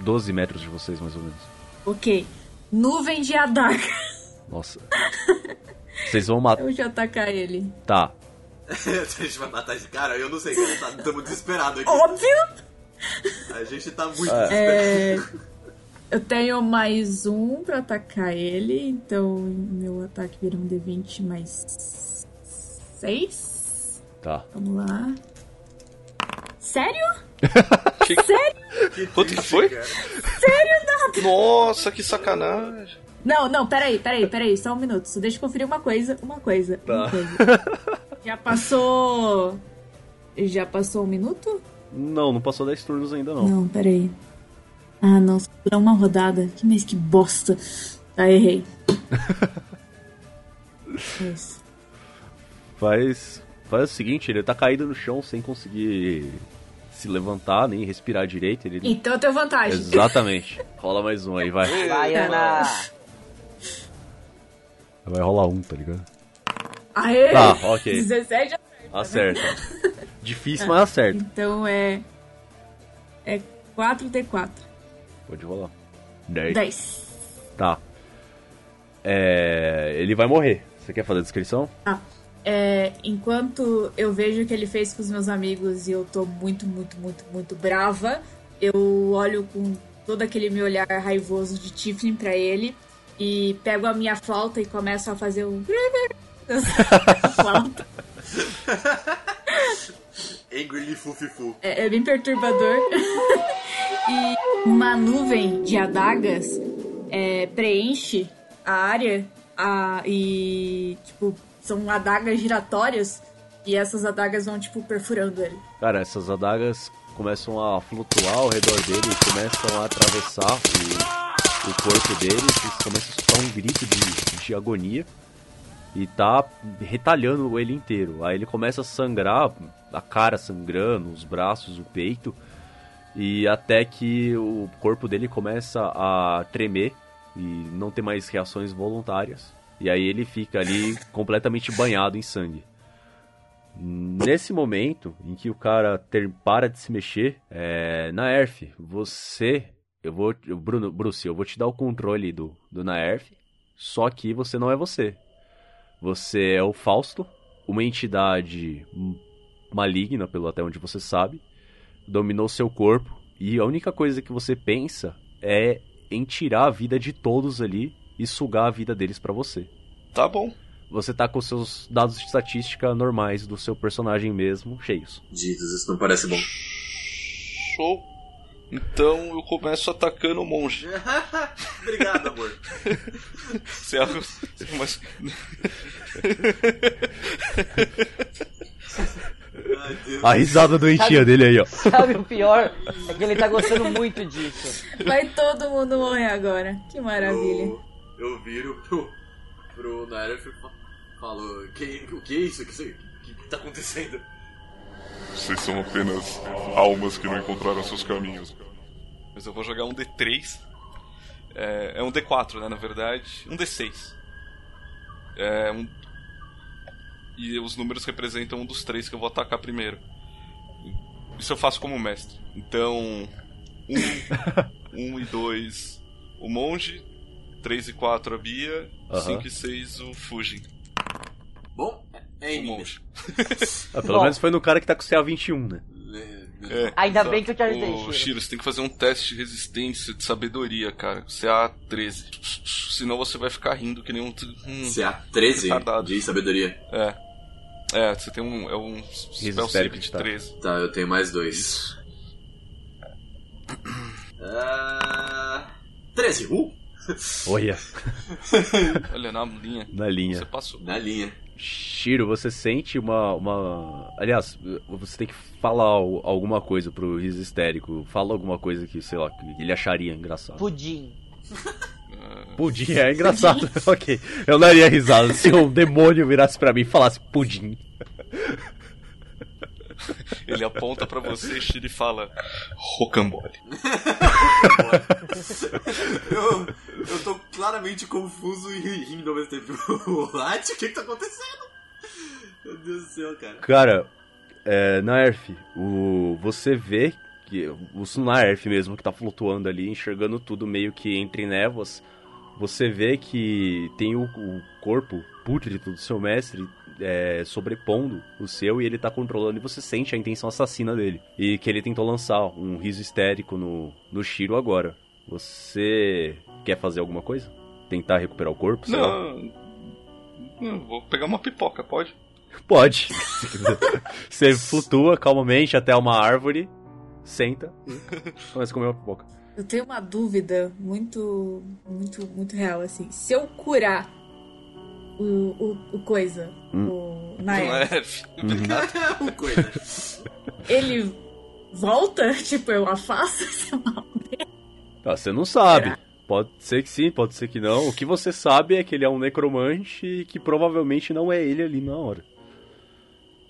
12 metros de vocês, mais ou menos. Ok. Nuvem de adaga. Nossa. Vocês vão matar. Eu já atacar ele. Tá. a gente vai matar esse cara? Eu não sei, cara. Estamos tá, desesperados aqui. Óbvio! A gente tá muito é, Eu tenho mais um pra atacar ele, então meu ataque vira um D20 mais 6. Tá. Vamos lá. Sério? Que... Sério? Quanto que foi? Sério, nada. Nossa, que sacanagem. Não, não, peraí, peraí, peraí, só um minuto. Só deixa eu conferir uma coisa, uma coisa, tá. uma coisa. Já passou. Já passou um minuto? Não, não passou 10 turnos ainda não. Não, peraí. Ah, não, só uma rodada. Que mês que bosta. Tá, errei. Isso. Faz, faz o seguinte, ele tá caído no chão sem conseguir se levantar, nem respirar direito. Ele... Então eu tenho vantagem. Exatamente. Rola mais um aí, vai. Vai, Ana! Vai rolar um, tá ligado? Aê! Tá, ok. 17 a Acerta. Difícil, mas acerta. Então é. É 4D4. Pode rolar. 10. 10. Tá. É, ele vai morrer. Você quer fazer a descrição? Ah, é, enquanto eu vejo o que ele fez com os meus amigos e eu tô muito, muito, muito, muito brava, eu olho com todo aquele meu olhar raivoso de Tiffany pra ele e pego a minha flauta e começo a fazer um. flauta. Angrily Fufifu. É, é bem perturbador. e uma nuvem de adagas é, preenche a área a, e, tipo, são adagas giratórias e essas adagas vão, tipo, perfurando ele. Cara, essas adagas começam a flutuar ao redor dele e começam a atravessar o, o corpo dele e começa a escutar um grito de, de agonia e tá retalhando ele inteiro. Aí ele começa a sangrar, a cara sangrando, os braços, o peito, e até que o corpo dele começa a tremer e não ter mais reações voluntárias. E aí ele fica ali completamente banhado em sangue. Nesse momento em que o cara ter, para de se mexer, é, Naerf, você. Eu vou. Bruno, Bruce, eu vou te dar o controle do, do Naerf. Só que você não é você. Você é o Fausto, uma entidade maligna, pelo até onde você sabe. Dominou seu corpo. E a única coisa que você pensa é em tirar a vida de todos ali e sugar a vida deles para você. Tá bom. Você tá com seus dados de estatística normais do seu personagem mesmo cheios. Jesus, isso não parece bom. Show. Então eu começo atacando o monge. Obrigado, amor. Você é mas... A risada doentia dele aí, ó. Sabe o pior? É que ele tá gostando muito disso. Vai todo mundo morrer agora. Que maravilha. Eu, eu viro pro, pro Nairef e fa- falo: que, O que é isso? O que, que tá acontecendo? Vocês são apenas almas que não encontraram seus caminhos. Mas eu vou jogar um D3. É, é um D4, né, na verdade. Um D6. É um... E os números representam um dos três que eu vou atacar primeiro. Isso eu faço como mestre. Então, um, um e dois o monge, três e quatro a Bia, Aham. cinco e seis o Fujin. Bom, é em O mim. monge. Ah, pelo Bom. menos foi no cara que tá com CA21, né? né? É, Ainda bem que eu te ajudei, Ô, Shiro. Você tem que fazer um teste de resistência, de sabedoria, cara. CA13. Senão você vai ficar rindo que nem um. Hum, CA13 Retardado. de sabedoria. É. É, você tem um. É um spell save de tá. 13. Tá, eu tenho mais dois. Ah, 13. Uh! Olha, Olha, na linha. na linha. Você passou. Na linha. Shiro, você sente uma, uma. Aliás, você tem que falar al- alguma coisa pro riso histérico. Fala alguma coisa que, sei lá, que ele acharia engraçado. Pudim. Pudim é engraçado. ok. Eu daria risada se um demônio virasse pra mim e falasse pudim. Ele aponta pra você, Shiro, e fala: Rocambole. Eu, eu tô claramente confuso e rindo ao mesmo tempo. What? O que que tá acontecendo? Meu Deus do céu, cara. Cara, é, na Earth, o, você vê que o na Earth mesmo que tá flutuando ali, enxergando tudo meio que entre névoas. Você vê que tem o, o corpo pútrido do seu mestre é, sobrepondo o seu e ele tá controlando e você sente a intenção assassina dele. E que ele tentou lançar um riso histérico no, no Shiro agora. Você quer fazer alguma coisa? Tentar recuperar o corpo? sei lá? Não. Não, vou pegar uma pipoca, pode? Pode. Você flutua calmamente até uma árvore, senta e começa a comer uma pipoca. Eu tenho uma dúvida muito, muito, muito real, assim. Se eu curar o, o, o coisa, o Não Nair, é. Obrigado. Uma coisa. ele volta? Tipo, eu afasto esse mal? Ah, você não sabe. Será? Pode ser que sim, pode ser que não. O que você sabe é que ele é um necromante e que provavelmente não é ele ali na hora.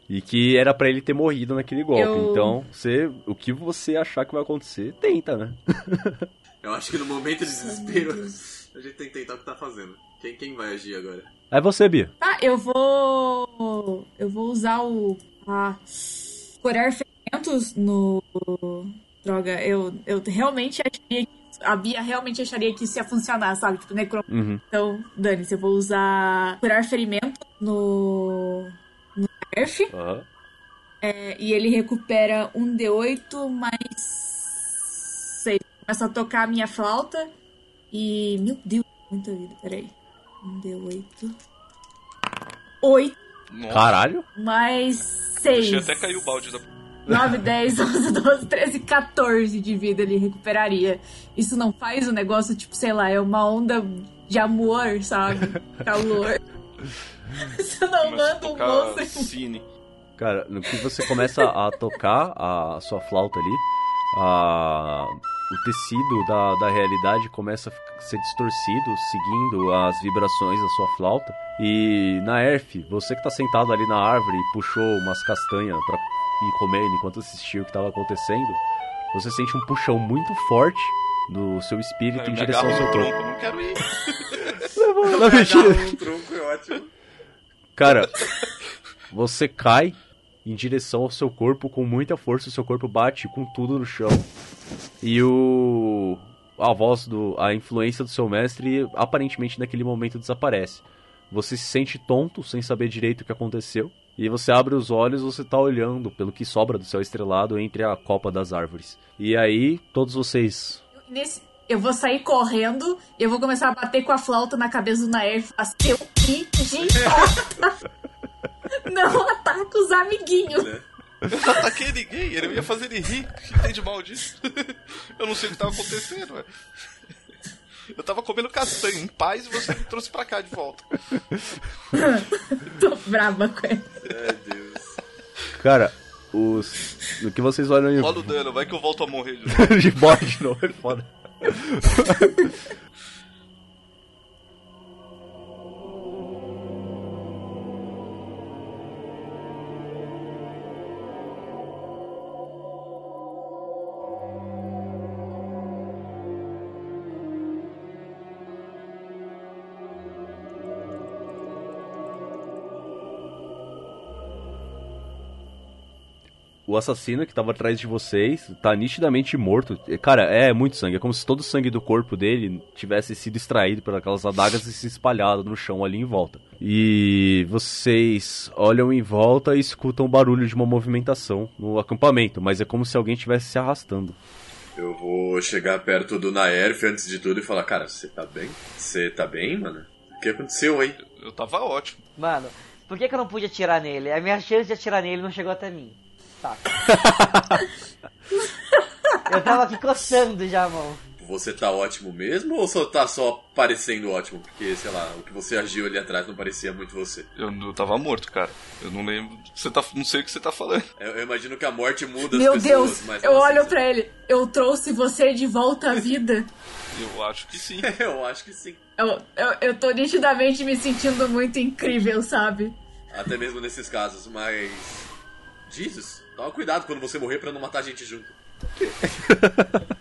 E que era pra ele ter morrido naquele golpe. Eu- Então, você, o que você achar que vai acontecer, tenta, né? Eu acho que no momento de desespero, a gente tem que tentar o que tá fazendo. Quem, quem vai agir agora? É você, Bia. Tá, eu vou. Eu vou usar o. Ah, curar ferimentos no. Droga, eu, eu realmente acharia que. A Bia realmente acharia que isso ia funcionar, sabe? Tipo, necro. Uhum. Então, dane-se, eu vou usar curar ferimento no. no Nerf. Aham. É, e ele recupera um D8 mais 6. Começa a tocar a minha flauta. E. Meu Deus, muita vida, peraí. Um D8. 8 Nossa, Caralho. mais deixei 6. até cair o balde da. 9, 10, 11, 12, 13, 14 de vida ele recuperaria. Isso não faz o negócio, tipo, sei lá, é uma onda de amor, sabe? Calor. Isso não Começa manda um monstro. Cine. Cara, no que você começa a tocar a sua flauta ali, a- o tecido da, da realidade começa a ser distorcido, seguindo as vibrações da sua flauta. E na Erf, você que tá sentado ali na árvore e puxou umas castanhas pra ir comendo enquanto assistia o que tava acontecendo, você sente um puxão muito forte do seu espírito Eu em direção ao seu corpo. tronco, não quero ir. Não, mentira. um tronco é ótimo. Cara, você cai em direção ao seu corpo com muita força, o seu corpo bate com tudo no chão. E o a voz do a influência do seu mestre aparentemente naquele momento desaparece. Você se sente tonto, sem saber direito o que aconteceu, e você abre os olhos, você tá olhando pelo que sobra do céu estrelado entre a copa das árvores. E aí, todos vocês Nesse, eu vou sair correndo e eu vou começar a bater com a flauta na cabeça do Nair. Faz eu idiota! Não ataca os amiguinhos. Eu não ataquei ninguém, ele ia fazer ele rir. O que tem de mal disso? Eu não sei o que tava acontecendo, velho. Eu tava comendo castanha em paz e você me trouxe pra cá de volta. Tô brava com ele. Ai, Deus. Cara, os. No que vocês olham em Rola o dano, vai que eu volto a morrer de novo. de morte de novo, é foda. O assassino que tava atrás de vocês tá nitidamente morto. Cara, é muito sangue. É como se todo o sangue do corpo dele tivesse sido extraído por aquelas adagas e se espalhado no chão ali em volta. E vocês olham em volta e escutam o barulho de uma movimentação no acampamento, mas é como se alguém estivesse se arrastando. Eu vou chegar perto do Naerf antes de tudo e falar, cara, você tá bem? Você tá bem, mano? O que aconteceu aí? Eu tava ótimo. Mano, por que, que eu não pude atirar nele? A minha chance de atirar nele não chegou até mim. Tá. eu tava aqui coçando já, mão. Você tá ótimo mesmo ou só tá só parecendo ótimo? Porque, sei lá, o que você agiu ali atrás não parecia muito você. Eu, eu tava morto, cara. Eu não lembro. Você tá, não sei o que você tá falando. Eu, eu imagino que a morte muda Meu as pessoas, Deus, mas eu olho assim, pra ele. Eu trouxe você de volta à vida. Eu acho que sim. Eu acho que sim. Eu, eu, eu tô nitidamente me sentindo muito incrível, sabe? Até mesmo nesses casos, mas. Jesus, toma cuidado quando você morrer pra não matar a gente junto.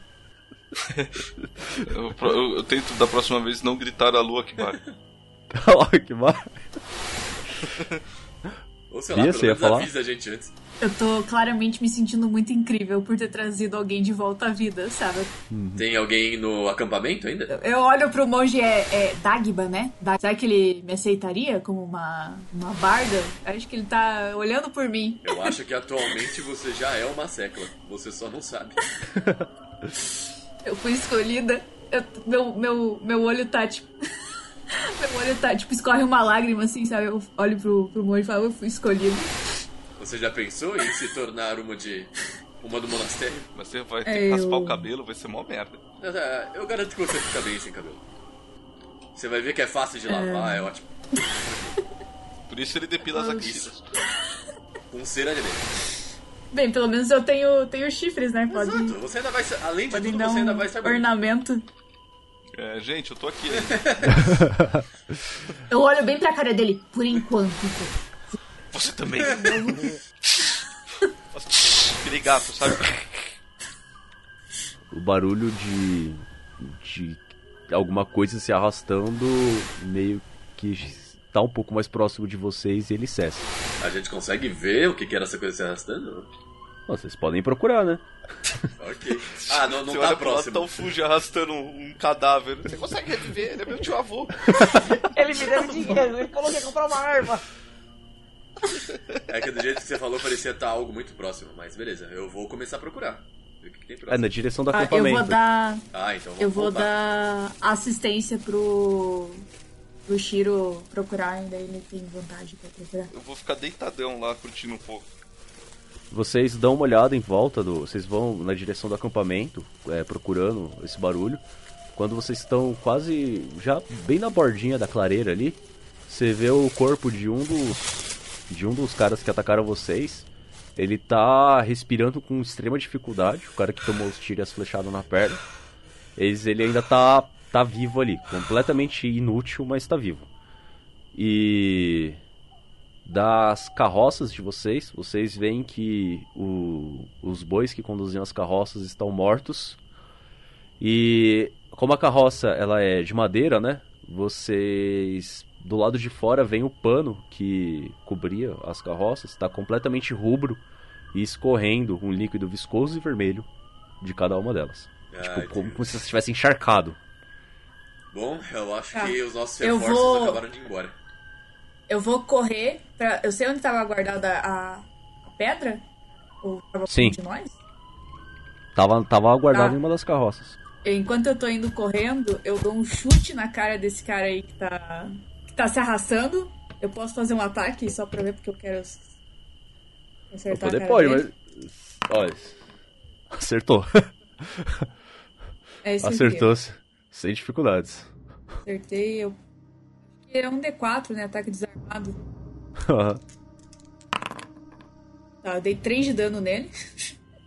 Eu, eu- eu tento da próxima vez não gritar a lua que vale. Olha que mar... Ou sei lá, Bia, pelo menos avisa a gente antes. Eu tô claramente me sentindo muito incrível por ter trazido alguém de volta à vida, sabe? Tem alguém no acampamento ainda? Eu olho pro monge, é, é Dagba, né? Da- Será que ele me aceitaria como uma, uma barda? Acho que ele tá olhando por mim. Eu acho que atualmente você já é uma secla. Você só não sabe. Eu fui escolhida. Eu- meu, meu, meu olho tá tipo. meu olho tá tipo, escorre uma lágrima assim, sabe? Eu olho pro, pro monge e falo, eu fui escolhido. Você já pensou em se tornar uma de. uma do monastério? Você vai ter É, que raspar eu- o cabelo, vai ser mó merda. Ah, Eu garanto que você fica bem sem cabelo. Você vai ver que é fácil de lavar, é, ótimo. Por isso ele depila as axilas. Com cera de leite. Bem, pelo menos eu tenho, tenho chifres, né? Podem, Exato, você ainda vai ser. Além de tudo, você ainda um vai estar bem. ornamento. É, gente, eu tô aqui. Eu olho bem pra cara dele, por enquanto. Você também. Aquele gato, sabe? O barulho de. de alguma coisa se arrastando meio que tá um pouco mais próximo de vocês e ele cessa. A gente consegue ver o que, que era essa coisa se arrastando? Vocês podem procurar, né? ok. Ah, não, não Você tá próximo. tá o Fuji arrastando um, um cadáver. Você consegue reviver? Ele é meu tio avô. Ele me deu dinheiro, ele falou que ia comprar uma arma. É que do jeito que você falou parecia estar algo muito próximo, mas beleza, eu vou começar a procurar. É na direção do Ah, eu acampamento. vou dar. Ah, então Eu vou voltar. dar assistência pro. pro Shiro procurar, ainda ele tem vantagem pra procurar. Eu vou ficar deitadão lá, curtindo um pouco. Vocês dão uma olhada em volta do. Vocês vão na direção do acampamento, é, procurando esse barulho. Quando vocês estão quase já bem na bordinha da clareira ali, você vê o corpo de um dos de um dos caras que atacaram vocês. Ele tá respirando com extrema dificuldade, o cara que tomou os tiros e as flechadas na perna. Eles, ele ainda tá tá vivo ali, completamente inútil, mas tá vivo. E das carroças de vocês, vocês veem que o- os bois que conduziam as carroças estão mortos. E como a carroça ela é de madeira, né? Vocês do lado de fora vem o pano que cobria as carroças, está completamente rubro e escorrendo um líquido viscoso e vermelho de cada uma delas. Ah, tipo, como, entendi. como se você estivesse encharcado. Bom, eu acho Tá. que os nossos Eu reforços vou- acabaram de ir embora. Eu vou correr pra. Eu sei onde tava guardada a, a pedra? Ou tava Sim. de nós? Tava, tava guardado Tá. em uma das carroças. Enquanto eu tô indo correndo, eu dou um chute na cara desse cara aí que tá. Tá se arrastando. Eu posso fazer um ataque só pra ver porque eu quero acertar poder pode, dele. mas. Olha. Acertou. É isso aqui. Acertou sem dificuldades. Acertei, eu. É um D4, né? Ataque desarmado. Tá, eu dei 3 de dano nele.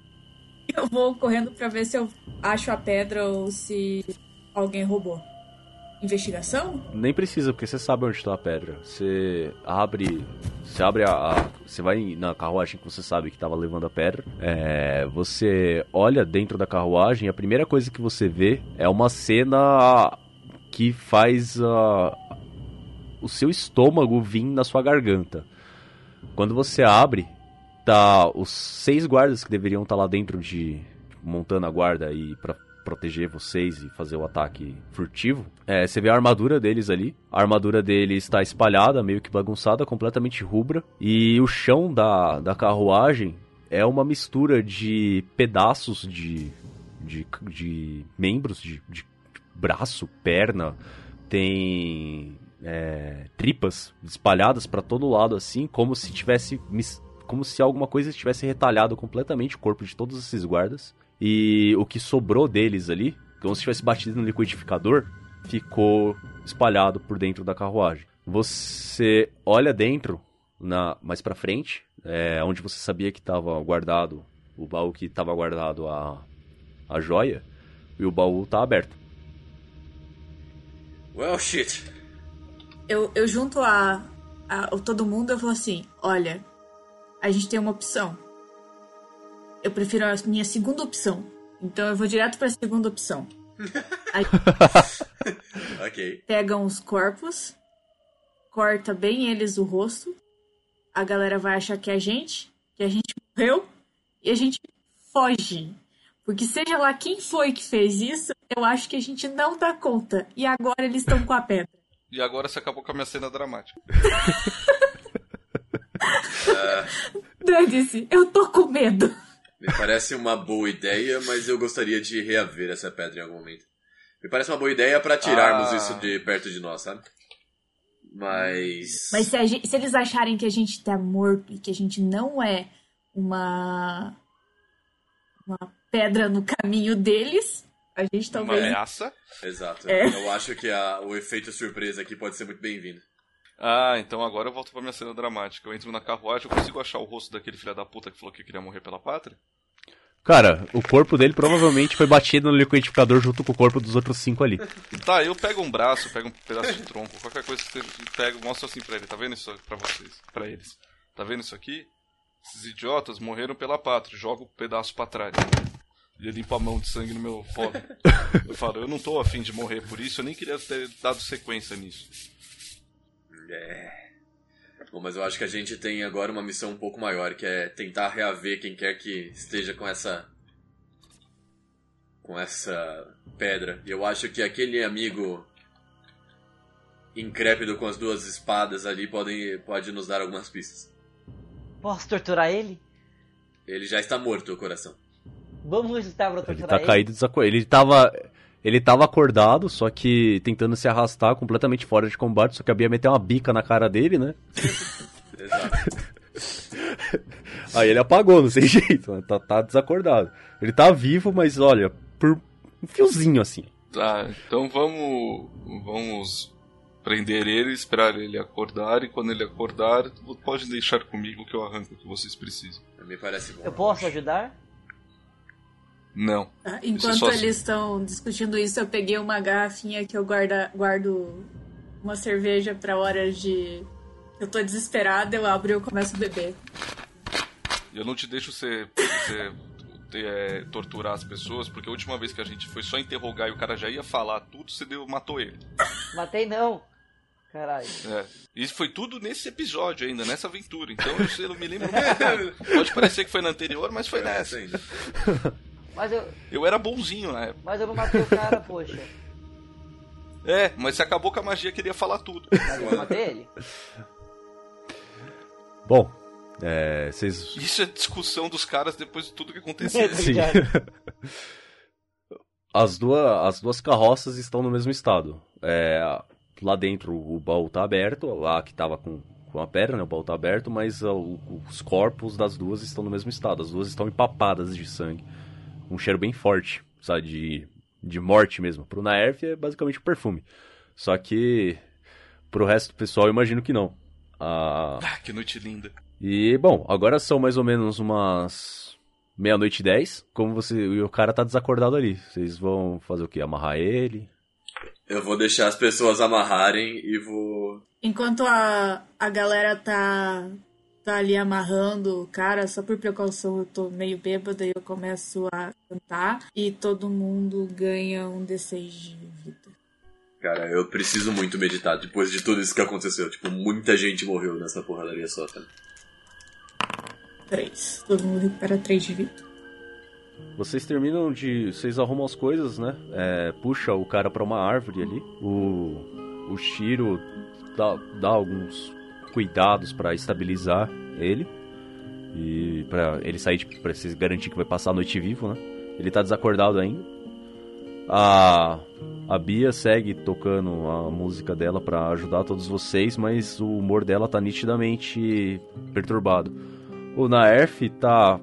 eu vou correndo pra ver se eu acho a pedra ou se alguém roubou. Investigação? Nem precisa, porque você sabe onde está a pedra. Você abre. Você abre a. a- você vai na carruagem que você sabe que estava levando a pedra. É, você olha dentro da carruagem e a primeira coisa que você vê é uma cena que faz o seu estômago vir na sua garganta. Quando você abre, tá os seis guardas que deveriam estar lá dentro de montando a guarda e para proteger vocês e fazer o ataque furtivo. É, você vê a armadura deles ali. A armadura deles está espalhada, meio que bagunçada, completamente rubra. E o chão da, da carruagem é uma mistura de pedaços de, de, de membros, de, de braço, perna. Tem é, tripas espalhadas para todo lado, assim, como se tivesse. Como se alguma coisa tivesse retalhado completamente o corpo de todos esses guardas. E o que sobrou deles ali, como se tivesse batido no liquidificador, ficou espalhado por dentro da carruagem. Você olha dentro, na mais para frente, é, onde você sabia que estava guardado o baú que estava guardado a, a joia, e o baú tá aberto. Well, shit. Eu, eu junto a, a o todo mundo eu falo assim: olha, a gente tem uma opção. Eu prefiro a minha segunda opção. Então eu vou direto pra segunda opção. Aí Ok. pegam os corpos, corta bem eles o rosto. A galera vai achar que é a gente, que a gente morreu, e a gente foge. Porque seja lá quem foi que fez isso, eu acho que a gente não dá conta. E agora eles estão com a pedra. E agora você acabou com a minha cena dramática. Dane-se, eu tô com medo. Me parece uma boa ideia, mas eu gostaria de reaver essa pedra em algum momento. Me parece uma boa ideia pra tirarmos Ah. isso de perto de nós, sabe? Mas. Mas se, a gente- se eles acharem que a gente tá morto e que a gente não é uma. uma pedra no caminho deles, a gente Uma talvez. ameaça. Exato. É. Eu acho que a- o efeito surpresa aqui pode ser muito bem-vindo. Ah, então agora eu volto pra minha cena dramática. Eu entro na carruagem, eu consigo achar o rosto daquele filho da puta que falou que queria morrer pela pátria? Cara, o corpo dele provavelmente foi batido no liquidificador junto com o corpo dos outros cinco ali. Tá, eu pego um braço, pego um pedaço de tronco, qualquer coisa que você pega, mostra assim pra ele. Tá vendo isso pra vocês? Pra eles. Tá vendo isso aqui? Esses idiotas morreram pela pátria. Joga o pedaço pra trás. E eu limpo a mão de sangue no meu colo. Eu falo, eu não tô afim de morrer por isso, eu nem queria ter dado sequência nisso. É. Bom, mas eu acho que a gente tem agora uma missão um pouco maior, que é tentar reaver quem quer que esteja com essa. com essa pedra. E eu acho que aquele amigo incrépido com as duas espadas ali podem, pode nos dar algumas pistas. Posso torturar ele? Ele já está morto, o coração. Vamos estar pra Ele torturar tá ele? caído desacordado. Ele tava. Ele tava acordado, só que tentando se arrastar completamente fora de combate, só que a Bia meteu uma bica na cara dele, né? Exato. Aí ele apagou, não sei jeito, né? tá, tá desacordado. Ele tá vivo, mas olha, por um fiozinho assim. Tá, então vamos. Vamos prender ele, esperar ele acordar, e quando ele acordar, pode deixar comigo que eu arranco o que vocês precisam. Me parece bom. Eu posso ajudar? Não. Ah, Isso Enquanto só- eles estão discutindo isso, eu peguei uma garrafinha que eu guarda, guardo uma cerveja pra horas de. Eu tô desesperada, eu abro e eu começo a beber. Eu não te deixo você, você ter, é, torturar as pessoas, porque a última vez que a gente foi só interrogar e o cara já ia falar tudo, você deu, matou ele. Matei não. Caralho. É. Isso foi tudo nesse episódio ainda, nessa aventura. Então eu, eu não me lembro muito. Pode parecer que foi na anterior, mas foi nessa. Sim. Mas eu, Eu era bonzinho na época. mas eu não matei o cara, poxa. É, mas você acabou com a magia, queria falar tudo. Mas eu matei ele. Bom, é. Vocês. Isso é discussão dos caras depois de tudo que aconteceu. Sim. As duas, as duas carroças estão no mesmo estado. É, lá dentro o baú tá aberto, lá que tava com, com a pedra, né, o baú tá aberto, mas ah, o- os corpos das duas estão no mesmo estado. As duas estão empapadas de sangue. Um cheiro bem forte, sabe, de, de morte mesmo. Pro Naerf é basicamente um perfume. Só que pro resto do pessoal eu imagino que não. Ah, Ah, que noite linda. e, bom, agora são mais ou menos umas meia-noite e dez. Como você. E o cara tá desacordado ali. Vocês vão fazer o quê? Amarrar ele? Eu vou deixar as pessoas amarrarem e vou. Enquanto a, a galera tá, tá ali amarrando o cara, só por precaução eu tô meio bêbada e eu começo a cantar. E todo mundo ganha um D6 de vida. Cara, eu preciso muito meditar depois de tudo isso que aconteceu. Tipo, muita gente morreu nessa porradaria só, cara. 3. Todo mundo recupera 3 de vida. Vocês terminam de. Vocês arrumam as coisas, né? É, puxa o cara pra uma árvore ali. O. O Shiro dá, dá alguns cuidados pra estabilizar ele. E pra ele sair, tipo, pra vocês garantir que vai passar a noite vivo, né? Ele tá desacordado ainda. A. A Bia segue tocando a música dela pra ajudar todos vocês, mas o humor dela tá nitidamente perturbado. O Naerf tá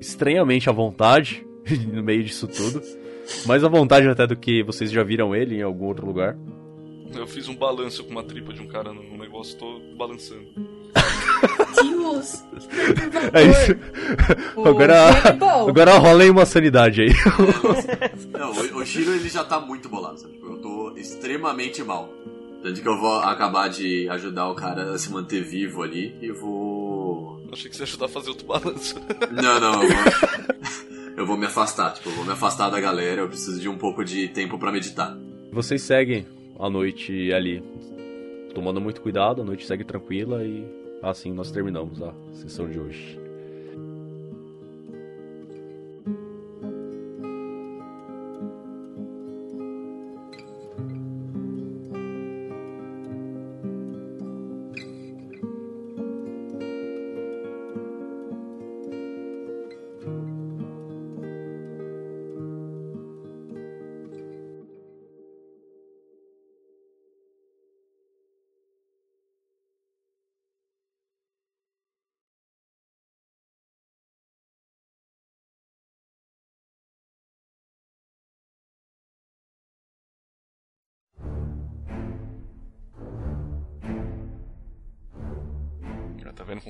estranhamente à vontade no meio disso tudo. Mais à vontade até do que vocês já viram ele em algum outro lugar. Eu fiz um balanço com uma tripa de um cara no negócio, tô balançando. Deus! É isso. O Agora, Hannibal. agora rola aí uma sanidade aí. Não, o, o Shiro ele já tá muito bolado, sabe? Tipo, eu tô extremamente mal. Tanto que eu vou acabar de ajudar o cara a se manter vivo ali e vou. Achei que você ia ajudar a fazer outro balanço. Não, não, eu vou. eu vou me afastar, tipo, eu vou me afastar da galera, eu preciso de um pouco de tempo pra meditar. Vocês seguem a noite ali, tomando muito cuidado, a noite segue tranquila e assim nós terminamos a sessão de hoje.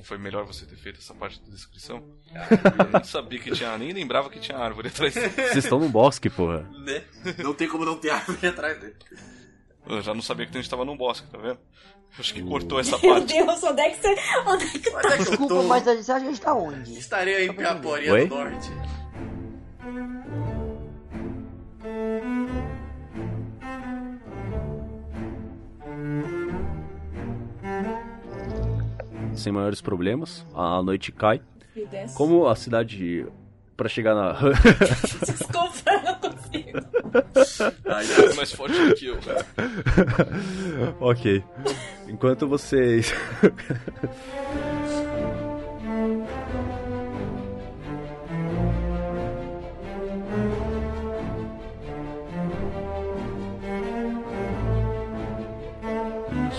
Foi melhor você ter feito essa parte da descrição? Eu nem sabia que tinha, nem lembrava que tinha árvore atrás dele. Vocês estão no bosque, porra. Né? Não tem como não ter árvore atrás dele. Eu já não sabia que a gente tava num bosque, tá vendo? Acho que cortou essa Meu parte. Deus, onde é que você. Onde é que eu Desculpa, mas a gente tá onde? Estarei em Piaporia Oi? do Norte. Sem maiores problemas, a noite cai. Como a cidade Pra chegar na Desculpa, eu não consigo. Ai, É mais forte do que eu. ok. Enquanto vocês.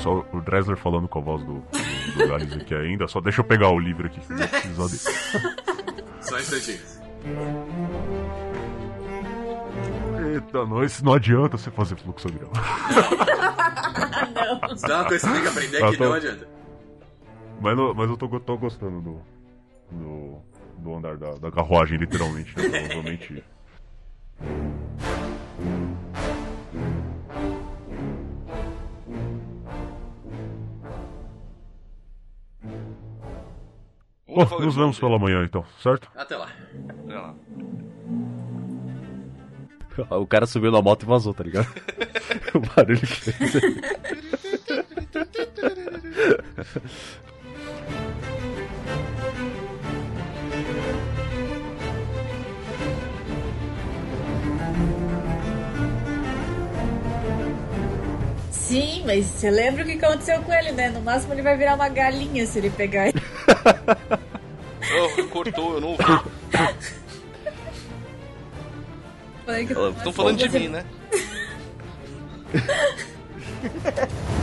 Só o Dresler falando com a voz do, Gales aqui ainda. Só deixa eu pegar o livro aqui. que eu vou precisar dele. Só um instantinho. Eita, não, esse não adianta você fazer fluxograma. Não. Isso é uma coisa que você tem que aprender Ah, que tô- não adianta. Mas, não- mas eu tô, tô gostando do, do, do andar da, da carruagem, literalmente. Né? Provavelmente. Bom, Vamos nos vemos pela manhã então, certo? Até lá. Olha lá. o cara subiu na moto e vazou, tá ligado? o barulho que fez. Sim, mas você lembra o que aconteceu com ele, né? No máximo ele vai virar uma galinha se ele pegar ele. oh, cortou, eu não ouvi. Estão falando de mim, né?